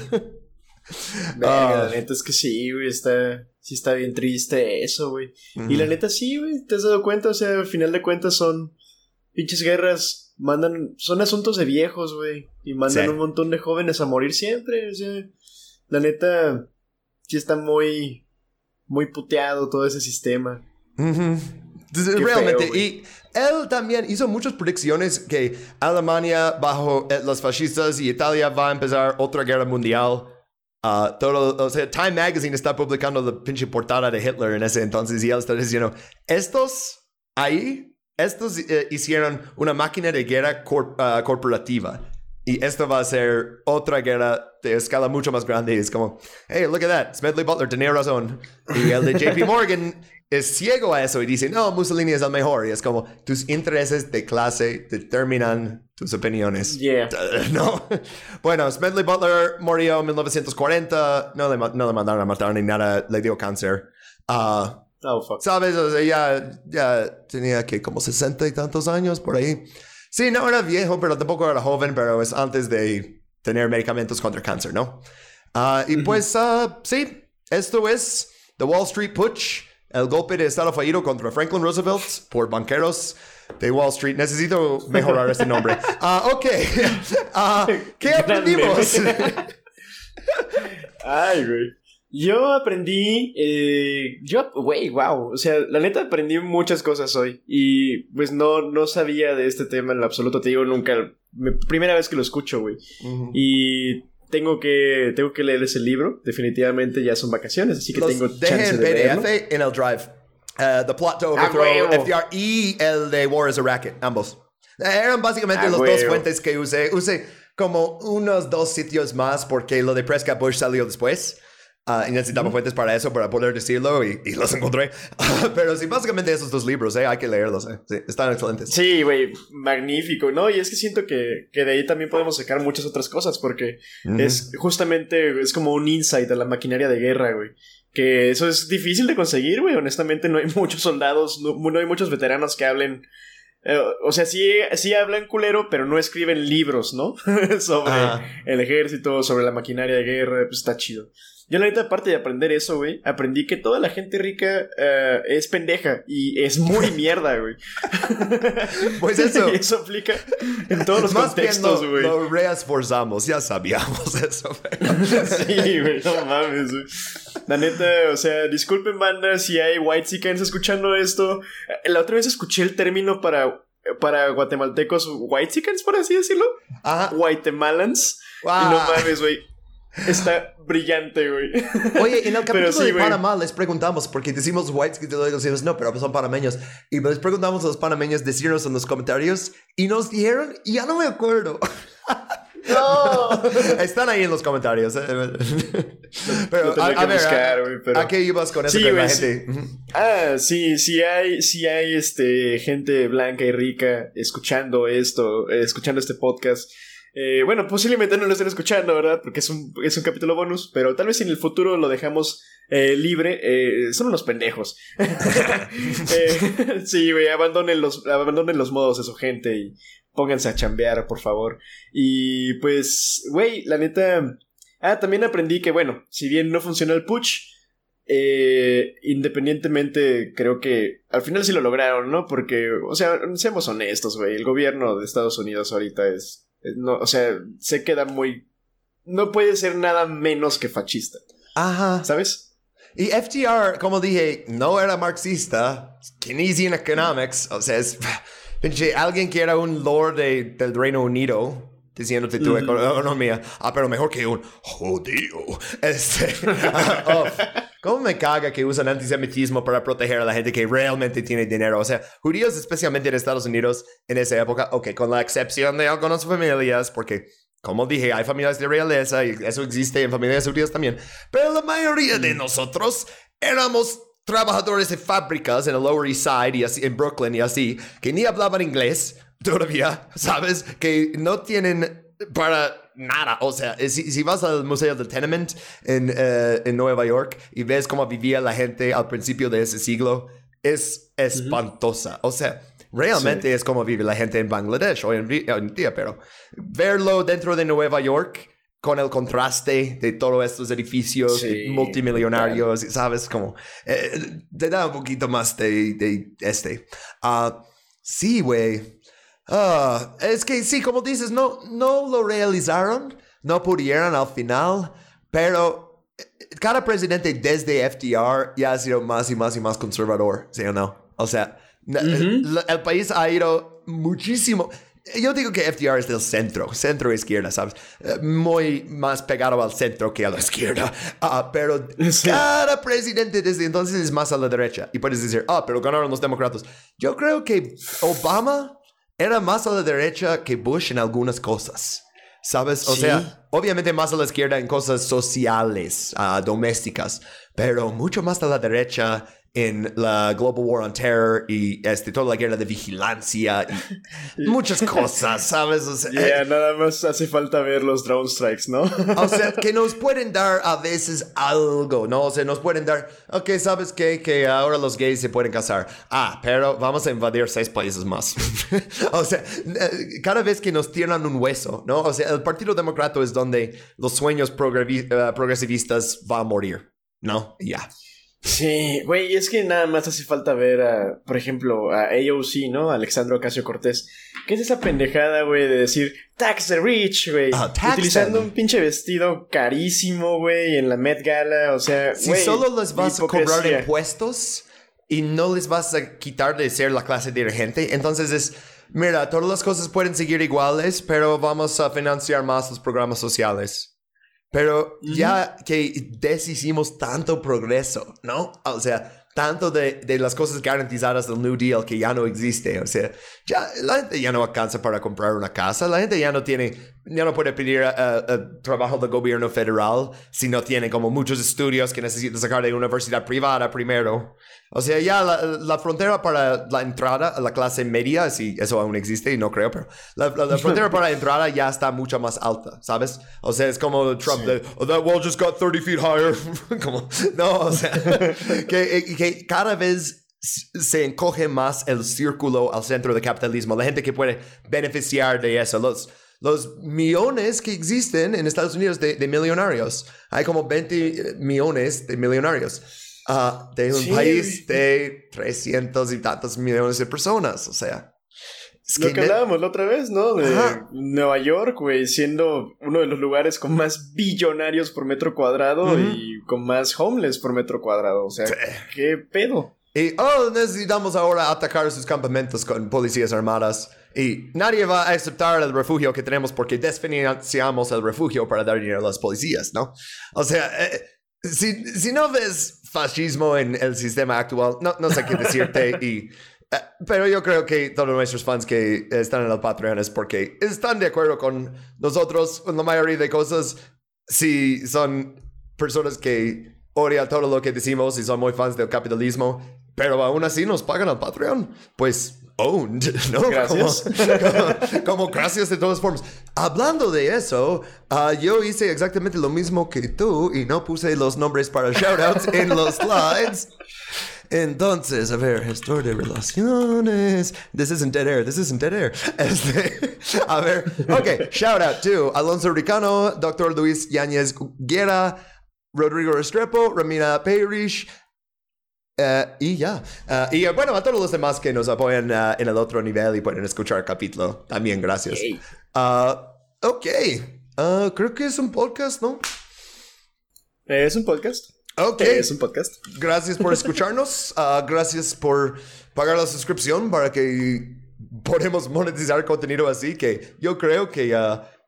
la ah. neta es que sí, güey, está, sí está bien triste eso, güey. Y la neta sí, güey, ¿te has dado cuenta? O sea, al final de cuentas son pinches guerras, mandan, son asuntos de viejos, güey, y mandan un montón de jóvenes a morir siempre, o sea, la neta sí está muy, muy puteado todo ese sistema. Realmente, y él también hizo muchas predicciones que Alemania bajo eh, los fascistas y Italia va a empezar otra guerra mundial. Uh, todo, o sea, Time Magazine está publicando la pinche portada de Hitler en ese entonces y él está diciendo, estos ahí estos eh, hicieron una máquina de guerra ah, corporativa. Y esto va a ser otra guerra de escala mucho más grande. Y es como, hey, look at that. Smedley Butler tenía razón. Y el de JP Morgan es ciego a eso y dice, no, Mussolini es el mejor. Y es como, tus intereses de clase determinan tus opiniones. Yeah. No. Bueno, Smedley Butler murió en 1940. No le, no le mandaron a matar ni nada. Le dio cáncer. Uh, Oh, fuck. ¿Sabes? O sea, ya, ya tenía que como 60 y tantos años por ahí. Sí, no era viejo, pero tampoco era joven, pero es antes de tener medicamentos contra cáncer, ¿no? Ah, y pues, uh, sí, esto es The Wall Street Putsch, el golpe de Estado fallido contra Franklin Roosevelt por banqueros de Wall Street. Necesito mejorar este nombre. Uh, ok. Uh, ¿Qué aprendimos? Ay, güey. Yo aprendí, eh, yo, güey, wow, o sea, la neta aprendí muchas cosas hoy y pues no, no sabía de este tema en lo absoluto, te digo, nunca, primera vez que lo escucho, güey. Y tengo que, tengo que leer ese libro, definitivamente ya son vacaciones, así que tengo chance de PDF en el Drive. Uh, the Plot to Overthrow FDR y el de War is a Racket, ambos. Eran básicamente los dos fuentes que usé. Usé como unos dos sitios más porque lo de Prescott Bush salió después. Uh, y necesitaba fuentes para eso, para poder decirlo, y, y los encontré. pero sí, básicamente esos dos libros, ¿eh? hay que leerlos, ¿eh? sí, están excelentes. Sí, güey, magnífico, ¿no? Y es que siento que, que, de ahí también podemos sacar muchas otras cosas, porque es justamente, es como un insight a la maquinaria de guerra, güey. Que eso es difícil de conseguir, güey. Honestamente, no hay muchos soldados, no, no hay muchos veteranos que hablen eh, o sea, sí, sí hablan culero, pero no escriben libros, ¿no? sobre el ejército, sobre la maquinaria de guerra, pues está chido. Yo la neta, aparte de aprender eso, güey, aprendí que toda la gente rica uh, es pendeja y es muy mierda, güey. pues eso. y eso aplica en todos los Más contextos, güey. Lo reesforzamos, ya sabíamos eso. sí, güey, no mames, güey. La neta, o sea, disculpen, banda, si hay white chickens escuchando esto. La otra vez escuché el término para para guatemaltecos white chickens, por así decirlo. Ajá. Guatemalans. Wow. Y no mames, güey. Está brillante, güey. Oye, en el capítulo sí, de Panamá les preguntamos, porque decimos whites luego decimos no, pero son panameños. Y les preguntamos a los panameños decirnos en los comentarios y nos dijeron, y ya no me acuerdo. No. Están ahí en los comentarios. ¿eh? Pero, a, a ver, buscar, a, pero... ¿a, qué ibas con eso? Sí, con la gente? Sí. Ah, sí, sí hay, sí hay este, gente blanca y rica escuchando esto, escuchando este podcast. Eh, bueno, posiblemente no lo estén escuchando, ¿verdad? Porque es un, es un capítulo bonus, pero tal vez en el futuro lo dejamos eh, libre. Eh, son unos pendejos. Eh, sí, güey, abandonen los, los modos de su gente y pónganse a chambear, por favor. Y pues, güey, la neta... Ah, también aprendí que, bueno, si bien no funcionó el push, independientemente, creo que al final sí lo lograron, ¿no? Porque, o sea, seamos honestos, güey, el gobierno de Estados Unidos ahorita es no, o sea, se queda muy... No puede ser nada menos que fascista. Ajá. ¿Sabes? Y FDR, como dije, no era marxista, Keynesian Economics, o sea, es alguien que era un lord de, del Reino Unido, diciéndote tu economía, ah, pero mejor que un judío. Este, oh, ¿Cómo me caga que usan antisemitismo para proteger a la gente que realmente tiene dinero? O sea, judíos, especialmente en Estados Unidos, en esa época, ok, con la excepción de algunas familias, porque, como dije, hay familias de realeza y eso existe en familias judías también, pero la mayoría de nosotros éramos trabajadores de fábricas en el Lower East Side y así, en Brooklyn y así, que ni hablaban inglés todavía, ¿sabes? Que no tienen para nada. O sea, si, si, vas al Museo del Tenement en, uh, en, Nueva York y ves cómo vivía la gente al principio de ese siglo, es espantosa. O sea, realmente sí. es como vive la gente en Bangladesh hoy en, hoy en día, pero verlo dentro de Nueva York con el contraste de todos estos edificios sí, multimillonarios, claro. ¿sabes? Como eh, te da un poquito más de, de este. Uh, sí, güey. Uh, es que sí, como dices, no, no lo realizaron, no pudieron al final, pero eh, cada presidente desde FDR ya ha sido más y más y más conservador, ¿sí o no? O sea, uh -huh. el, el, país ha ido muchísimo. yo digo que FDR es del centro, centro izquierda, ¿sabes? Eh, muy más pegado al centro que a la izquierda. Ah, pero cada presidente desde entonces es más a la derecha. Y puedes decir, ah, pero ganaron los demócratas. Yo creo que Obama era más a la derecha que Bush en algunas cosas. ¿Sabes? O sea, obviamente más a la izquierda en cosas sociales, uh, domésticas, pero mucho más a la derecha en la Global War on Terror y este, toda la guerra de vigilancia y muchas cosas, ¿sabes? O sea, yeah, nada más hace falta ver los drone strikes, ¿no? o sea, que nos pueden dar a veces algo, ¿no? O sea, nos pueden dar, ok, ¿sabes qué? Que ahora los gays se pueden casar. Ah, pero vamos a invadir seis países más. o sea, eh, cada vez que nos tiran un hueso, ¿no? O sea, el Partido Demócrata es donde los sueños eh, progresivistas van a morir, ¿no? Ya. Sí, güey, es que nada más hace falta ver a, por ejemplo, a AOC, ¿no? Alexandro Ocasio Cortés. ¿Qué es esa pendejada, güey, de decir tax the rich, güey? Utilizando un pinche vestido carísimo, güey, en la Met Gala, o sea, Si solo les vas a cobrar impuestos y no les vas a quitar de ser la clase dirigente, entonces es mira, todas las cosas pueden seguir iguales, pero vamos a financiar más los programas sociales. Pero ya que deshicimos tanto progreso, ¿no? O sea, tanto de, de, las cosas garantizadas del New Deal que ya no existe. O sea, ya la gente ya no alcanza para comprar una casa, la gente ya no tiene, ya no puede pedir uh, uh, trabajo del gobierno federal si no tiene como muchos estudios que necesita sacar de universidad privada primero. O sea, ya la, frontera para la entrada a la clase media, si eso aún existe y no creo, pero la, frontera para la entrada ya está mucho más alta, ¿sabes? O sea, es como Trump de, oh, that wall just got 30 feet higher. como, no, o sea, que, que cada vez se encoge más el círculo al centro del capitalismo, la gente que puede beneficiar de eso, los, los millones que existen en Estados Unidos de, de millonarios. Hay como 20 millones de millonarios uh, de un país de 300 y tantos millones de personas, o sea. Lo que hablábamos la otra vez, ¿no? De Nueva York, güey, siendo uno de los lugares con más billonarios por metro cuadrado y con más homeless por metro cuadrado. O sea, ¿qué pedo? Y, oh, necesitamos ahora atacar sus campamentos con policías armadas. Y nadie va a aceptar el refugio que tenemos porque desfinanciamos el refugio para dar dinero a las policías, ¿no? O sea, eh, si, si no ves fascismo en el sistema actual. No, no sé qué decirte y... Eh, pero yo creo que todos nuestros fans que están en el Patreon es porque están de acuerdo con nosotros en la mayoría de cosas. Si son personas que odian todo lo que decimos y son muy fans del capitalismo, pero aún así nos pagan al Patreon, pues owned, ¿no? Gracias. Como, gracias de todas formas. Hablando de eso, ah, yo hice exactamente lo mismo que tú y no puse los nombres para shoutouts en los slides. Entonces, a ver, gestor de relaciones. This isn't dead air. This isn't dead air. Este, a ver, ok. Shout out to Alonso Ricano, Dr. Luis Yáñez Guerra, Rodrigo Restrepo, Ramina Parrish, Uh, y ya. Uh, y bueno, a todos los demás que nos apoyan uh, en el otro nivel y pueden escuchar el capítulo, también gracias. ok. creo que es un podcast, ¿no? Es un podcast. Ok. Es un podcast. Gracias por escucharnos. gracias por pagar la suscripción para que podamos monetizar contenido así. Que yo creo que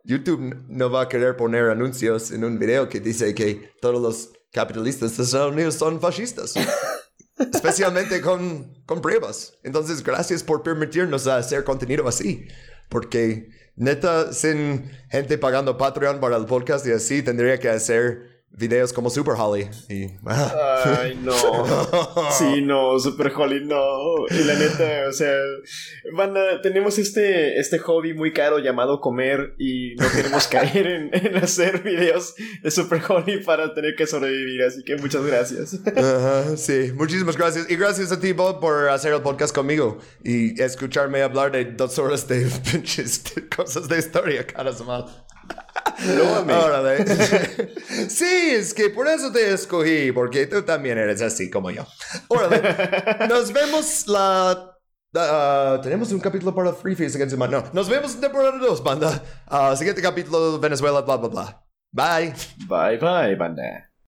YouTube no va a querer poner anuncios en un video que dice que todos los capitalistas de Estados Unidos son fascistas. Especialmente con, con pruebas. Entonces, gracias por permitirnos hacer contenido así. Porque neta, sin gente pagando Patreon para el podcast y así, tendría que hacer videos como Super Holly. Y, Ay, no. Sí, no, Super Holly, no. Y la neta, o sea, banda, tenemos este, este hobby muy caro llamado comer y no queremos caer en, en, hacer videos de Super Holly para tener que sobrevivir. Así que muchas gracias. sí, muchísimas gracias. Y gracias a ti, Bob, por hacer el podcast conmigo y escucharme hablar de dos horas de pinches cosas de historia cada semana. Órale. sí, es que por eso te escogí, porque tú también eres así como yo. Órale. Nos vemos la. Uh, tenemos un capítulo para Free Face Against No, nos vemos en temporada 2, banda. Uh, siguiente capítulo Venezuela, bla, bla, bla. Bye. Bye, bye, banda.